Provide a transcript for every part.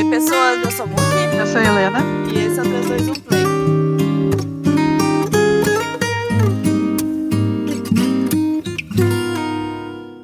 Oi, pessoas, eu sou Muki. Eu sou a Helena. E esse é o 321 Play.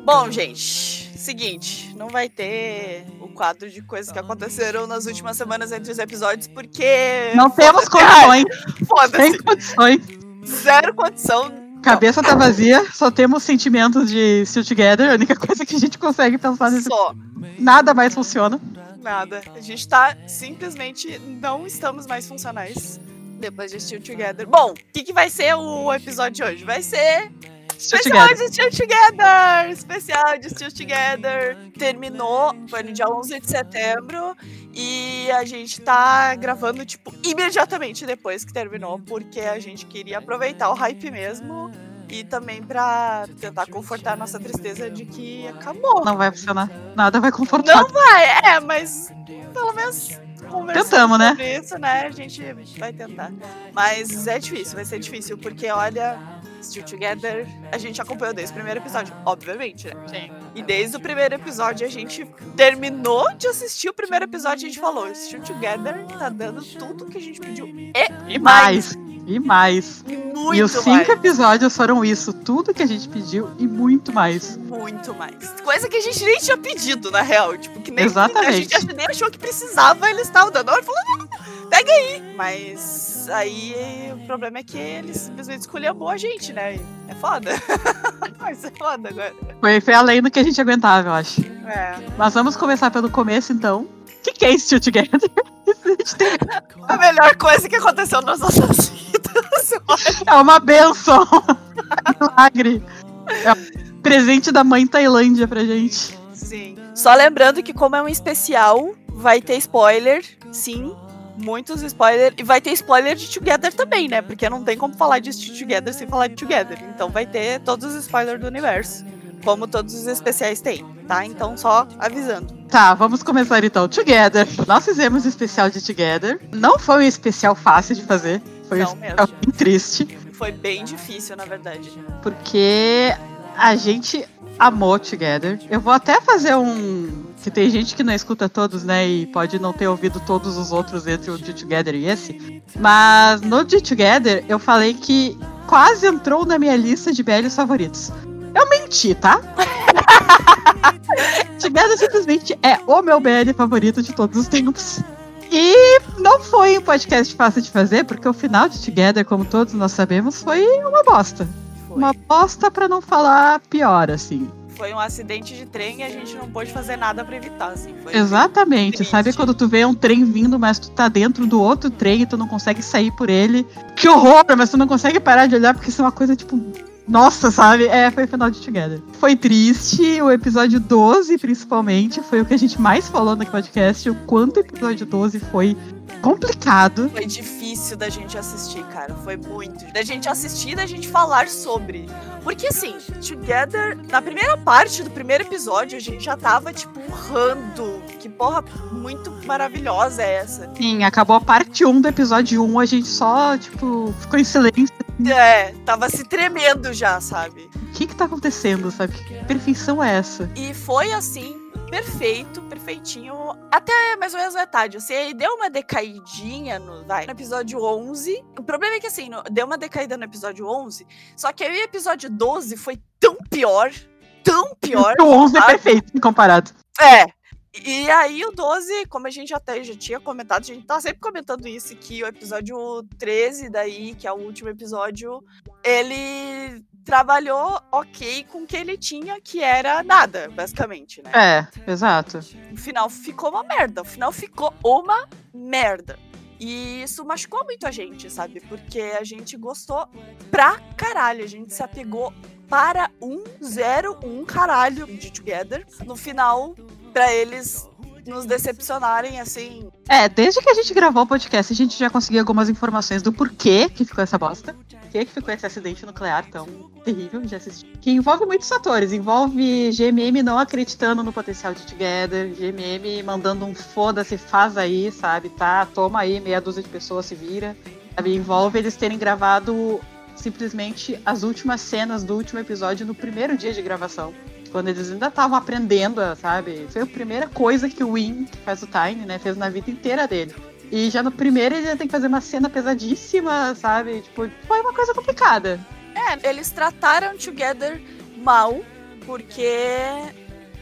Bom, gente, seguinte, não vai ter o quadro de coisas que aconteceram nas últimas semanas entre os episódios, porque. Não temos condições. Foda-se. Sem condições. Zero condição. Cabeça tá vazia, só temos sentimentos de Still Together. A única coisa que a gente consegue pensar nesse. Só. Nada mais funciona. Nada. A gente tá simplesmente. Não estamos mais funcionais depois de Still Together. Bom, o que, que vai ser o episódio de hoje? Vai ser Still Especial Together. de Still Together! Especial de Still Together. Terminou, foi no dia 11 de setembro. E a gente tá gravando, tipo, imediatamente depois que terminou, porque a gente queria aproveitar o hype mesmo. E também pra tentar confortar a nossa tristeza de que acabou. Não vai funcionar. Nada vai confortar. Não vai, é, mas pelo menos Tentamos, né? isso, né? A gente vai tentar. Mas é difícil, vai ser difícil, porque olha, Still Together, a gente acompanhou desde o primeiro episódio, obviamente, né? Sim. E desde o primeiro episódio a gente terminou de assistir o primeiro episódio e a gente falou: Still Together tá dando tudo que a gente pediu. E E mais. E mais. muito e os cinco mais. episódios foram isso. Tudo que a gente pediu e muito mais. Muito mais. Coisa que a gente nem tinha pedido, na real. Tipo, que nem a Exatamente. gente ach- nem achou que precisava, eles estavam dando. Ele falou, não, pega aí. Mas aí o problema é que eles simplesmente escolheu a gente, né? É foda. Mas é foda agora. Foi, foi além do que a gente aguentava, eu acho. É. Mas vamos começar pelo começo, então. O que, que é Still Together? A melhor coisa que aconteceu nas nossas vidas. É uma benção. Milagre. É um presente da mãe Tailândia pra gente. Sim. Só lembrando que, como é um especial, vai ter spoiler, sim. Muitos spoilers. E vai ter spoiler de Together também, né? Porque não tem como falar de Together sem falar de Together. Então vai ter todos os spoilers do universo. Como todos os especiais têm, tá? Então só avisando. Tá, vamos começar então. Together. Nós fizemos o especial de Together. Não foi um especial fácil de fazer. Foi um Não especial mesmo. bem triste. Foi bem difícil, na verdade. Porque a gente amou Together. Eu vou até fazer um. Que tem gente que não escuta todos, né? E pode não ter ouvido todos os outros entre o de Together e esse. Mas no de Together eu falei que quase entrou na minha lista de BLs favoritos. Eu menti, tá? Together simplesmente é o meu BL favorito de todos os tempos. E não foi um podcast fácil de fazer, porque o final de Together, como todos nós sabemos, foi uma bosta. Foi. Uma bosta pra não falar pior, assim. Foi um acidente de trem e a gente não pôde fazer nada pra evitar, assim. Foi Exatamente. Sabe quando tu vê um trem vindo, mas tu tá dentro do outro trem e tu não consegue sair por ele? Que horror! Mas tu não consegue parar de olhar porque isso é uma coisa tipo. Nossa, sabe? É, foi o final de Together. Foi triste, o episódio 12, principalmente, foi o que a gente mais falou no podcast, o quanto o episódio 12 foi complicado. Foi difícil da gente assistir, cara. Foi muito. Da gente assistir e da gente falar sobre. Porque assim, Together, na primeira parte do primeiro episódio, a gente já tava, tipo, urrando. Que porra muito maravilhosa é essa? Sim, acabou a parte 1 do episódio 1, a gente só, tipo, ficou em silêncio. É, tava se tremendo já, sabe? O que que tá acontecendo, sabe? Que perfeição é essa? E foi assim, perfeito, perfeitinho, até mais ou menos metade. Aí deu uma decaidinha no, vai, no episódio 11. O problema é que assim, no- deu uma decaída no episódio 11, só que aí o episódio 12 foi tão pior, tão pior. o 11 é sabe? perfeito comparado. É. E aí o 12, como a gente até já tinha comentado, a gente tá sempre comentando isso, que o episódio 13 daí, que é o último episódio, ele trabalhou ok com o que ele tinha, que era nada, basicamente, né? É, exato. O final ficou uma merda. O final ficou uma merda. E isso machucou muito a gente, sabe? Porque a gente gostou pra caralho. A gente se apegou para um zero um caralho de Together. No final, pra eles nos decepcionarem, assim. É, desde que a gente gravou o podcast, a gente já conseguiu algumas informações do porquê que ficou essa bosta. Por que ficou esse acidente nuclear tão terrível de assistir. Que envolve muitos fatores. Envolve GMM não acreditando no potencial de Together, GMM mandando um foda-se, faz aí, sabe? Tá, toma aí, meia dúzia de pessoas se vira. Sabe? Envolve eles terem gravado simplesmente as últimas cenas do último episódio no primeiro dia de gravação. Quando eles ainda estavam aprendendo, sabe? Foi a primeira coisa que o Win, que faz o Tiny, né, fez na vida inteira dele. E já no primeiro ele tem que fazer uma cena pesadíssima, sabe? Tipo, foi uma coisa complicada. É, eles trataram Together mal, porque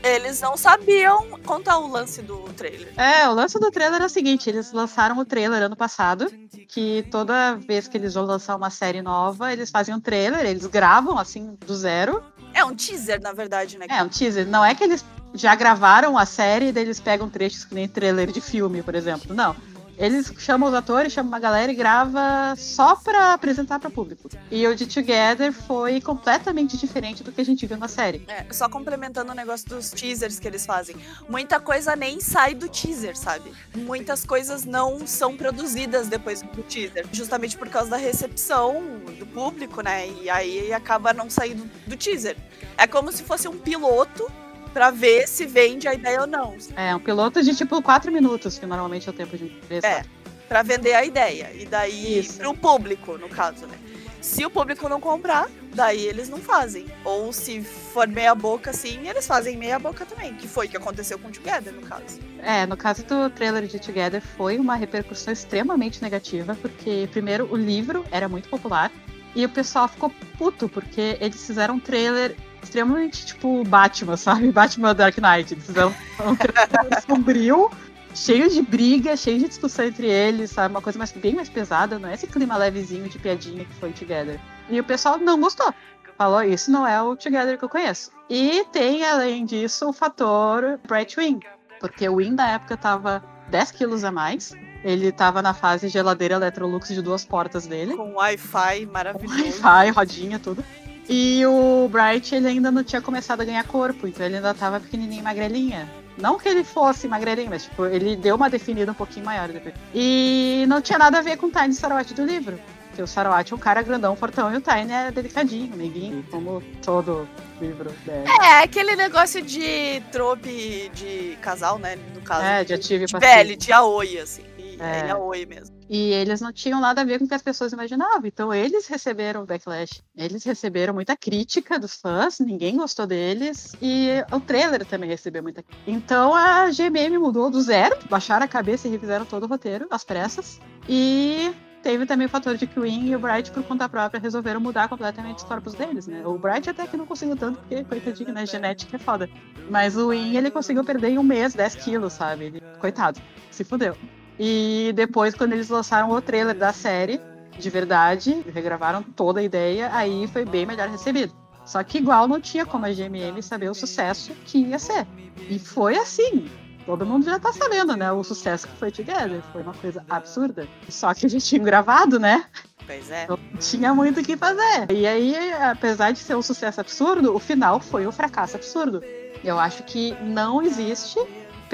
eles não sabiam contar o lance do trailer. É, o lance do trailer é o seguinte: eles lançaram o trailer ano passado, que toda vez que eles vão lançar uma série nova, eles fazem um trailer, eles gravam assim do zero. É um teaser, na verdade, né? É um teaser. Não é que eles já gravaram a série e daí eles pegam trechos que nem trailer de filme, por exemplo. Não. Eles chamam os atores, chamam uma galera e grava só pra apresentar para público. E o de Together foi completamente diferente do que a gente viu na série. É, só complementando o negócio dos teasers que eles fazem. Muita coisa nem sai do teaser, sabe? Muitas coisas não são produzidas depois do teaser, justamente por causa da recepção do público, né? E aí acaba não saindo do teaser. É como se fosse um piloto pra ver se vende a ideia ou não. É, um piloto de tipo 4 minutos, que normalmente é o tempo de empresa. É, pra vender a ideia. E daí, Isso. pro público, no caso, né? Se o público não comprar, daí eles não fazem. Ou se for meia boca, sim, eles fazem meia boca também. Que foi o que aconteceu com o Together, no caso. É, no caso do trailer de Together, foi uma repercussão extremamente negativa, porque, primeiro, o livro era muito popular. E o pessoal ficou puto, porque eles fizeram um trailer extremamente, tipo, Batman, sabe? Batman Dark Knight. Eles fizeram um sombrio, cheio de briga, cheio de discussão entre eles, sabe? Uma coisa mais, bem mais pesada, não é esse clima levezinho de piadinha que foi Together. E o pessoal não gostou. Falou, isso não é o Together que eu conheço. E tem, além disso, o fator Bright Wing. Porque o Wing na época tava 10 quilos a mais. Ele tava na fase geladeira Electrolux de duas portas dele. Com Wi-Fi maravilhoso. Wi-Fi, rodinha, tudo. E o Bright, ele ainda não tinha começado a ganhar corpo, então ele ainda tava pequenininho, magrelinha. Não que ele fosse magrelinho, mas tipo, ele deu uma definida um pouquinho maior depois. E não tinha nada a ver com o Tiny Sarawat do livro. Porque o Sarawat é um cara grandão, fortão, e o Tiny é delicadinho, neguinho, como todo livro dele. É, aquele negócio de trope de casal, né? No caso. É, de ativo e de Belly, de Aoi, assim. E é. Aoi mesmo. E eles não tinham nada a ver com o que as pessoas imaginavam. Então eles receberam backlash. Eles receberam muita crítica dos fãs, ninguém gostou deles. E o trailer também recebeu muita crítica. Então a GMM mudou do zero, baixaram a cabeça e refizeram todo o roteiro, às pressas. E teve também o fator de que o Wing e o Bright, por conta própria, resolveram mudar completamente os corpos deles, né? O Bright até que não conseguiu tanto, porque, coitadinho, né? Genética é foda. Mas o Wing, ele conseguiu perder em um mês 10 quilos, sabe? Ele, coitado, se fudeu. E depois, quando eles lançaram o trailer da série, de verdade, regravaram toda a ideia, aí foi bem melhor recebido. Só que igual não tinha como a GMM saber o sucesso que ia ser. E foi assim. Todo mundo já tá sabendo, né? O sucesso que foi Together. Foi uma coisa absurda. Só que a gente tinha gravado, né? Pois é. Então, tinha muito o que fazer. E aí, apesar de ser um sucesso absurdo, o final foi um fracasso absurdo. Eu acho que não existe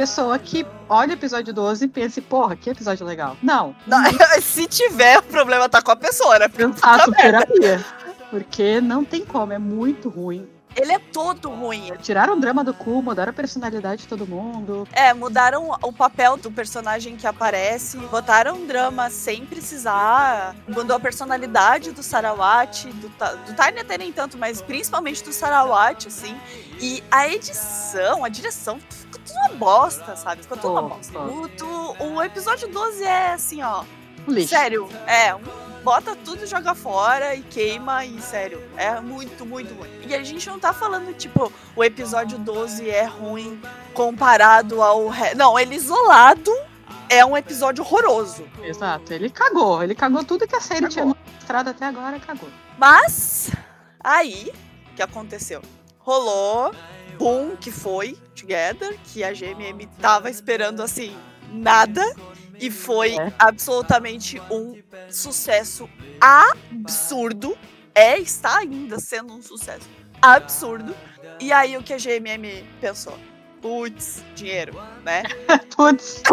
pessoa que olha o episódio 12 e pense, porra, que episódio legal. Não. não se tiver, o problema tá com a pessoa, né? Eu faço terapia. Porque não tem como, é muito ruim. Ele é todo ruim. Tiraram o drama do cu, mudaram a personalidade de todo mundo. É, mudaram o papel do personagem que aparece, botaram drama sem precisar, mudou a personalidade do Sarawat, do, do Tiny até nem tanto, mas principalmente do Sarawat, assim. E a edição, a direção, tudo uma bosta, sabe? Ficou tudo oh, uma bosta. Oh. O, o episódio 12 é assim, ó. Lixo. Sério, é, bota tudo, joga fora e queima, e sério, é muito, muito ruim. E a gente não tá falando, tipo, o episódio 12 é ruim comparado ao. Re... Não, ele isolado é um episódio horroroso. Exato, ele cagou, ele cagou tudo que a série cagou. tinha mostrado até agora, cagou. Mas, aí, o que aconteceu? Rolou, boom, que foi Together, que a GMM tava esperando assim, nada. E foi é. absolutamente um sucesso absurdo. É, está ainda sendo um sucesso absurdo. E aí o que a GMM pensou? Putz, dinheiro, né? Putz.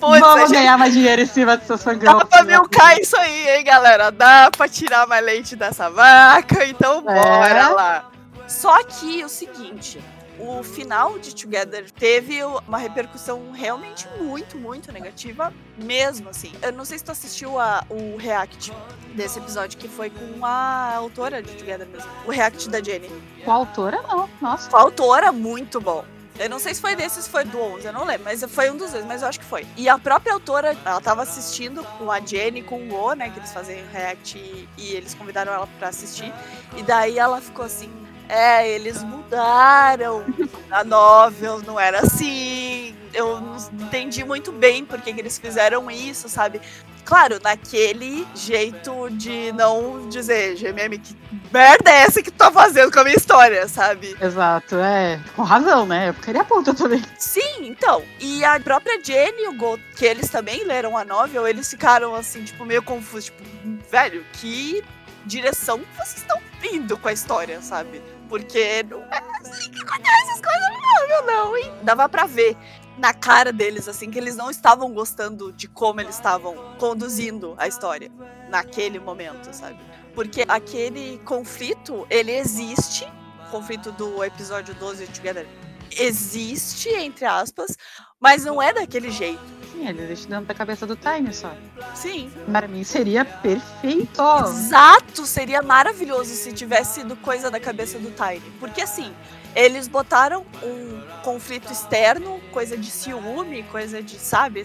Putz. Vamos ganhar mais dinheiro em cima seus fangirls. Dá pra milcar isso aí, hein, galera? Dá pra tirar mais leite dessa vaca, então é. bora lá. Só que o seguinte, o final de Together teve uma repercussão realmente muito, muito negativa, mesmo assim. Eu não sei se tu assistiu a, o react desse episódio, que foi com a autora de Together mesmo. O react da Jenny. Com a autora, não. Nossa. Com a autora, muito bom. Eu não sei se foi desses, foi do 11, eu não lembro, mas foi um dos dois, mas eu acho que foi. E a própria autora, ela tava assistindo com a Jenny, com o Go, né, que eles fazem react e, e eles convidaram ela para assistir. E daí ela ficou assim, é, eles mudaram. A novel não era assim. Eu não entendi muito bem por que eles fizeram isso, sabe? Claro, naquele jeito de não dizer, GMM, que merda é essa que tu tá fazendo com a minha história, sabe? Exato, é. Com razão, né? Eu queria ponta também. Sim, então. E a própria Jenny e o Go, que eles também leram a novel, eles ficaram assim, tipo, meio confusos. Tipo, velho, que direção vocês estão indo com a história, sabe? Porque não é assim que acontece as coisas no novel, não, hein? Dava pra ver na cara deles, assim, que eles não estavam gostando de como eles estavam conduzindo a história naquele momento, sabe? Porque aquele conflito, ele existe, o conflito do episódio 12 Together existe, entre aspas, mas não é daquele jeito. Sim, ele existe dentro da cabeça do Time só. Sim. Para mim seria perfeito. Exato, seria maravilhoso se tivesse sido coisa da cabeça do Tiny. Porque assim, eles botaram um conflito externo, coisa de ciúme, coisa de, sabe?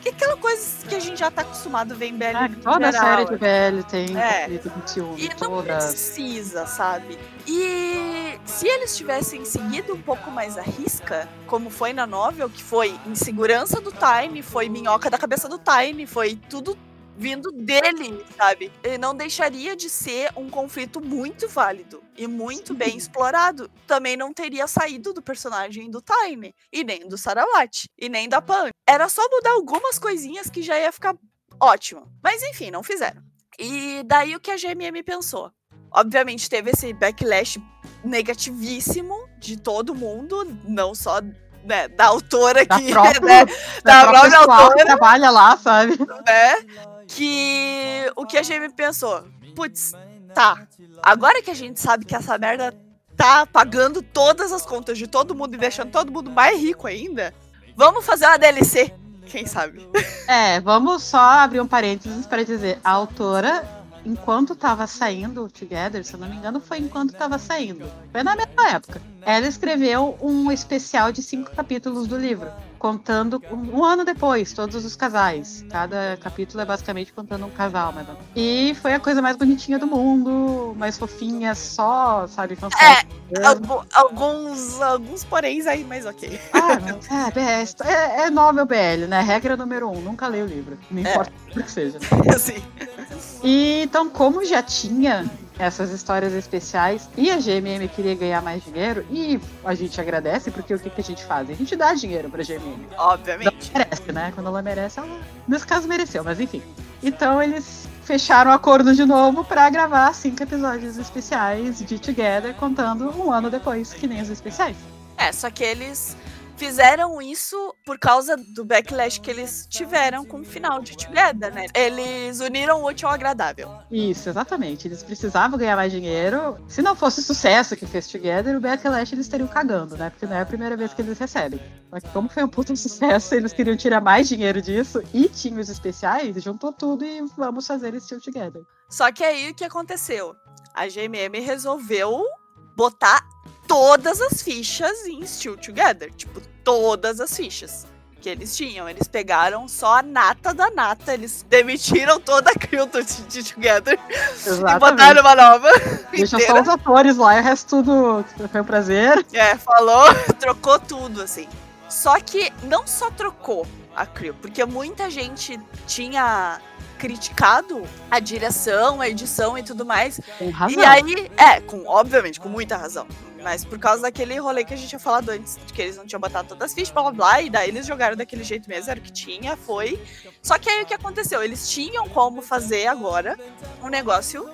Que aquela coisa que a gente já tá acostumado a ver em BL. Ah, toda geral, série de BL tem É. conflito de ciúme. E não precisa, sabe? E se eles tivessem seguido um pouco mais a risca, como foi na novel, que foi insegurança do Time, foi minhoca da cabeça do Time, foi tudo vindo dele, sabe? Ele não deixaria de ser um conflito muito válido e muito bem explorado. Também não teria saído do personagem do Time, e nem do Sarawat, e nem da Pan. Era só mudar algumas coisinhas que já ia ficar ótimo. Mas enfim, não fizeram. E daí o que a GMM pensou? Obviamente teve esse backlash negativíssimo de todo mundo, não só né, da autora Da que própria, né, da da própria própria autora. que trabalha lá, sabe? né? Que o que a GM pensou, putz, tá. Agora que a gente sabe que essa merda tá pagando todas as contas de todo mundo e deixando todo mundo mais rico ainda, vamos fazer uma DLC. Quem sabe? É, vamos só abrir um parênteses para dizer, a autora, enquanto tava saindo o Together, se eu não me engano, foi enquanto tava saindo. Foi na mesma época. Ela escreveu um especial de cinco capítulos do livro, contando um, um ano depois, todos os casais. Cada capítulo é basicamente contando um casal, mas E foi a coisa mais bonitinha do mundo, mais fofinha, só, sabe? Algu- alguns, alguns poréns aí, mas ok. Ah, não, é, é, é novel BL, né? Regra número um, nunca leia o livro. Não É. importa o que seja. Assim. E então, como já tinha essas histórias especiais e a GMM queria ganhar mais dinheiro, e a gente agradece, porque o que, que a gente faz? A gente dá dinheiro pra GMM. Obviamente. Merece, né? Quando ela merece, ela. Nesse caso, mereceu, mas enfim. Então, eles fecharam o acordo de novo pra gravar cinco episódios especiais de Together, contando um ano depois, que nem os especiais. É, só que eles fizeram isso por causa do backlash que eles tiveram com o final de Together, né? Eles uniram o útil ao agradável. Isso, exatamente. Eles precisavam ganhar mais dinheiro. Se não fosse o sucesso que fez Together, o Backlash eles estariam cagando, né? Porque não é a primeira vez que eles recebem. Que como foi um puta sucesso, eles queriam tirar mais dinheiro disso e tinha os especiais, juntou tudo e vamos fazer esse Together. Só que aí o que aconteceu? A GMM resolveu botar todas as fichas em Still Together. Tipo, todas as fichas que eles tinham. Eles pegaram só a nata da nata. Eles demitiram toda a crew do Still Together e Exatamente. botaram uma nova. Deixa inteira. só os atores lá e o resto tudo foi um prazer. É, falou, trocou tudo, assim. Só que não só trocou a crew, porque muita gente tinha criticado a direção, a edição e tudo mais. Com razão. E aí, é, com, obviamente, com muita razão. Mas por causa daquele rolê que a gente tinha falado antes, de que eles não tinham botado todas as fichas, blá blá blá, e daí eles jogaram daquele jeito mesmo, era o que tinha, foi. Só que aí o que aconteceu? Eles tinham como fazer agora um negócio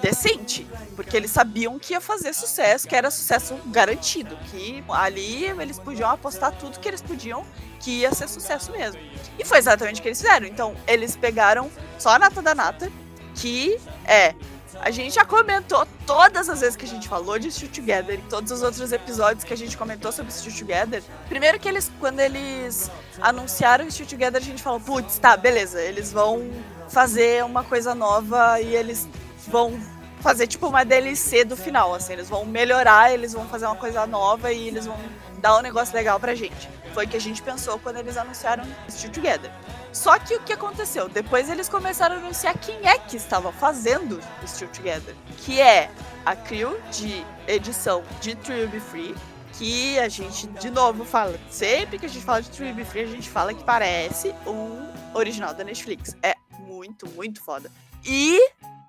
decente. Porque eles sabiam que ia fazer sucesso, que era sucesso garantido. Que ali eles podiam apostar tudo que eles podiam, que ia ser sucesso mesmo. E foi exatamente o que eles fizeram. Então, eles pegaram só a nata da nata, que é A gente já comentou todas as vezes que a gente falou de Still Together, em todos os outros episódios que a gente comentou sobre Still Together. Primeiro que eles, quando eles anunciaram Still Together, a gente falou, putz, tá, beleza, eles vão fazer uma coisa nova e eles vão fazer tipo uma DLC do final, assim, eles vão melhorar, eles vão fazer uma coisa nova e eles vão dar um negócio legal pra gente. Foi o que a gente pensou quando eles anunciaram Still Together. Só que o que aconteceu? Depois eles começaram a anunciar quem é que estava fazendo Still Together. Que é a crew de edição de True Be Free. Que a gente, de novo, fala. Sempre que a gente fala de True Be Free, a gente fala que parece um original da Netflix. É muito, muito foda. E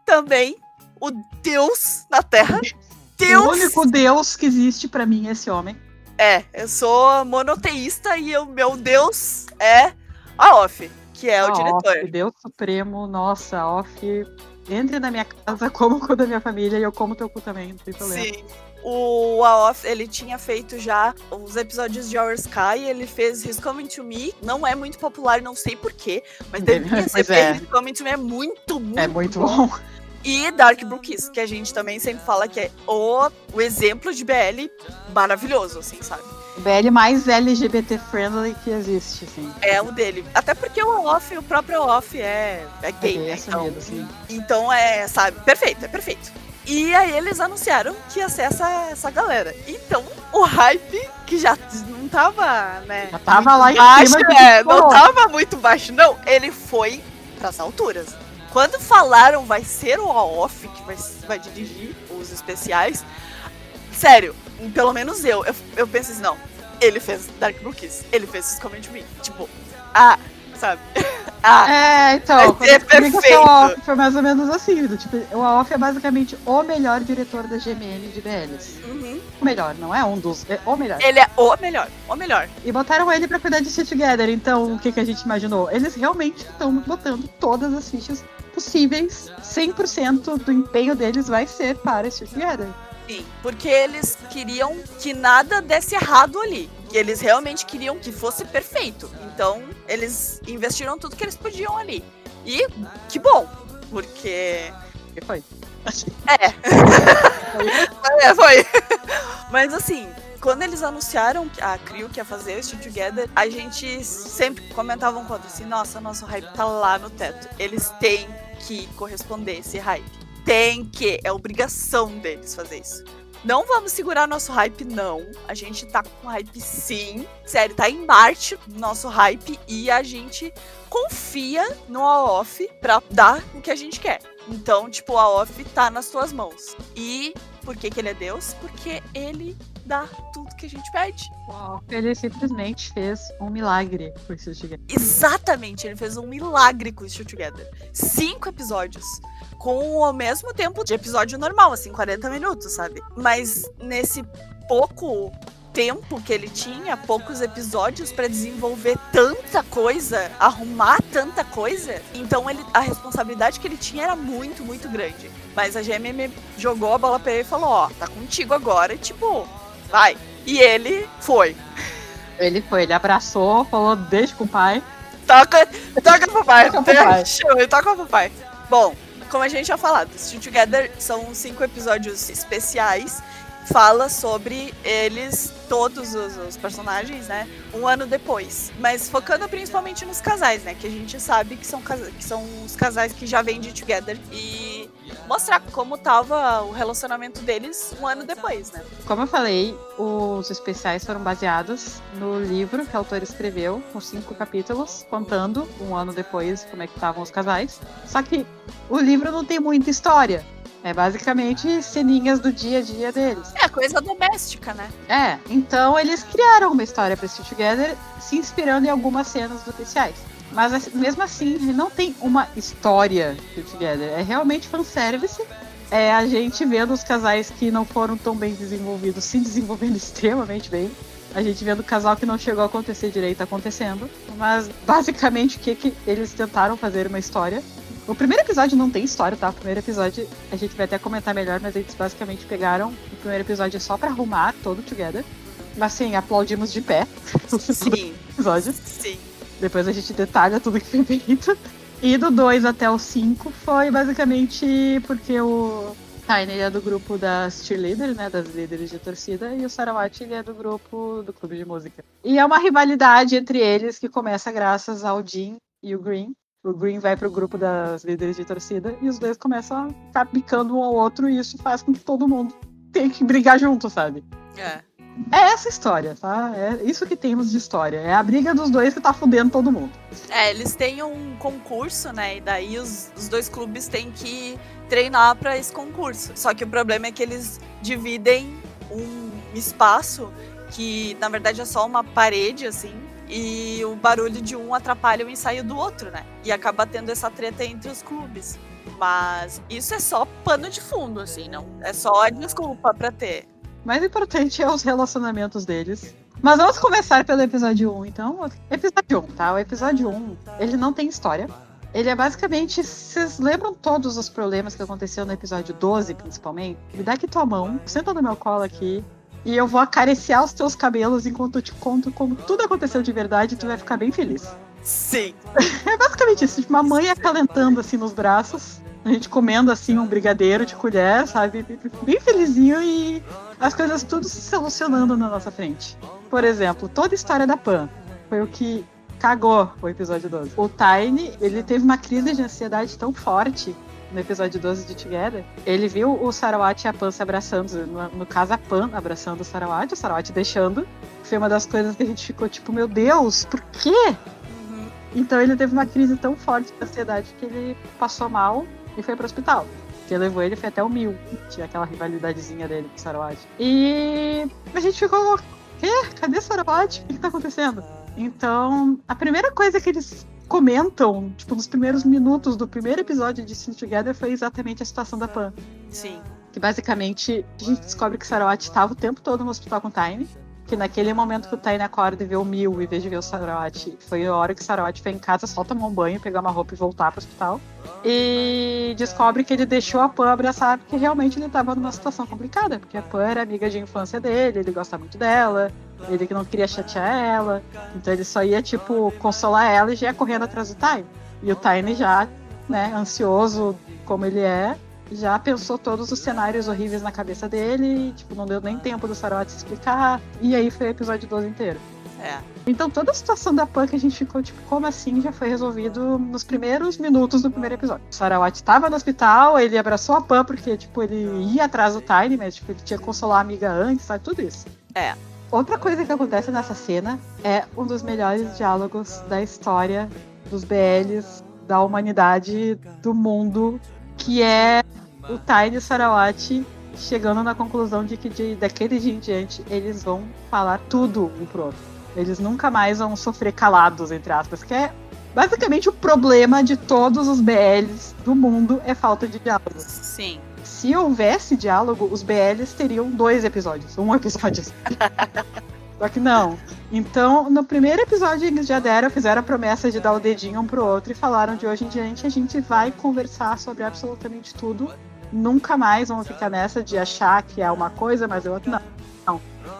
também o Deus na Terra. Deus! O único Deus que existe para mim é esse homem. É, eu sou monoteísta e o meu Deus é a Off, que é a o diretor. Off, Deus Supremo, nossa, Off, entre na minha casa, como o cu da minha família e eu como teu cu também, não tem problema. Sim. O Aof, ele tinha feito já os episódios de Our Sky, ele fez His Coming to Me, não é muito popular, não sei porquê, mas deveria ser é. His Coming to Me é muito, muito É muito bom. bom. E Dark Blue Kiss, que a gente também sempre fala que é o, o exemplo de BL maravilhoso, assim, sabe? O BL mais LGBT friendly que existe, assim. É o dele. Até porque o off, o próprio off é, é gay, é, né? Então, então é, sabe, perfeito, é perfeito. E aí eles anunciaram que ia ser essa, essa galera. Então, o hype, que já não tava, né? Já tava lá baixo, em cima. É, não tava muito baixo, não. Ele foi pras alturas. Quando falaram vai ser o Aoff que vai, vai dirigir os especiais, sério, pelo menos eu, eu, eu pensei assim, não, ele fez Dark Books, ele fez os Comment Me. Tipo, ah, sabe? ah, é, então, ser perfeito. O Aoff foi mais ou menos assim, tipo, o Aoff é basicamente o melhor diretor da GMN de BLs. Uhum. O melhor, não é um dos, é o melhor. Ele é o melhor, o melhor. E botaram ele pra cuidar de Shit Together, então o que, que a gente imaginou? Eles realmente estão botando todas as fichas possíveis, 100% do empenho deles vai ser para Stick Together. Sim, porque eles queriam que nada desse errado ali. Eles realmente queriam que fosse perfeito. Então, eles investiram tudo que eles podiam ali. E que bom, porque. Que foi? É. é, foi. Mas assim, quando eles anunciaram a Crio que ia fazer o Still Together, a gente sempre comentava um contra assim, nossa, nosso hype tá lá no teto. Eles têm que corresponder esse hype. Tem que, é obrigação deles fazer isso. Não vamos segurar nosso hype, não. A gente tá com hype sim. Sério, tá em Marte nosso hype e a gente confia no AOF pra dar o que a gente quer. Então, tipo, o AOF tá nas suas mãos. E por que, que ele é Deus? Porque ele dá tudo que a gente pede. Uau, ele simplesmente fez um milagre com Still Together. Exatamente, ele fez um milagre com Still Together. Cinco episódios. Com o mesmo tempo de episódio normal, assim, 40 minutos, sabe? Mas nesse pouco tempo que ele tinha, poucos episódios para desenvolver tanta coisa, arrumar tanta coisa. Então ele, a responsabilidade que ele tinha era muito, muito grande. Mas a GMM jogou a bola pra ele e falou: Ó, tá contigo agora. E tipo, vai. E ele foi. Ele foi, ele abraçou, falou, deixa com o pai. Toca, toca pro pai. Toca pro pai. Show, toca pro pai. Bom, como a gente já falado, Still Together são cinco episódios especiais fala sobre eles, todos os, os, personagens, né? Um ano depois. Mas focando principalmente nos casais, né? Que a gente sabe que são, que são os casais que já vêm de Together. E mostrar como tava o relacionamento deles um ano depois, né? Como eu falei, os especiais foram baseados no livro que a autora escreveu, com cinco capítulos, contando um ano depois como é que estavam os casais. Só que o livro não tem muita história. É basicamente ceninhas do dia a dia deles. É, coisa doméstica, né? É, então eles criaram uma história para Stitch Together se inspirando em algumas cenas oficiais. Mas mesmo assim, ele não tem uma história Stitch Together. É realmente fanservice. É a gente vendo os casais que não foram tão bem desenvolvidos se desenvolvendo extremamente bem. A gente vendo o casal que não chegou a acontecer direito acontecendo. Mas basicamente o que, que eles tentaram fazer uma história o primeiro episódio não tem história, tá? O primeiro episódio a gente vai até comentar melhor, mas eles basicamente pegaram o primeiro episódio só pra arrumar todo together. Mas sim, aplaudimos de pé. Sim. episódio. Sim. Depois a gente detalha tudo que foi feito. E do 2 até o 5 foi basicamente porque o Tiny é do grupo das cheerleaders, né, das líderes de torcida, e o Sarawat é do grupo do clube de música. E é uma rivalidade entre eles que começa graças ao Jim e o Green. O Green vai pro grupo das líderes de torcida e os dois começam a ficar picando um ao outro e isso faz com que todo mundo tenha que brigar junto, sabe? É. É essa história, tá? É isso que temos de história. É a briga dos dois que tá fudendo todo mundo. É, eles têm um concurso, né? E daí os, os dois clubes têm que treinar para esse concurso. Só que o problema é que eles dividem um espaço que na verdade é só uma parede assim, e o barulho de um atrapalha o ensaio do outro, né? E acaba tendo essa treta entre os clubes. Mas isso é só pano de fundo, assim, não. É só desculpa para ter. Mais importante é os relacionamentos deles. Mas vamos começar pelo episódio 1, então. Episódio 1, tá? O episódio 1, ele não tem história. Ele é basicamente. Vocês lembram todos os problemas que aconteceu no episódio 12, principalmente? Me dá aqui tua mão, senta no meu colo aqui. E eu vou acariciar os teus cabelos enquanto eu te conto como tudo aconteceu de verdade e tu vai ficar bem feliz. Sim. É basicamente isso. Tipo, uma mãe acalentando assim nos braços. A gente comendo assim um brigadeiro de colher, sabe? Bem felizinho e as coisas tudo se solucionando na nossa frente. Por exemplo, toda a história da Pan foi o que cagou o episódio 12. O Tiny, ele teve uma crise de ansiedade tão forte no episódio 12 de Together. Ele viu o Sarawat e a Pan se abraçando, no, no caso a Pan abraçando o Sarawat, o Sarawat deixando. Foi uma das coisas que a gente ficou tipo, meu Deus, por quê? Uhum. Então ele teve uma crise tão forte de ansiedade que ele passou mal e foi pro hospital. Que levou ele foi até o mil. Tinha aquela rivalidadezinha dele com o Sarawat. E a gente ficou. Quê? Cadê o Sarawat? O que, que tá acontecendo? Então, a primeira coisa que eles comentam, tipo, nos primeiros minutos do primeiro episódio de Sin Together foi exatamente a situação da Pan. Sim. Que basicamente a gente descobre que Sarawat estava o tempo todo no hospital com o Time. Que naquele momento que o Tiny acorda e vê o Mil, em vez de ver o Sarawat, foi a hora que o Sarawat foi em casa, só tomar um banho, pegar uma roupa e voltar pro hospital. E descobre que ele deixou a Pan abraçar porque realmente ele estava numa situação complicada, porque a Pan era amiga de infância dele, ele gosta muito dela, ele que não queria chatear ela, então ele só ia, tipo, consolar ela e já ia correndo atrás do Tiny. E o Tiny já, né, ansioso como ele é, já pensou todos os cenários horríveis na cabeça dele, e, tipo, não deu nem tempo do Sarawat se explicar, e aí foi o episódio 12 inteiro. É. Então toda a situação da Pan que a gente ficou, tipo, como assim já foi resolvido nos primeiros minutos do primeiro episódio. O Sarawat estava no hospital, ele abraçou a Pan porque, tipo, ele ia atrás do Tiny, mas tipo, ele tinha que consolar a amiga antes, sabe? Tudo isso. É. Outra coisa que acontece nessa cena é um dos melhores diálogos da história dos BLs, da humanidade, do mundo, que é o Tiny e o Sarawat chegando na conclusão de que de, daquele dia em diante eles vão falar tudo um pro outro. Eles nunca mais vão sofrer calados, entre aspas, que é basicamente o problema de todos os BLs do mundo é falta de diálogo. Sim. Se houvesse diálogo, os BLs teriam dois episódios, um episódio. Só que não. Então, no primeiro episódio, eles já deram, fizeram a promessa de dar o dedinho um pro outro e falaram de hoje em diante a gente vai conversar sobre absolutamente tudo. Nunca mais vamos ficar nessa de achar que é uma coisa, mas é outra. Não.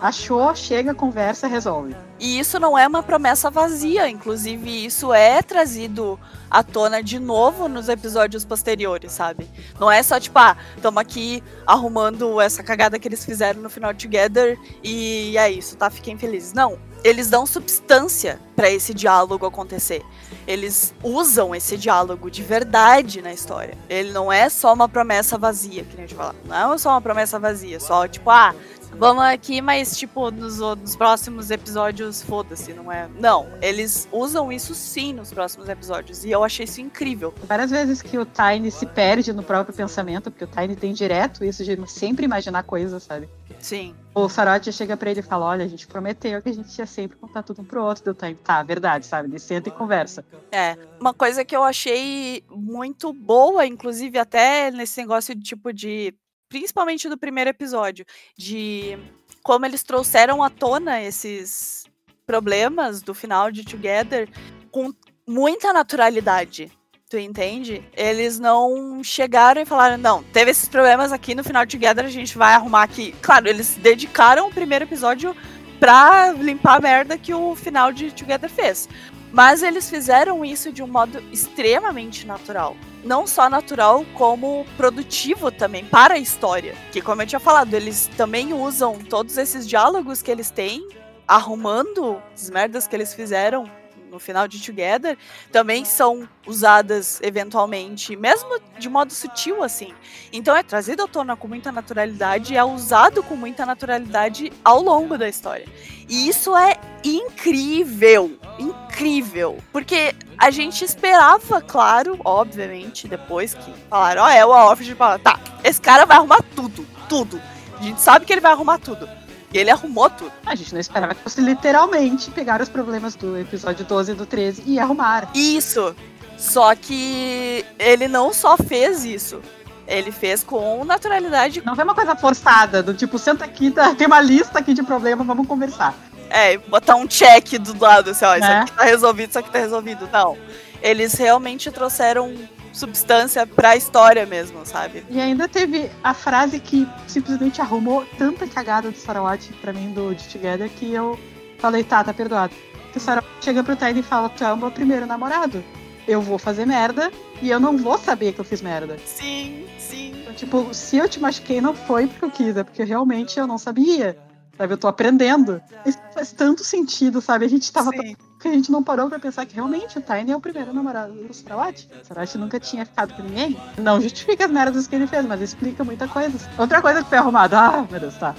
Achou, chega, conversa, resolve. E isso não é uma promessa vazia, inclusive isso é trazido à tona de novo nos episódios posteriores, sabe? Não é só tipo, ah, estamos aqui arrumando essa cagada que eles fizeram no final Together e é isso, tá? Fiquem felizes. Não, eles dão substância para esse diálogo acontecer. Eles usam esse diálogo de verdade na história. Ele não é só uma promessa vazia, que nem a gente fala. Não é só uma promessa vazia, só tipo, ah, vamos aqui, mas tipo, nos, nos próximos episódios, foda-se, não é? Não, eles usam isso sim nos próximos episódios. E eu achei isso incrível. Várias vezes que o Tiny se perde no próprio pensamento, porque o Tiny tem direto isso de sempre imaginar coisas, sabe? Sim. O Sarote chega pra ele e fala: Olha, a gente prometeu que a gente ia sempre contar tudo um pro outro. Deu Tiny, tá, verdade, sabe? Ele senta e conversa. É. Uma coisa que eu achei muito boa, inclusive, até nesse negócio de tipo de principalmente do primeiro episódio, de como eles trouxeram à tona esses problemas do final de Together com muita naturalidade. Tu entende? Eles não chegaram e falaram, não, teve esses problemas aqui no final de Together, a gente vai arrumar aqui. Claro, eles dedicaram o primeiro episódio pra limpar a merda que o final de Together fez. Mas eles fizeram isso de um modo extremamente natural. Não só natural, como produtivo também para a história. Que, como eu tinha falado, eles também usam todos esses diálogos que eles têm, arrumando as merdas que eles fizeram no final de Together também são usadas eventualmente, mesmo de modo sutil assim. Então é trazido à tona com muita naturalidade e é usado com muita naturalidade ao longo da história. E isso é incrível, incrível, porque a gente esperava, claro, obviamente, depois que falaram, ó, oh, é o Alfred, tá, esse cara vai arrumar tudo, tudo. A gente sabe que ele vai arrumar tudo. E ele arrumou tudo. A gente não esperava que fosse literalmente pegar os problemas do episódio 12 e do 13 e arrumar. Isso. Só que ele não só fez isso. Ele fez com naturalidade. Não foi uma coisa forçada, do tipo, senta aqui, tá, tem uma lista aqui de problemas, vamos conversar. É, botar um check do lado, assim, ó, isso é. aqui tá resolvido, isso aqui tá resolvido. Não. Eles realmente trouxeram substância pra história mesmo, sabe? E ainda teve a frase que simplesmente arrumou tanta cagada do Sarawat pra mim do de Together que eu falei, tá, tá perdoado. Que o Sarawat chega pro Tiny e fala, tu é o meu primeiro namorado. Eu vou fazer merda e eu não vou saber que eu fiz merda. Sim, sim. Então, tipo, se eu te machuquei, não foi porque eu quis, é porque realmente eu não sabia. Sabe, eu tô aprendendo. Isso faz tanto sentido, sabe? A gente tava Sim que a gente não parou pra pensar que realmente o Tiny é o primeiro namorado do Sarawat. Sarawat nunca tinha ficado com ninguém. Não justifica as merdas que ele fez, mas explica muita coisa. Outra coisa que foi arrumada. Ah, meu Deus, tá.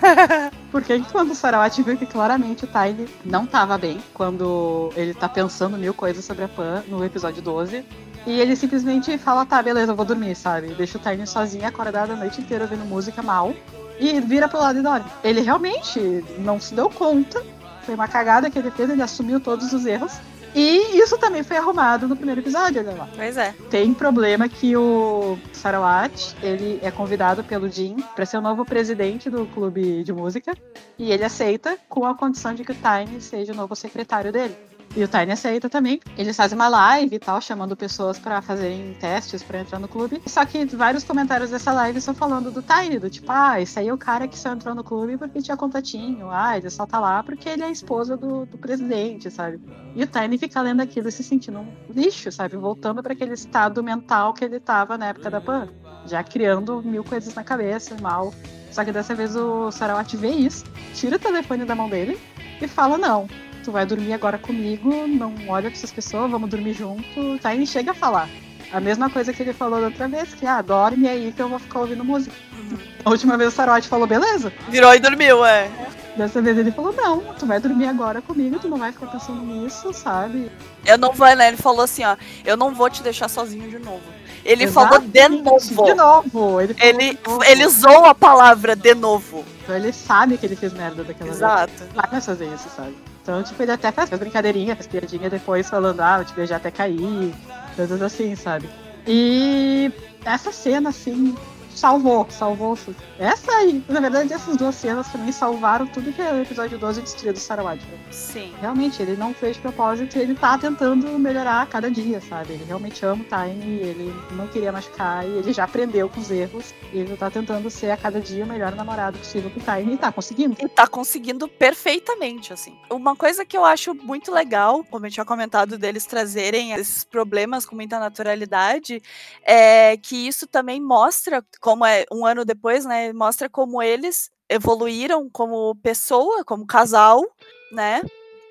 Porque quando o Sarawat viu que claramente o Tiny não tava bem, quando ele tá pensando mil coisas sobre a Pan no episódio 12, e ele simplesmente fala, tá, beleza, eu vou dormir, sabe? Deixa o Tiny sozinho, acordado a noite inteira ouvindo música mal. E vira pro lado e dorme. Ele realmente não se deu conta foi uma cagada que ele fez, ele assumiu todos os erros. E isso também foi arrumado no primeiro episódio, olha lá. Pois é. Tem problema que o Sarawat, ele é convidado pelo Jim para ser o novo presidente do clube de música. E ele aceita com a condição de que o Tiny seja o novo secretário dele. E o Tiny aceita também. Eles fazem uma live e tal, chamando pessoas para fazerem testes para entrar no clube. Só que vários comentários dessa live estão falando do Tiny, do tipo, ah, esse aí é o cara que só entrou no clube porque tinha contatinho. Ah, ele só tá lá porque ele é esposa do, do presidente, sabe? E o Tiny fica lendo aquilo e se sentindo um lixo, sabe? Voltando para aquele estado mental que ele tava na época da PAN. Já criando mil coisas na cabeça, mal. Só que dessa vez o Sarawat vê isso, tira o telefone da mão dele e fala: não, tu vai dormir agora comigo, não olha pra essas pessoas, vamos dormir junto. Tá? E chega a falar. A mesma coisa que ele falou da outra vez, que ah, dorme aí que eu vou ficar ouvindo música. Uhum. A última vez o Sarote falou, beleza. Virou e dormiu, é. Dessa vez ele falou, não, tu vai dormir agora comigo, tu não vai ficar pensando nisso, sabe? Eu não vou, né? Ele falou assim, ó, eu não vou te deixar sozinho de novo. Ele falou de novo. De novo. Ele, ele, de novo. ele usou a palavra de novo. Então ele sabe que ele fez merda daquela Exato. vez. Exato. Vai fazer isso, sabe? Então, tipo, ele até faz brincadeirinha, faz piadinha depois falando, ah, eu te beijar até cair, coisas assim, sabe? E essa cena, assim, salvou, salvou. Essa aí, na verdade, essas duas cenas também salvaram tudo que é o episódio 12 destruído do Sarawat. Sim. Realmente, ele não fez propósito ele tá tentando melhorar a cada dia, sabe? Ele realmente ama o Time, ele não queria machucar e ele já aprendeu com os erros. E ele tá tentando ser a cada dia o melhor namorado possível pro Time e tá conseguindo. E tá conseguindo perfeitamente, assim. Uma coisa que eu acho muito legal, como eu tinha comentado deles trazerem esses problemas com muita naturalidade, é que isso também mostra como é um ano depois, né? Mostra como eles evoluíram como pessoa, como casal, né?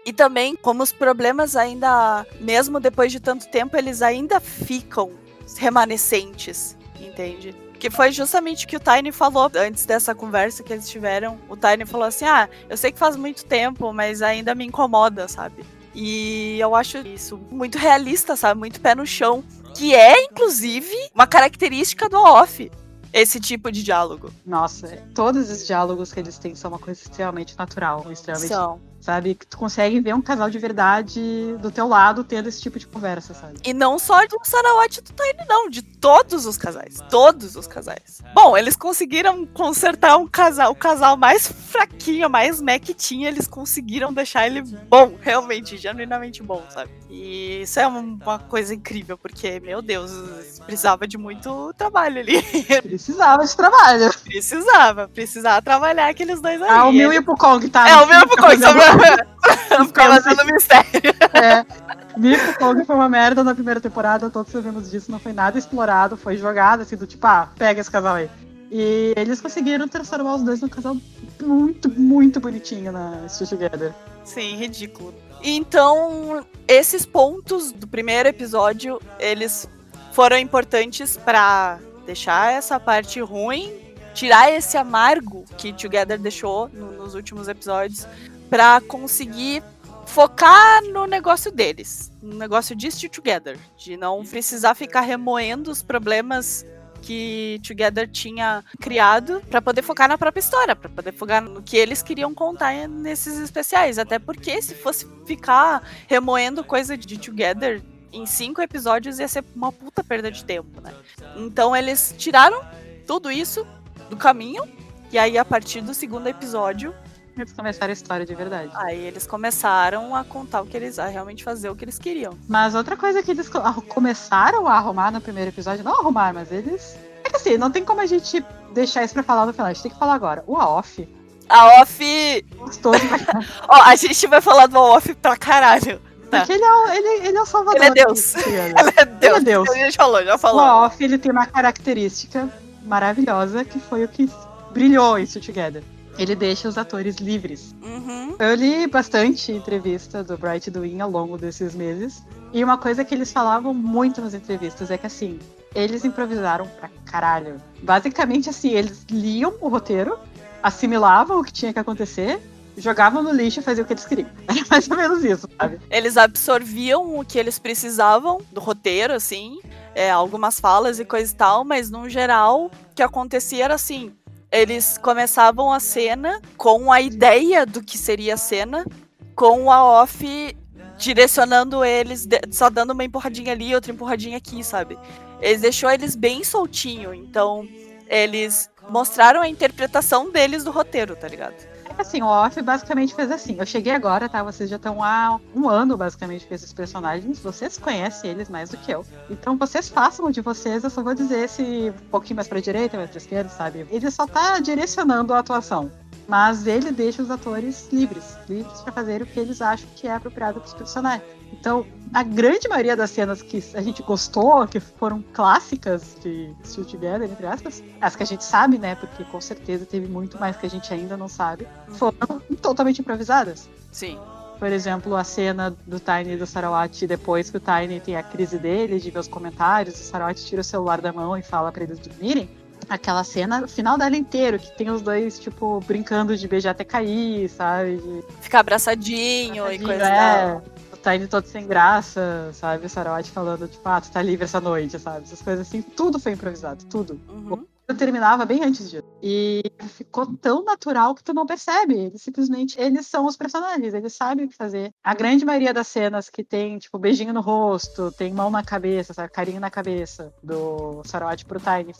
E também como os problemas ainda, mesmo depois de tanto tempo, eles ainda ficam remanescentes, entende? Que foi justamente o que o Tiny falou antes dessa conversa que eles tiveram. O Tiny falou assim: Ah, eu sei que faz muito tempo, mas ainda me incomoda, sabe? E eu acho isso muito realista, sabe? Muito pé no chão. Que é, inclusive, uma característica do off esse tipo de diálogo. Nossa, todos os diálogos que eles têm são uma coisa extremamente natural, extremamente são sabe? Que tu consegue ver um casal de verdade do teu lado tendo esse tipo de conversa, sabe? E não só do Sarawat e do Tiny, não, de todos os casais. Todos os casais. Bom, eles conseguiram consertar um casal, o casal mais fraquinho, mais mequitinho, eles conseguiram deixar ele bom, realmente, genuinamente bom, sabe? E isso é uma coisa incrível, porque, meu Deus, precisava de muito trabalho ali. Precisava de trabalho. Precisava, precisava trabalhar aqueles dois ali. Ah, o Mil e o Pukong, tá? É, o Mil e o Pukong, Ficava fazendo mistério. É. Nico Kong foi uma merda na primeira temporada, todos sabemos disso, não foi nada explorado, foi jogado assim, do tipo, ah, pega esse casal aí. E eles conseguiram transformar os dois num casal muito, muito bonitinho na Still Together. Sim, ridículo. Então, esses pontos do primeiro episódio, eles foram importantes para deixar essa parte ruim, tirar esse amargo que Together deixou no, nos últimos episódios, para conseguir focar no negócio deles, no negócio de Still Together, de não precisar ficar remoendo os problemas que Together tinha criado para poder focar na própria história, para poder focar no que eles queriam contar nesses especiais. Até porque se fosse ficar remoendo coisa de Together em cinco episódios ia ser uma puta perda de tempo, né? Então eles tiraram tudo isso do caminho e aí a partir do segundo episódio eles começaram a história de verdade. Aí eles começaram a contar o que eles. a realmente fazer o que eles queriam. Mas outra coisa que eles começaram a arrumar no primeiro episódio, não arrumar, mas eles. É que assim, não tem como a gente deixar isso pra falar no final, a gente tem que falar agora. O AOF. A off. Gostoso Ó, a gente vai falar do off pra caralho. Tá. Porque ele é, ele, ele é o salvador. Ele é Deus. ele é Deus. Ele é Deus. A gente falou, já falou. O off, ele tem uma característica maravilhosa que foi o que brilhou isso Together ele deixa os atores livres. Uhum. Eu li bastante entrevista do Bright e do Win ao longo desses meses. E uma coisa que eles falavam muito nas entrevistas é que assim, eles improvisaram pra caralho. Basicamente assim, eles liam o roteiro, assimilavam o que tinha que acontecer jogavam no lixo e faziam o que eles queriam. Era mais ou menos isso, sabe? Eles absorviam o que eles precisavam do roteiro, assim, é, algumas falas e coisa e tal, mas no geral, o que acontecia era assim: eles começavam a cena com a ideia do que seria a cena, com a off direcionando eles, só dando uma empurradinha ali, outra empurradinha aqui, sabe? Eles deixou eles bem soltinho, então eles mostraram a interpretação deles do roteiro, tá ligado? Assim, o Off basicamente fez assim. Eu cheguei agora, tá? Vocês já estão há um ano, basicamente, com esses personagens. Vocês conhecem eles mais do que eu. Então vocês façam de vocês. Eu só vou dizer se um pouquinho mais pra direita, mais pra esquerda, sabe? Ele só tá direcionando a atuação. Mas ele deixa os atores livres, livres para fazer o que eles acham que é apropriado para os personagens. Então, a grande maioria das cenas que a gente gostou, que foram clássicas de Still Together, entre aspas, as que a gente sabe, né? Porque com certeza teve muito mais que a gente ainda não sabe, foram totalmente improvisadas. Sim. Por exemplo, a cena do Tiny e do Sarawat depois que o Tiny tem a crise dele, de ver os comentários, o Sarawat tira o celular da mão e fala para eles dormirem aquela cena, o final dela inteiro, que tem os dois, tipo, brincando de beijar até cair, sabe? De... Ficar abraçadinho, abraçadinho e coisa é. O Tá indo todo sem graça, sabe? O Sarawat falando, tipo, ah, tu tá livre essa noite, sabe? Essas coisas assim, tudo foi improvisado, tudo. Uhum eu terminava bem antes disso. E ficou tão natural que tu não percebe. Eles simplesmente, eles são os personagens, eles sabem o que fazer. A grande maioria das cenas que tem, tipo, beijinho no rosto, tem mão na cabeça, sabe? carinho na cabeça do Sarawat pro Tiny,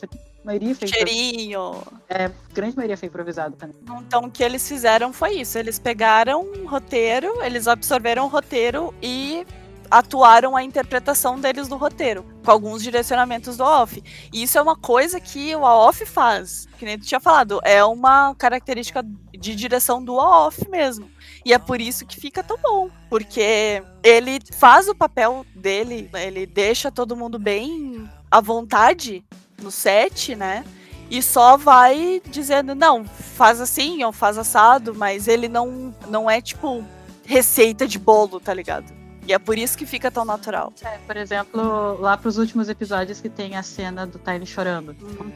maioria foi Cheirinho. É, a grande maioria foi improvisado também. Então o que eles fizeram foi isso. Eles pegaram um roteiro, eles absorveram o roteiro e atuaram a interpretação deles do roteiro, com alguns direcionamentos do off. E isso é uma coisa que o off faz, que nem tu tinha falado, é uma característica de direção do off mesmo. E é por isso que fica tão bom, porque ele faz o papel dele, ele deixa todo mundo bem à vontade no set, né? E só vai dizendo, não, faz assim ou faz assado, mas ele não, não é tipo receita de bolo, tá ligado? E é por isso que fica tão natural. É, por exemplo, lá pros últimos episódios que tem a cena do Tiny chorando, uhum.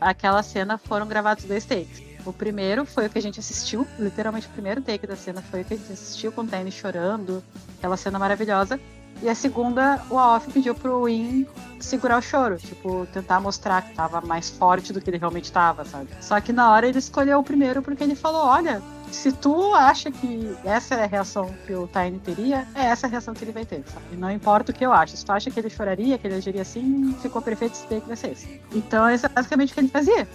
aquela cena foram gravados dois takes. O primeiro foi o que a gente assistiu, literalmente o primeiro take da cena foi o que a gente assistiu com o Tiny chorando, aquela cena maravilhosa. E a segunda, o Off pediu pro Win segurar o choro, tipo, tentar mostrar que tava mais forte do que ele realmente tava, sabe? Só que na hora ele escolheu o primeiro porque ele falou: olha, se tu acha que essa é a reação que o Tiny teria, é essa a reação que ele vai ter, sabe? Não importa o que eu acho. Se tu acha que ele choraria, que ele agiria assim, ficou perfeito, esse que vai ser esse. Então, isso é basicamente o que ele fazia.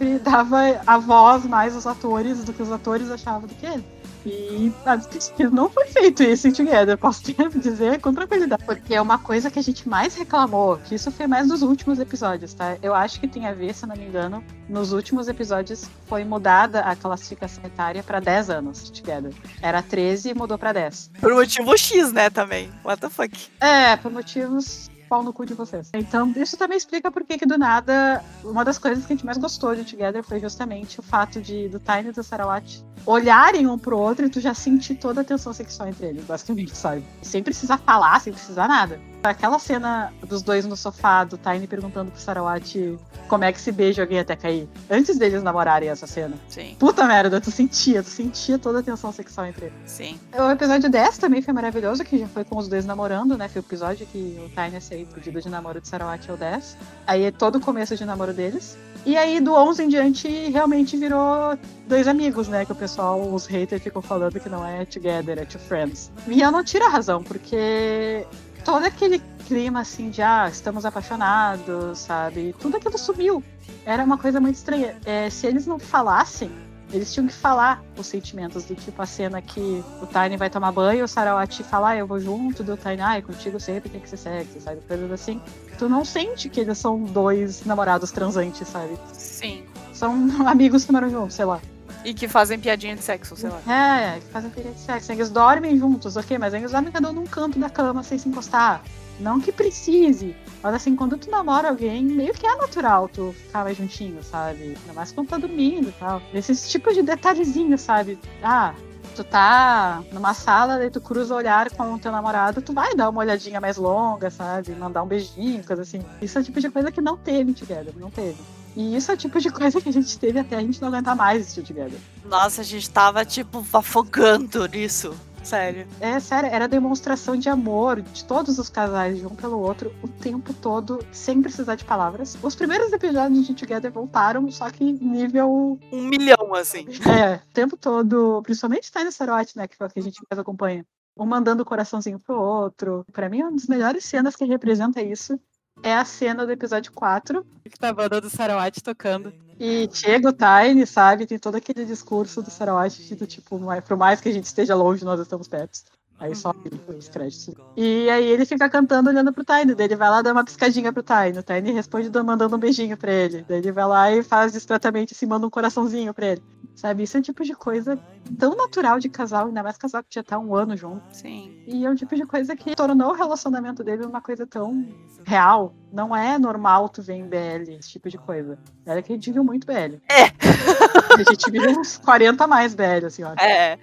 Ele dava a voz mais aos atores do que os atores achavam do que ele. E não foi feito isso em Together, posso dizer com tranquilidade. Porque é uma coisa que a gente mais reclamou, que isso foi mais nos últimos episódios, tá? Eu acho que tem a ver, se não me engano, nos últimos episódios foi mudada a classificação etária para 10 anos Together. Era 13 e mudou para 10. Por motivo X, né, também. What the fuck? É, por motivos pau no cu de vocês. Então, isso também explica por que do nada, uma das coisas que a gente mais gostou de Together foi justamente o fato de do Tiny e do Sarawat olharem um pro outro e tu já sentir toda a tensão sexual entre eles, basicamente, sabe? Sem precisar falar, sem precisar nada. Aquela cena dos dois no sofá, do Tiny perguntando pro Sarawat como é que se beija alguém até cair. Antes deles namorarem essa cena. Sim. Puta merda, tu sentia, tu sentia toda a tensão sexual entre eles. Sim. O episódio 10 também foi maravilhoso, que já foi com os dois namorando, né? Foi o episódio que o Tiny o pedido de namoro de Sarawat é o 10. Aí é todo o começo de namoro deles. E aí, do 11 em diante, realmente virou dois amigos, né? Que o pessoal, os haters ficam falando que não é together, é two friends. E eu não tiro a razão, porque todo aquele clima assim de ah, estamos apaixonados, sabe? Tudo aquilo sumiu. Era uma coisa muito estranha. É, se eles não falassem, eles tinham que falar os sentimentos, do tipo a cena que o Tiny vai tomar banho, o Sarawati fala, ah, eu vou junto, do Tiny, ah, contigo sempre tem que ser sexy, sabe? Coisas assim. Tu não sente que eles são dois namorados transantes, sabe? Sim. São amigos que moram juntos, sei lá. E que fazem piadinha de sexo, sei lá. É, que fazem piadinha de sexo. Eles dormem juntos, ok, mas eles dormem cada um num canto da cama sem se encostar. Não que precise. Mas assim, quando tu namora alguém, meio que é natural tu ficar mais juntinho, sabe? Ainda mais quando tá dormindo e tal. Esses tipos de detalhezinhos, sabe? Ah, tu tá numa sala, daí tu cruza o olhar com o teu namorado, tu vai dar uma olhadinha mais longa, sabe? Mandar um beijinho, coisa assim. Isso é o tipo de coisa que não teve Together, não teve. E isso é o tipo de coisa que a gente teve até a gente não aguentar mais esse Together. Nossa, a gente tava, tipo, afogando nisso. Sério. É, sério, era demonstração de amor de todos os casais de um pelo outro o tempo todo, sem precisar de palavras. Os primeiros episódios de Together voltaram, só que nível. Um milhão, assim. É, o tempo todo, principalmente Tiny Sarote, né, que foi o que a gente mais acompanha. Um mandando o coraçãozinho pro outro. Para mim, uma das melhores cenas que representa isso é a cena do episódio 4. Que tá a banda do Sarawat tocando. E chega o Tiny, sabe? Tem todo aquele discurso do Sarawat do tipo, por mais que a gente esteja longe, nós estamos perto. Aí só uhum. os créditos. E aí ele fica cantando olhando pro Tiny. Daí ele vai lá dar uma piscadinha pro Tiny. O Tiny responde mandando um beijinho pra ele. Daí ele vai lá e faz discretamente assim, manda um coraçãozinho pra ele. Sabe? Isso é o tipo de coisa tão natural de casal, ainda mais casal que já tá um ano junto. Sim. E é o tipo de coisa que tornou o relacionamento dele uma coisa tão real. Não é normal tu ver em BL esse tipo de coisa. Era que a gente viu muito BL. É. A gente viu uns 40 mais BL, assim, ó. É.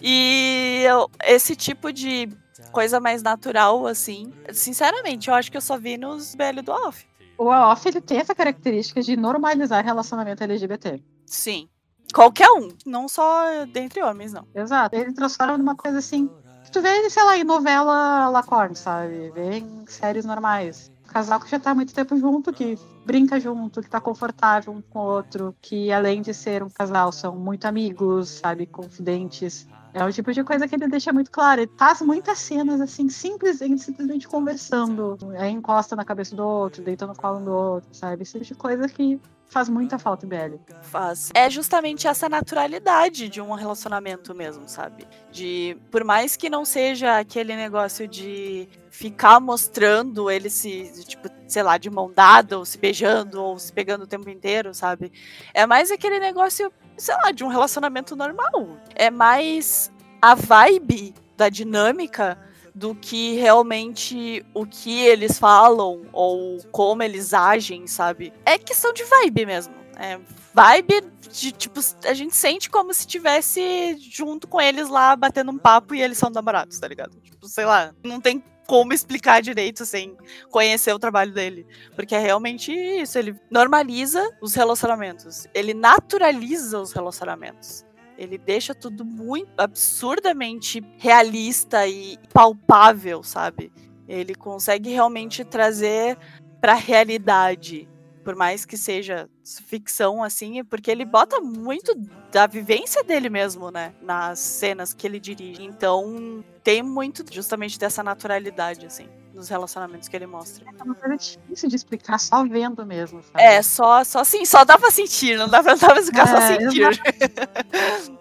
E eu, esse tipo de coisa mais natural, assim, sinceramente, eu acho que eu só vi nos BL do Off. O Off, ele tem essa característica de normalizar relacionamento LGBT. Sim. Qualquer um, não só dentre homens, não. Exato. Ele transforma numa coisa assim. Que tu vê, sei lá, em novela Lacorne, sabe? Vê em séries normais. Casal que já tá há muito tempo junto, que brinca junto, que tá confortável um com o outro, que além de ser um casal, são muito amigos, sabe? Confidentes. É o tipo de coisa que ele deixa muito claro. Ele faz muitas cenas assim, simples, simplesmente conversando. Aí encosta na cabeça do outro, deita no colo do outro, sabe? Esse tipo de coisa que faz muita falta em BL. Faz. É justamente essa naturalidade de um relacionamento mesmo, sabe? De por mais que não seja aquele negócio de ficar mostrando ele se, tipo, sei lá, de mão dada, ou se beijando, ou se pegando o tempo inteiro, sabe? É mais aquele negócio, sei lá, de um relacionamento normal. É mais a vibe da dinâmica do que realmente o que eles falam ou como eles agem, sabe? É questão de vibe mesmo. É vibe de tipo, a gente sente como se tivesse junto com eles lá batendo um papo e eles são namorados, tá ligado? Tipo, sei lá, não tem como explicar direito sem conhecer o trabalho dele. Porque é realmente isso, ele normaliza os relacionamentos, ele naturaliza os relacionamentos. Ele deixa tudo muito absurdamente realista e palpável, sabe? Ele consegue realmente trazer para a realidade, por mais que seja ficção assim, porque ele bota muito da vivência dele mesmo, né, nas cenas que ele dirige. Então, tem muito justamente dessa naturalidade assim. Nos relacionamentos que ele mostra. É uma coisa difícil de explicar só vendo mesmo, sabe? É, só, só assim, só dá pra sentir, não dá pra, dá pra explicar, só É, sentir.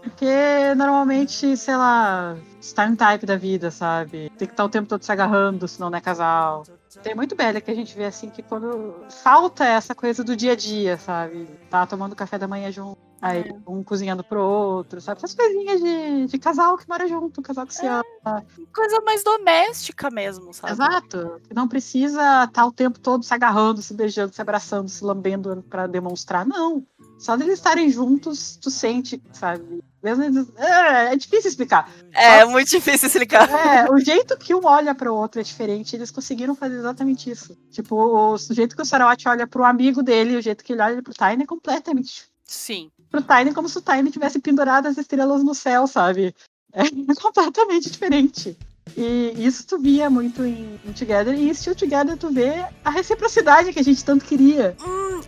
Porque normalmente, sei lá, time type da vida, sabe? Tem que estar o tempo todo se agarrando, senão não é casal. Tem muito bela que a gente vê assim que quando falta essa coisa do dia a dia, sabe? Tá tomando café da manhã junto, aí É. um cozinhando pro outro, sabe? Essas coisinhas de, de casal que mora junto, casal que se É. ama. Coisa mais doméstica mesmo, sabe? Exato. Não precisa estar o tempo todo se agarrando, se beijando, se abraçando, se lambendo pra demonstrar. Não. Só deles estarem juntos, tu sente, sabe? Mesmo eles... é, é difícil explicar. É muito difícil explicar. É, o jeito que um olha pro outro é diferente. Eles conseguiram fazer exatamente isso. Tipo, o, o jeito que o Sarawat olha pro amigo dele, o jeito que ele olha pro Tiny é completamente. Sim. Pro Tiny, como se o Tiny tivesse pendurado as estrelas no céu, sabe? É completamente diferente. E isso tu via muito em, em Together, e em Still Together tu vê a reciprocidade que a gente tanto queria.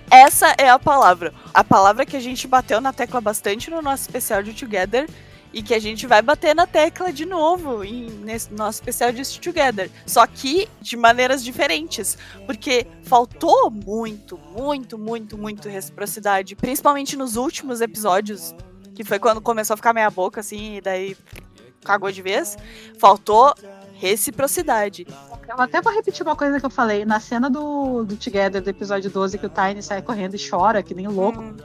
Essa é a palavra. A palavra que a gente bateu na tecla bastante no nosso especial de Together e que a gente vai bater na tecla de novo em, nesse nosso especial de Together. Só que de maneiras diferentes. Porque faltou muito, muito, muito, muito reciprocidade. Principalmente nos últimos episódios. Que foi quando começou a ficar meia boca, assim, e daí cagou de vez. Faltou reciprocidade. Eu até vou repetir uma coisa que eu falei. Na cena do, do Together, do episódio 12, que o Tiny sai correndo e chora, que nem louco. Uhum,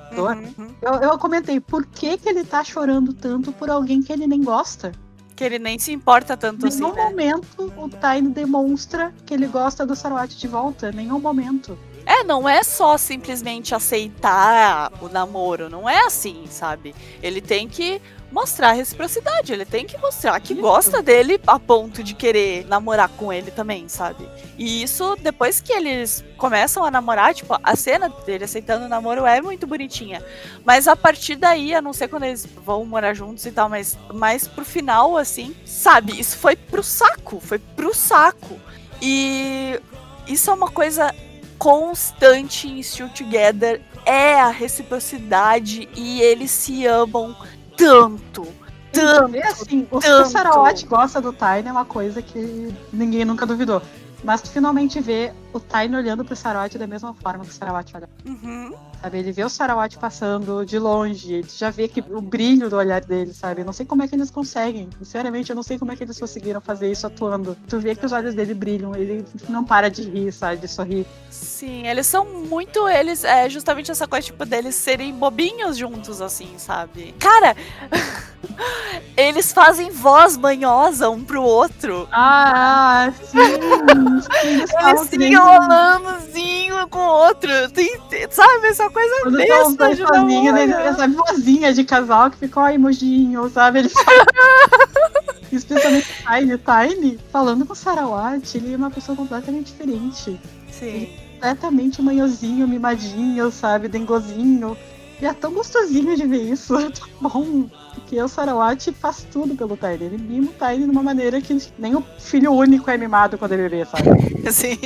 uhum. Eu, eu comentei, por que, que ele tá chorando tanto por alguém que ele nem gosta? Que ele nem se importa tanto Em assim, nenhum né? momento o Tiny demonstra que ele gosta do Sarawat de volta. Nenhum momento. É, não é só simplesmente aceitar o namoro, não é assim, sabe? Ele tem que mostrar reciprocidade, ele tem que mostrar que Isso. gosta dele a ponto de querer namorar com ele também, sabe? E isso, depois que eles começam a namorar, tipo, a cena dele aceitando o namoro é muito bonitinha. Mas a partir daí, a não sei quando eles vão morar juntos e tal, mas mais pro final, assim, sabe? Isso foi pro saco, foi pro saco. E isso é uma coisa constante em Still Together é a reciprocidade e eles se amam tanto. Tanto. E assim, o que o Sarawat gosta do Tiny é uma coisa que ninguém nunca duvidou. Mas tu finalmente vê o Tiny olhando pro Sarawat da mesma forma que o Sarawat olha. Uhum. Sabe? Ele vê o Sarawat passando de longe, ele já vê que o brilho do olhar dele, sabe? Eu não sei como é que eles conseguem. Sinceramente, eu não sei como é que eles conseguiram fazer isso atuando. Tu vê que os olhos dele brilham, ele não para de rir, sabe? De sorrir. Sim, eles são muito. Eles. É justamente essa coisa, tipo, deles serem bobinhos juntos, assim, sabe? Cara, eles fazem voz manhosa um pro outro. Ah, sim! sim eles Eles nem- ficam rolandozinho com o outro. Tem- sabe? Essa coisa Quando besta de sozinhos, namoro. eles, sabe, vozinha de casal que ficou ai, mojinho, sabe? Eles Especialmente o Tiny, Tiny, falando com o Sarawat, ele é uma pessoa completamente diferente. Sim. Completamente manhozinho, mimadinho, sabe? Dengozinho. E é tão gostosinho de ver isso, é tão bom. Porque o Sarawat faz tudo pelo Tiny. Ele mima o Tiny de uma maneira que nem o filho único é mimado quando ele vê, sabe? Sim.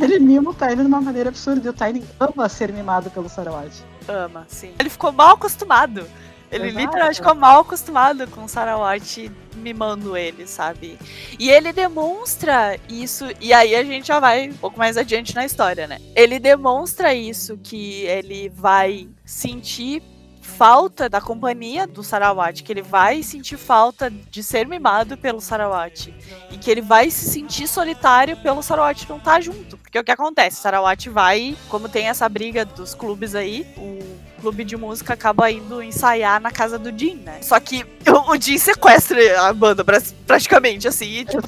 Ele mima o Tiny de uma maneira absurda. E o Tiny ama ser mimado pelo Sarawat. Ama, sim. Ele ficou mal acostumado. Ele Exato. literalmente ficou mal acostumado com o Sarawat mimando ele, sabe? E ele demonstra isso, e aí a gente já vai um pouco mais adiante na história, né? Ele demonstra isso, que ele vai sentir falta da companhia do Sarawat, que ele vai sentir falta de ser mimado pelo Sarawat. E que ele vai se sentir solitário pelo Sarawat não estar junto. Porque o que acontece? O Sarawat vai, como tem essa briga dos clubes aí, o clube de música acaba indo ensaiar na casa do Jim, né? Só que o, Jim sequestra a banda, pra- praticamente, assim, e, tipo,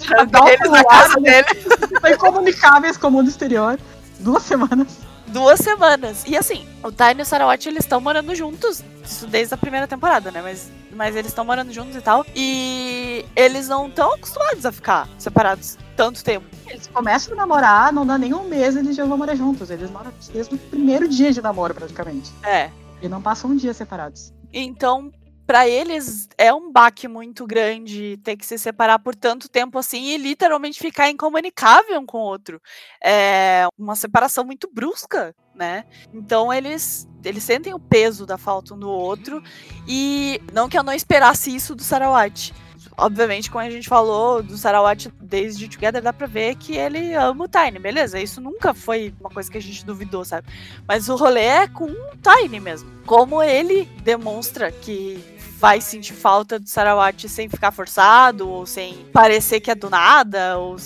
eles na casa dele Incomunicáveis com o mundo exterior. Duas semanas. Duas semanas. E assim, o Tiny e o Sarawat, eles estão morando juntos, isso desde a primeira temporada, né? Mas, mas eles estão morando juntos e tal. E eles não estão acostumados a ficar separados tanto tempo. Eles começam a namorar, não dá nem um mês, eles já vão morar juntos. Eles moram desde o primeiro dia de namoro, praticamente. É. E não passam um dia separados. Então, pra eles é um baque muito grande ter que se separar por tanto tempo assim e literalmente ficar incomunicável um com o outro. É uma separação muito brusca, né? Então eles eles sentem o peso da falta um do outro e não que eu não esperasse isso do Sarawat. Obviamente, como a gente falou do Sarawat desde Together, dá pra ver que ele ama o Tiny, beleza? Isso nunca foi uma coisa que a gente duvidou, sabe? Mas o rolê é com o Tiny mesmo. Como ele demonstra que vai sentir falta do Sarawat sem ficar forçado, ou sem parecer que é do nada, ou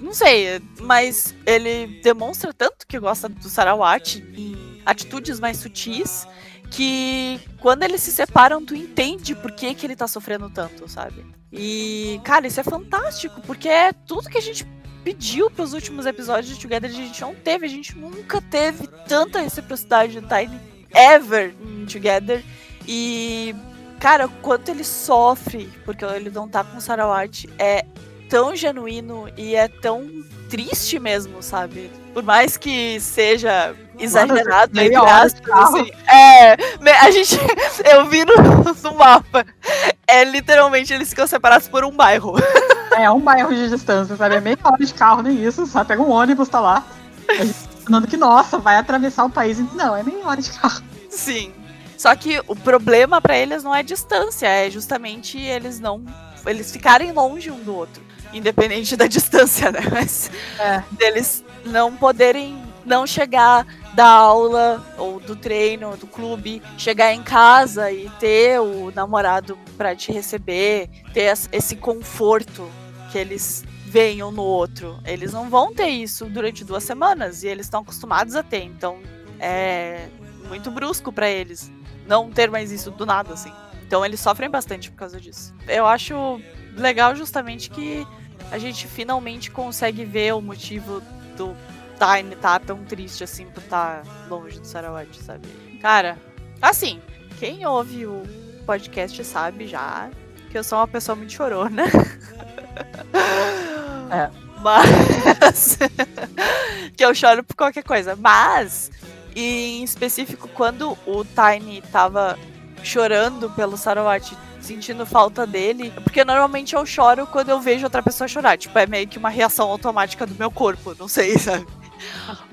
não sei, mas ele demonstra tanto que gosta do Sarawat em atitudes mais sutis que quando eles se separam, tu entende por que, que ele tá sofrendo tanto, sabe? E, cara, isso é fantástico, porque é tudo que a gente pediu pros últimos episódios de Together, a gente não teve, a gente nunca teve tanta reciprocidade no Tiny ever em Together. E, cara, o quanto ele sofre, porque ele não tá com o Sarawat, é tão genuíno e é tão triste mesmo, sabe? Por mais que seja exagerado, Mano, entre aspas, assim. É, a gente. Eu vi no, no mapa. É literalmente eles ficam separados por um bairro. É um bairro de distância, sabe? É meia hora de carro, nem isso. Só pega um ônibus, tá lá. Tá Falando que, nossa, vai atravessar o país. Não, é meia hora de carro. Sim. Só que o problema pra eles não é distância, é justamente eles não. Eles ficarem longe um do outro. Independente da distância, né? Mas É. deles não poderem não chegar da aula ou do treino, do clube, chegar em casa e ter o namorado pra te receber, ter es- esse conforto que eles veem um no outro. Eles não vão ter isso durante duas semanas e eles estão acostumados a ter, então é muito brusco pra eles não ter mais isso do nada assim. Então eles sofrem bastante por causa disso. Eu acho legal justamente que a gente finalmente consegue ver o motivo do Tiny tá tão triste assim por estar longe do Sarawat, sabe? Cara, assim, quem ouve o podcast sabe já que eu sou uma pessoa muito chorona. É. Mas. que eu choro por qualquer coisa. Mas, em específico, quando o Tiny tava chorando pelo Sarawat, sentindo falta dele. Porque normalmente eu choro quando eu vejo outra pessoa chorar. Tipo, é meio que uma reação automática do meu corpo. Não sei, sabe?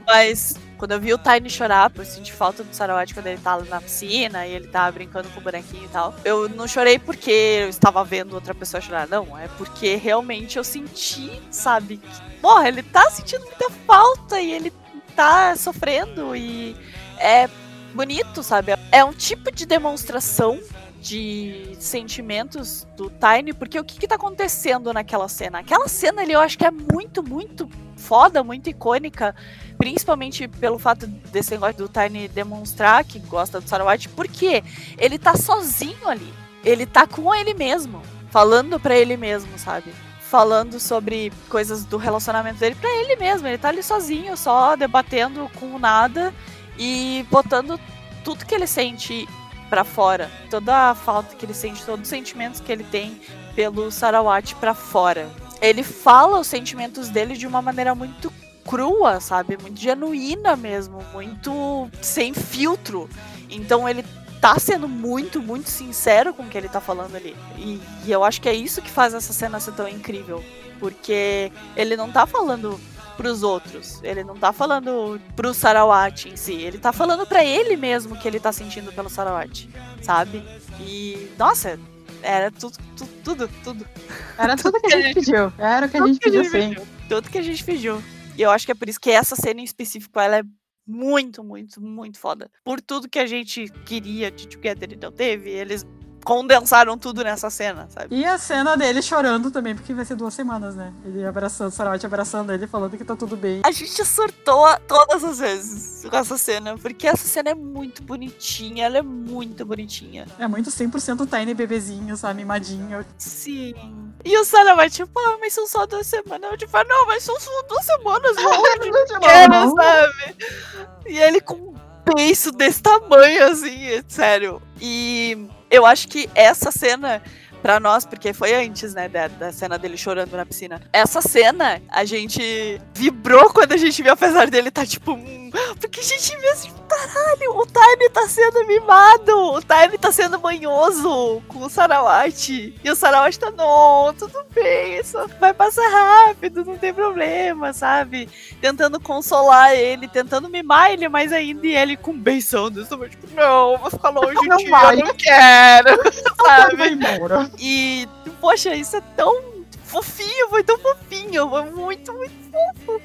Mas quando eu vi o Tiny chorar por sentir falta do Sarawat quando ele tá lá na piscina e ele tá brincando com o bonequinho e tal, eu não chorei porque eu estava vendo outra pessoa chorar, não. É porque realmente eu senti, sabe? Que, porra, ele tá sentindo muita falta e ele tá sofrendo e é bonito, sabe? É um tipo de demonstração de sentimentos do Tiny, porque o que que tá acontecendo naquela cena? Aquela cena ali eu acho que é muito, muito foda, muito icônica, principalmente pelo fato desse negócio do Tiny demonstrar que gosta do Sarawat, porque ele tá sozinho ali. Ele tá com ele mesmo, falando pra ele mesmo, sabe? Falando sobre coisas do relacionamento dele pra ele mesmo. Ele tá ali sozinho, só debatendo com nada e botando tudo que ele sente pra fora, toda a falta que ele sente, todos os sentimentos que ele tem pelo Sarawat pra fora. Ele fala os sentimentos dele de uma maneira muito crua, sabe? Muito genuína mesmo, muito sem filtro. Então ele tá sendo muito, muito sincero com o que ele tá falando ali. E, e eu acho que é isso que faz essa cena ser tão incrível. Porque ele não tá falando pros outros. Ele não tá falando pro Sarawat em si. Ele tá falando pra ele mesmo que ele tá sentindo pelo Sarawat, sabe? E, nossa, era tudo, tudo, tudo, tudo. Era tudo que a gente pediu. Era o que a gente pediu, sim. Tudo que a gente pediu. E eu acho que é por isso que essa cena em específico, ela é muito, muito, muito foda. Por tudo que a gente queria de Together e não teve, eles condensaram tudo nessa cena, sabe? E a cena dele chorando também, porque vai ser duas semanas, né? Ele abraçando, Sarawat abraçando ele, falando que tá tudo bem. A gente surtou todas as vezes com essa cena, porque essa cena é muito bonitinha, ela é muito bonitinha. É muito 100% Tiny bebezinho, sabe? Mimadinho. Sim. E o Sarah vai tipo, ah, mas são só duas semanas. Eu tipo, ah, não, mas são só duas semanas longe. Era, sabe? E ele com um beiço desse tamanho, assim, é sério. E eu acho que essa cena, pra nós, porque foi antes, né, da, da cena dele chorando na piscina. Essa cena, a gente vibrou quando a gente viu, apesar dele tá tipo. Porque a gente mesmo tá caralho, o Time tá sendo mimado, o Time tá sendo manhoso com o Sarawati. E o Sarawati tá, não, tudo bem, isso vai passar rápido, não tem problema, sabe? Tentando consolar ele, tentando mimar ele mais ainda, e ele com beição, tipo, não, vou ficar longe de ti, eu não quero, sabe? E, poxa, isso é tão fofinho, foi tão fofinho, foi muito, muito fofo.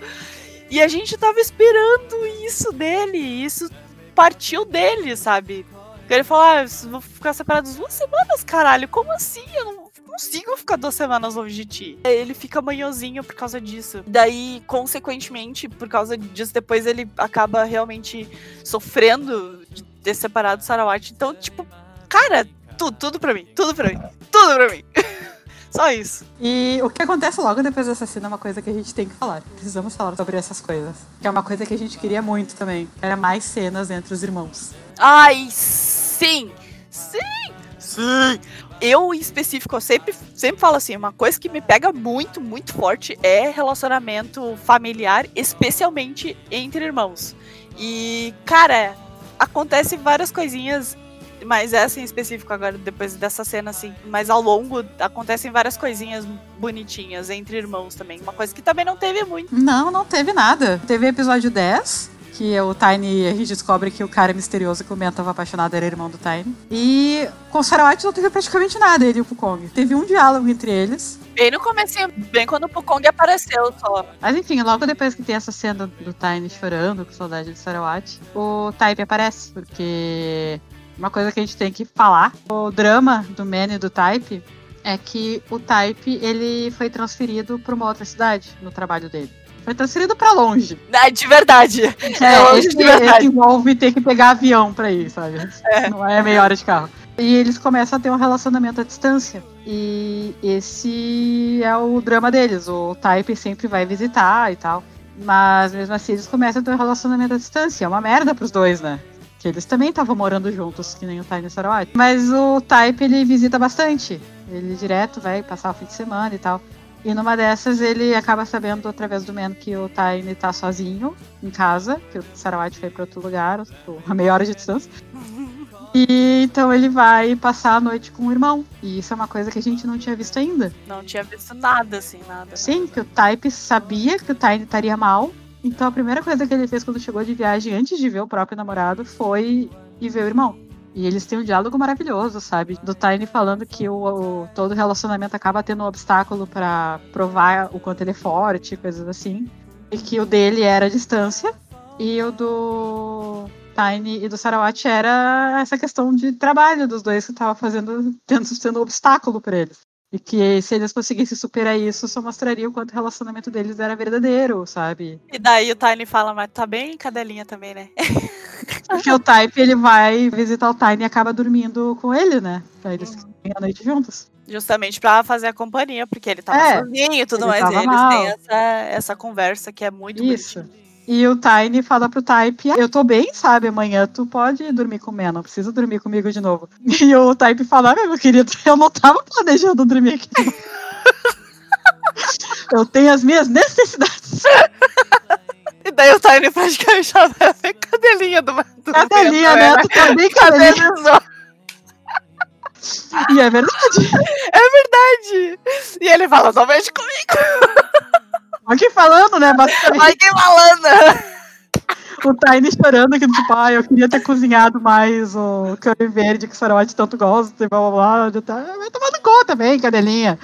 E a gente tava esperando isso dele, isso partiu dele, sabe? Ele falou, ah, vou ficar separados duas semanas, caralho, como assim? Eu não consigo ficar duas semanas longe de ti. Ele fica manhozinho por causa disso. Daí, consequentemente, por causa disso, depois ele acaba realmente sofrendo de ter separado Sarawat. Então, tipo, cara, tudo, tudo pra mim, tudo pra mim, tudo pra mim. Só isso. E o que acontece logo depois do assassino é uma coisa que a gente tem que falar. Precisamos falar sobre essas coisas. Que é uma coisa que a gente queria muito também. Era mais cenas entre os irmãos. Ai, sim! Sim! Sim! Eu, em específico, eu sempre, sempre falo assim: uma coisa que me pega muito, muito forte é relacionamento familiar, especialmente entre irmãos. E, cara, acontece várias coisinhas mas essa em específico agora, depois dessa cena, assim, mas ao longo acontecem várias coisinhas bonitinhas entre irmãos também. Uma coisa que também não teve muito. Não, não teve nada. Teve episódio 10, que é o Tiny, descobre que o cara misterioso que o Ben estava apaixonado era irmão do Tiny. E com o Sarawat não teve praticamente nada, ele e o Pukong. Teve um diálogo entre eles. Bem no começo, bem quando o Pukong apareceu só. Mas enfim, logo depois que tem essa cena do Tiny chorando com saudade do Sarawat, o Type aparece, porque uma coisa que a gente tem que falar, o drama do Man e do Type é que o Type ele foi transferido para uma outra cidade no trabalho dele. Foi transferido para longe. É, de verdade. É, é longe de verdade. envolve ter que pegar avião para ir, sabe? É. Não é meia hora de carro. E eles começam a ter um relacionamento à distância. E esse é o drama deles. O Type sempre vai visitar e tal. Mas mesmo assim eles começam a ter um relacionamento à distância. É uma merda pros dois, né? Que eles também estavam morando juntos, que nem o Tyne e o Sarawat. Mas o Type, ele visita bastante. Ele direto vai passar o fim de semana e tal. E numa dessas ele acaba sabendo através do Man que o Tyne tá sozinho em casa, que o Sarawat foi para outro lugar, a meia hora de distância. E então ele vai passar a noite com o irmão. E isso é uma coisa que a gente não tinha visto ainda. Não tinha visto nada, assim, nada. Sim, que o Type sabia que o Tyne estaria mal, então a primeira coisa que ele fez quando chegou de viagem, antes de ver o próprio namorado, foi ir ver o irmão. E eles têm um diálogo maravilhoso, sabe? Do Tiny falando que o, o todo relacionamento acaba tendo um obstáculo para provar o quanto ele é forte, coisas assim. E que o dele era a distância. E o do Tiny e do Sarawat era essa questão de trabalho dos dois que tava fazendo, tendo, sendo um obstáculo para eles. E que se eles conseguissem superar isso, só mostraria o quanto o relacionamento deles era verdadeiro, sabe? E daí o Tiny fala, mas tá bem cadelinha também, né? Porque o Type, ele vai visitar o Tiny e acaba dormindo com ele, né? Pra eles uhum. a noite juntos. Justamente pra fazer a companhia, porque ele tava é, sozinho e tudo mais. E eles mal. têm essa, essa conversa que é muito Isso. Bonitinho. E o Tiny fala pro Type, eu tô bem, sabe? Amanhã tu pode dormir com o não precisa dormir comigo de novo. E o Type fala, ah, meu querido, eu não tava planejando dormir aqui. eu tenho as minhas necessidades. E daí o Tiny praticamente já vai ver cadelinha do, do Cadelinha, né? né? Tu tá bem cadelinha. E é verdade. É verdade. E ele fala, só mexe comigo. Aqui falando, né? Basicamente. Aqui falando. O Tiny chorando aqui tipo, pai, eu queria ter cozinhado mais o curry verde que o Sarote tanto gosta, e blá blá blá. Tá, vai tomar no conta também, cadelinha.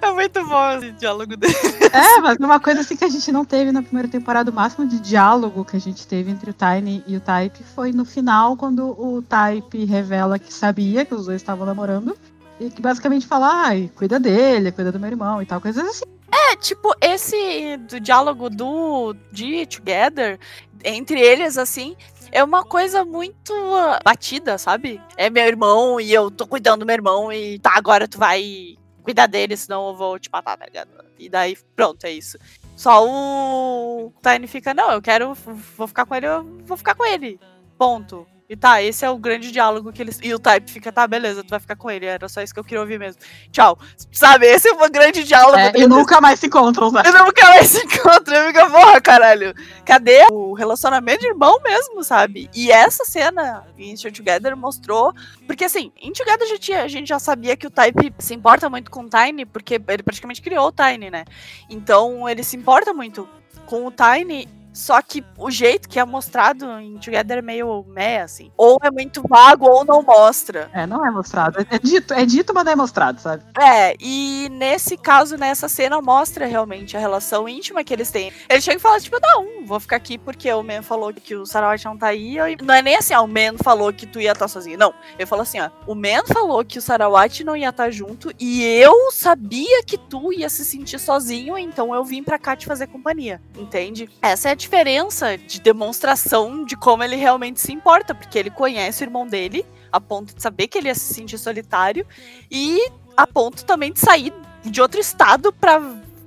É muito bom esse diálogo dele. É, mas uma coisa assim que a gente não teve na primeira temporada, o máximo de diálogo que a gente teve entre o Tiny e o Type foi no final, quando o Type revela que sabia que os dois estavam namorando. E basicamente fala, ai, cuida dele, cuida do meu irmão e tal, coisas assim. É, tipo, esse do diálogo do de Together, entre eles, assim, é uma coisa muito uh, batida, sabe? É meu irmão e eu tô cuidando do meu irmão e tá, agora tu vai cuidar dele, senão eu vou te matar, tá ligado? E daí, pronto, é isso. Só o Tiny fica, não, eu quero, vou ficar com ele, eu vou ficar com ele. Ponto. E tá, esse é o grande diálogo que eles. E o Type fica, tá, beleza, tu vai ficar com ele. Era só isso que eu queria ouvir mesmo. Tchau. Sabe, esse é o grande diálogo. É, e nunca mais se encontram, né? E nunca mais se encontram. Eu fico, porra, caralho. Cadê o relacionamento de irmão mesmo, sabe? E essa cena em Together mostrou. Porque assim, em Together já tinha, a gente já sabia que o Type se importa muito com o Tiny, porque ele praticamente criou o Tiny, né? Então ele se importa muito com o Tiny só que o jeito que é mostrado em Together é meio meh, assim. Ou é muito vago ou não mostra. É, não é mostrado. É dito, é dito mas não é mostrado, sabe? É, e nesse caso, nessa cena, mostra realmente a relação íntima que eles têm. Ele chega e fala, tipo, não, vou ficar aqui porque o Man falou que o Sarawat não tá aí. Não é nem assim, ó, o Man falou que tu ia estar tá sozinho. Não. Ele falou assim, ó, o Man falou que o Sarawat não ia estar tá junto e eu sabia que tu ia se sentir sozinho, então eu vim pra cá te fazer companhia. Entende? Essa é a diferença de demonstração de como ele realmente se importa, porque ele conhece o irmão dele, a ponto de saber que ele ia se sentir solitário, e a ponto também de sair de outro estado pra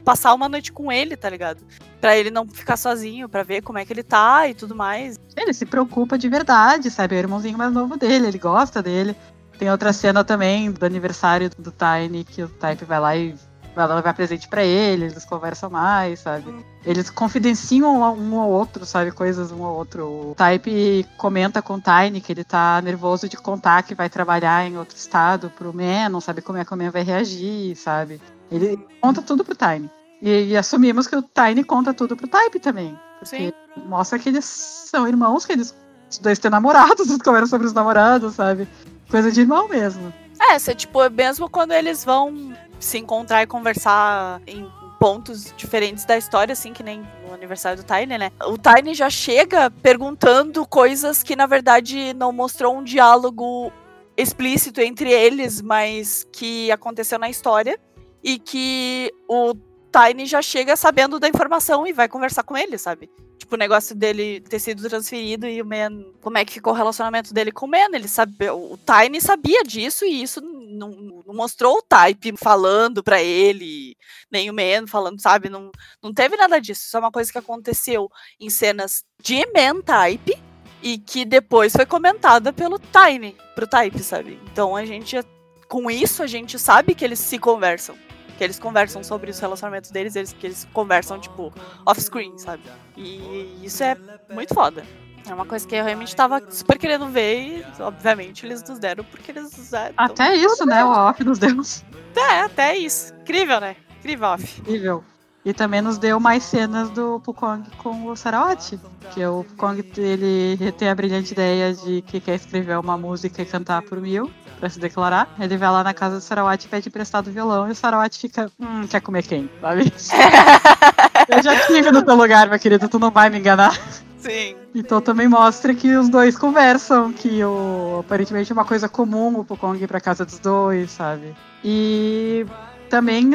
passar uma noite com ele, tá ligado? Pra ele não ficar sozinho, pra ver como é que ele tá e tudo mais. Ele se preocupa de verdade, sabe? É o irmãozinho mais novo dele, ele gosta dele. Tem outra cena também do aniversário do Tiny, que o Type vai lá e ela levar presente para ele, eles conversam mais, sabe? Eles confidenciam um ao outro, sabe? Coisas um ao outro. O Type comenta com o Tiny que ele tá nervoso de contar que vai trabalhar em outro estado pro Man, não sabe como é que o Man vai reagir, sabe? Ele conta tudo pro Tiny. E, e assumimos que o Tiny conta tudo pro Type também. Porque Sim. mostra que eles são irmãos, que eles os dois têm namorados, eles conversam sobre os namorados, sabe? Coisa de irmão mesmo. É, você, tipo, mesmo quando eles vão se encontrar e conversar em pontos diferentes da história, assim, que nem no aniversário do Tiny, né? O Tiny já chega perguntando coisas que, na verdade, não mostrou um diálogo explícito entre eles, mas que aconteceu na história. E que o Tiny já chega sabendo da informação e vai conversar com ele, sabe? Tipo, o negócio dele ter sido transferido e o Man. Como é que ficou o relacionamento dele com o Man? Ele sabe, o Tiny sabia disso e isso não, não mostrou o Type falando para ele, nem o Man falando, sabe? Não, não teve nada disso. Isso é uma coisa que aconteceu em cenas de Man Type e que depois foi comentada pelo Tiny, pro Type, sabe? Então a gente. Com isso, a gente sabe que eles se conversam que eles conversam sobre os relacionamentos deles, eles, que eles conversam, tipo, off-screen, sabe? E isso é muito foda. É uma coisa que eu realmente tava super querendo ver e, obviamente, eles nos deram porque eles. É, até isso, né? O off nos deu. É, até isso. Incrível, né? Incrível off. Incrível. E também nos deu mais cenas do Pukong com o Sarawati. Que o Pukong, ele tem a brilhante ideia de que quer escrever uma música e cantar por mil pra se declarar. Ele vai lá na casa do Sarawat e pede emprestado o violão e o Sarawat fica, hum, quer comer quem? Sabe? Eu já tive no teu lugar, meu querido, tu não vai me enganar. Sim. Então também mostra que os dois conversam, que o, aparentemente é uma coisa comum o Pokong ir pra casa dos dois, sabe? E também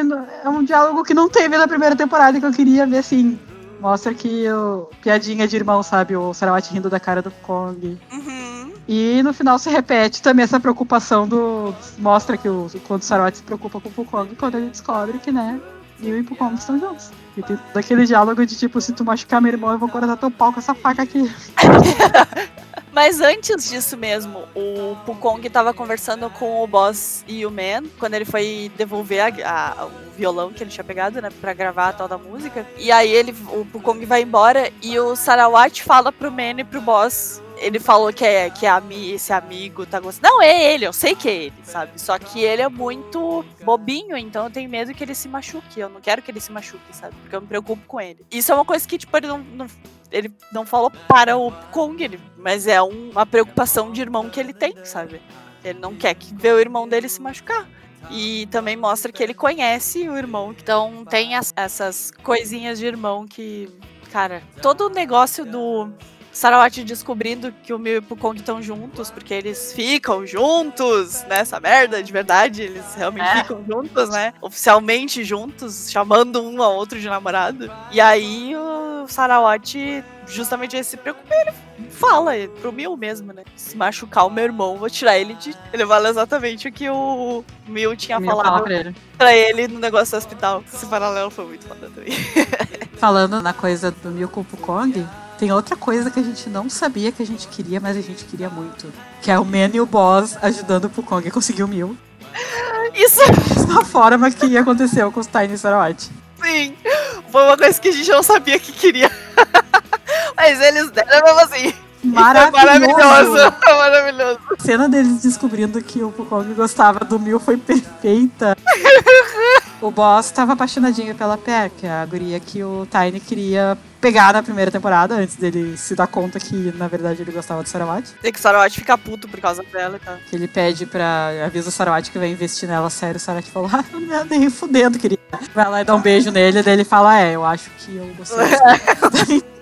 é um diálogo que não teve na primeira temporada que eu queria ver assim. Mostra que o piadinha de irmão, sabe? O Sarawat rindo da cara do Kong. Uhum. E no final se repete também essa preocupação do. Mostra que o, quando o Sarawat se preocupa com o Pukong quando ele descobre que, né, Mil e Pukong estão juntos. E tem daquele diálogo de tipo, se tu machucar meu irmão, eu vou cortar teu pau com essa faca aqui. Mas antes disso mesmo, o Pukong tava conversando com o boss e o Man, quando ele foi devolver a, a, o violão que ele tinha pegado, né, pra gravar a tal da música. E aí ele, o Pukong vai embora e o Sarawat fala pro Man e pro boss ele falou que, é, que é, esse amigo tá gostando. Não, é ele, eu sei que é ele, sabe? Só que ele é muito bobinho, então eu tenho medo que ele se machuque. Eu não quero que ele se machuque, sabe? Porque eu me preocupo com ele. Isso é uma coisa que, tipo, ele não, não ele não falou para o Kong, ele, mas é um, uma preocupação de irmão que ele tem, sabe? Ele não quer que ver o irmão dele se machucar. E também mostra que ele conhece o irmão. Então tem as, essas coisinhas de irmão que. Cara, todo o negócio do Sarawat descobrindo que o Mil e o Pukong estão juntos, porque eles ficam juntos nessa merda, de verdade, eles realmente é. ficam juntos, né? Oficialmente juntos, chamando um ao outro de namorado. E aí o Sarawat justamente esse se preocupa, ele fala pro Mil mesmo, né? Se machucar o meu irmão, vou tirar ele de. Ele fala exatamente o que o Mil tinha Mil falado pra ele. pra ele no negócio do hospital. Esse paralelo foi muito foda também. Falando na coisa do Mil com o Pukong, Tem outra coisa que a gente não sabia que a gente queria, mas a gente queria muito. Que é o Man e o Boss ajudando o Pukong a conseguir o Mil. Isso, Da forma que aconteceu com os Tiny Sarawat. sim, foi uma coisa que a gente não sabia que queria. Mas eles deram mesmo assim. Maravilhoso. Maravilhoso. Maravilhoso. A cena deles descobrindo que o Pukong gostava do Mil foi perfeita. o Boss estava apaixonadinho pela Pear, que é a guria que o Tiny queria pegar na primeira temporada, antes dele se dar conta que, na verdade, ele gostava do Sarawat. Tem que o Sarawat ficar puto por causa dela e tal. Que ele pede pra. avisa o Sarawat que vai investir nela sério. O Sarawat fala, ah, não, nem fudendo, querida. Vai lá e dá um beijo nele, daí ele fala, é, eu acho que eu gostei.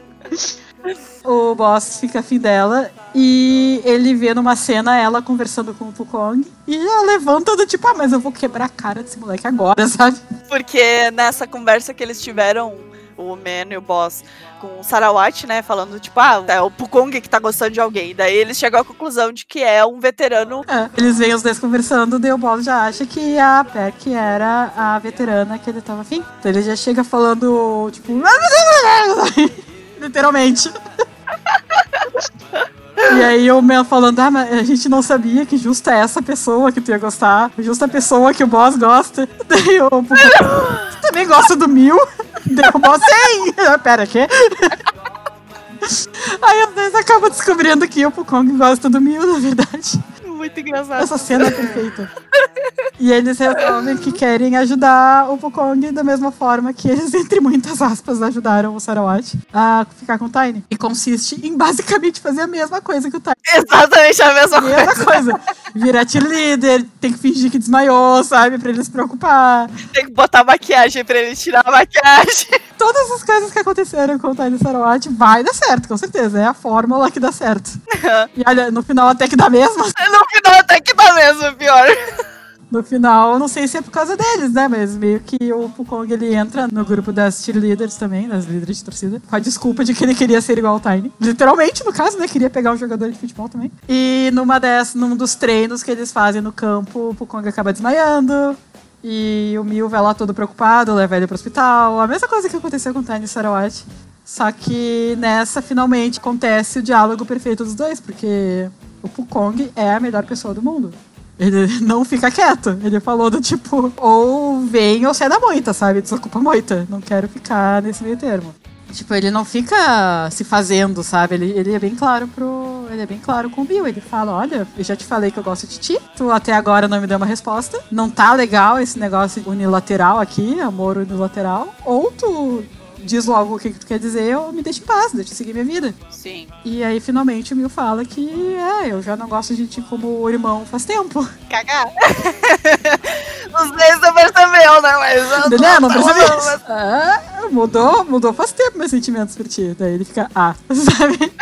o boss fica afim dela e ele vê numa cena ela conversando com o Pukong e ela levanta do tipo, ah, mas eu vou quebrar a cara desse moleque agora, sabe? Porque nessa conversa que eles tiveram, o Man e o boss, com o Sarawat, né, falando, tipo, ah, é o Pukong que tá gostando de alguém. Daí eles chegam à conclusão de que é um veterano. É, eles veem os dois conversando, daí o boss já acha que a Peck era a veterana que ele tava afim. Então ele já chega falando, tipo, literalmente. E aí o Mel falando, ah, mas a gente não sabia que justa é essa pessoa que tu ia gostar, justa a pessoa que o boss gosta. Daí o Pukong, tu também gosta do Mil? Daí o boss, sim! Pera, quê? Aí eles acabam descobrindo que o Pukong gosta do Mil, na verdade. Muito engraçado. Essa cena é perfeita. E eles resolvem que querem ajudar o Pukong da mesma forma que eles, entre muitas aspas, ajudaram o Sarawat a ficar com o Tiny. E consiste em basicamente fazer a mesma coisa que o Tiny. Exatamente a mesma coisa. Mesma coisa. Virar líder, tem que fingir que desmaiou, sabe? Pra ele se preocupar. Tem que botar maquiagem pra ele tirar a maquiagem. Todas as coisas que aconteceram com o Tiny Sarawat vai dar certo, com certeza. É a fórmula que dá certo. E olha, no final até que dá mesmo. No final até que dá mesmo, pior. No final, não sei se é por causa deles, né? Mas meio que o Pukong ele entra no grupo das cheerleaders também, das líderes de torcida, com a desculpa de que ele queria ser igual ao Tiny. Literalmente, no caso, né? Queria pegar um jogador de futebol também. E numa dessas, num dos treinos que eles fazem no campo, o Pukong acaba desmaiando. E o Mil vai lá todo preocupado, leva ele pro hospital. A mesma coisa que aconteceu com o Tiny Sarawat. Só que nessa, finalmente, acontece o diálogo perfeito dos dois, porque o Pukong é a melhor pessoa do mundo. Ele não fica quieto. Ele falou do tipo, ou vem ou sai da moita, sabe? Desocupa a moita. Não quero ficar nesse meio termo. Tipo, ele não fica se fazendo, sabe? Ele, ele é bem claro pro. Ele é bem claro com o Bill. Ele fala: Olha, eu já te falei que eu gosto de ti. Tu até agora não me deu uma resposta. Não tá legal esse negócio unilateral aqui, amor unilateral. Ou tu diz logo o que, que tu quer dizer ou me deixa em paz, deixa eu seguir minha vida. Sim. E aí, finalmente, o Mil fala que é, eu já não gosto de ti como irmão faz tempo. Cagar. Não sei se você percebeu, né? Mas não tô- percebi. mas- Ah, mudou, mudou faz tempo meus sentimentos por ti. Daí ele fica, ah, sabe?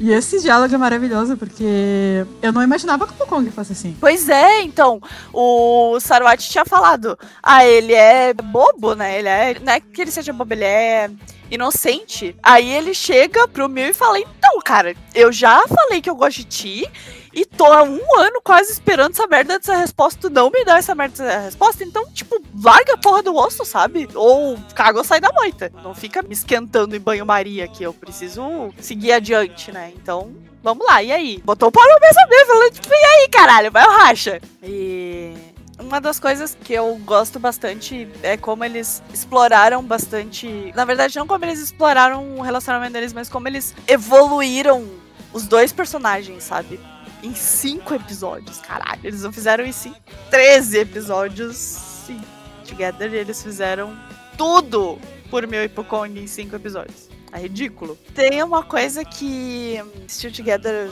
E esse diálogo é maravilhoso, porque eu não imaginava que o Pukong fosse assim. Pois é, então, o Saruati tinha falado, ah, ele é bobo, né? Ele é, não é que ele seja bobo, ele é inocente. Aí ele chega pro Mil e fala, então, cara, eu já falei que eu gosto de ti e tô há um ano quase esperando essa merda dessa resposta, tu não me dá essa merda dessa resposta, então, tipo, larga a porra do osso, sabe? Ou caga ou sai da moita. Não fica me esquentando em banho-maria que eu preciso seguir adiante, né? Então, Vamos lá, e aí? Botou o pau na mesa mesmo, falando, tipo, e aí, caralho, vai o racha. E uma das coisas que eu gosto bastante é como eles exploraram bastante. Na verdade, não como eles exploraram o relacionamento deles, mas como eles evoluíram os dois personagens, sabe? Em cinco episódios, caralho. Eles não fizeram isso em 13 episódios. Sim. Together, eles fizeram tudo por meu e Kong em cinco episódios. É ridículo. Tem uma coisa que Still Together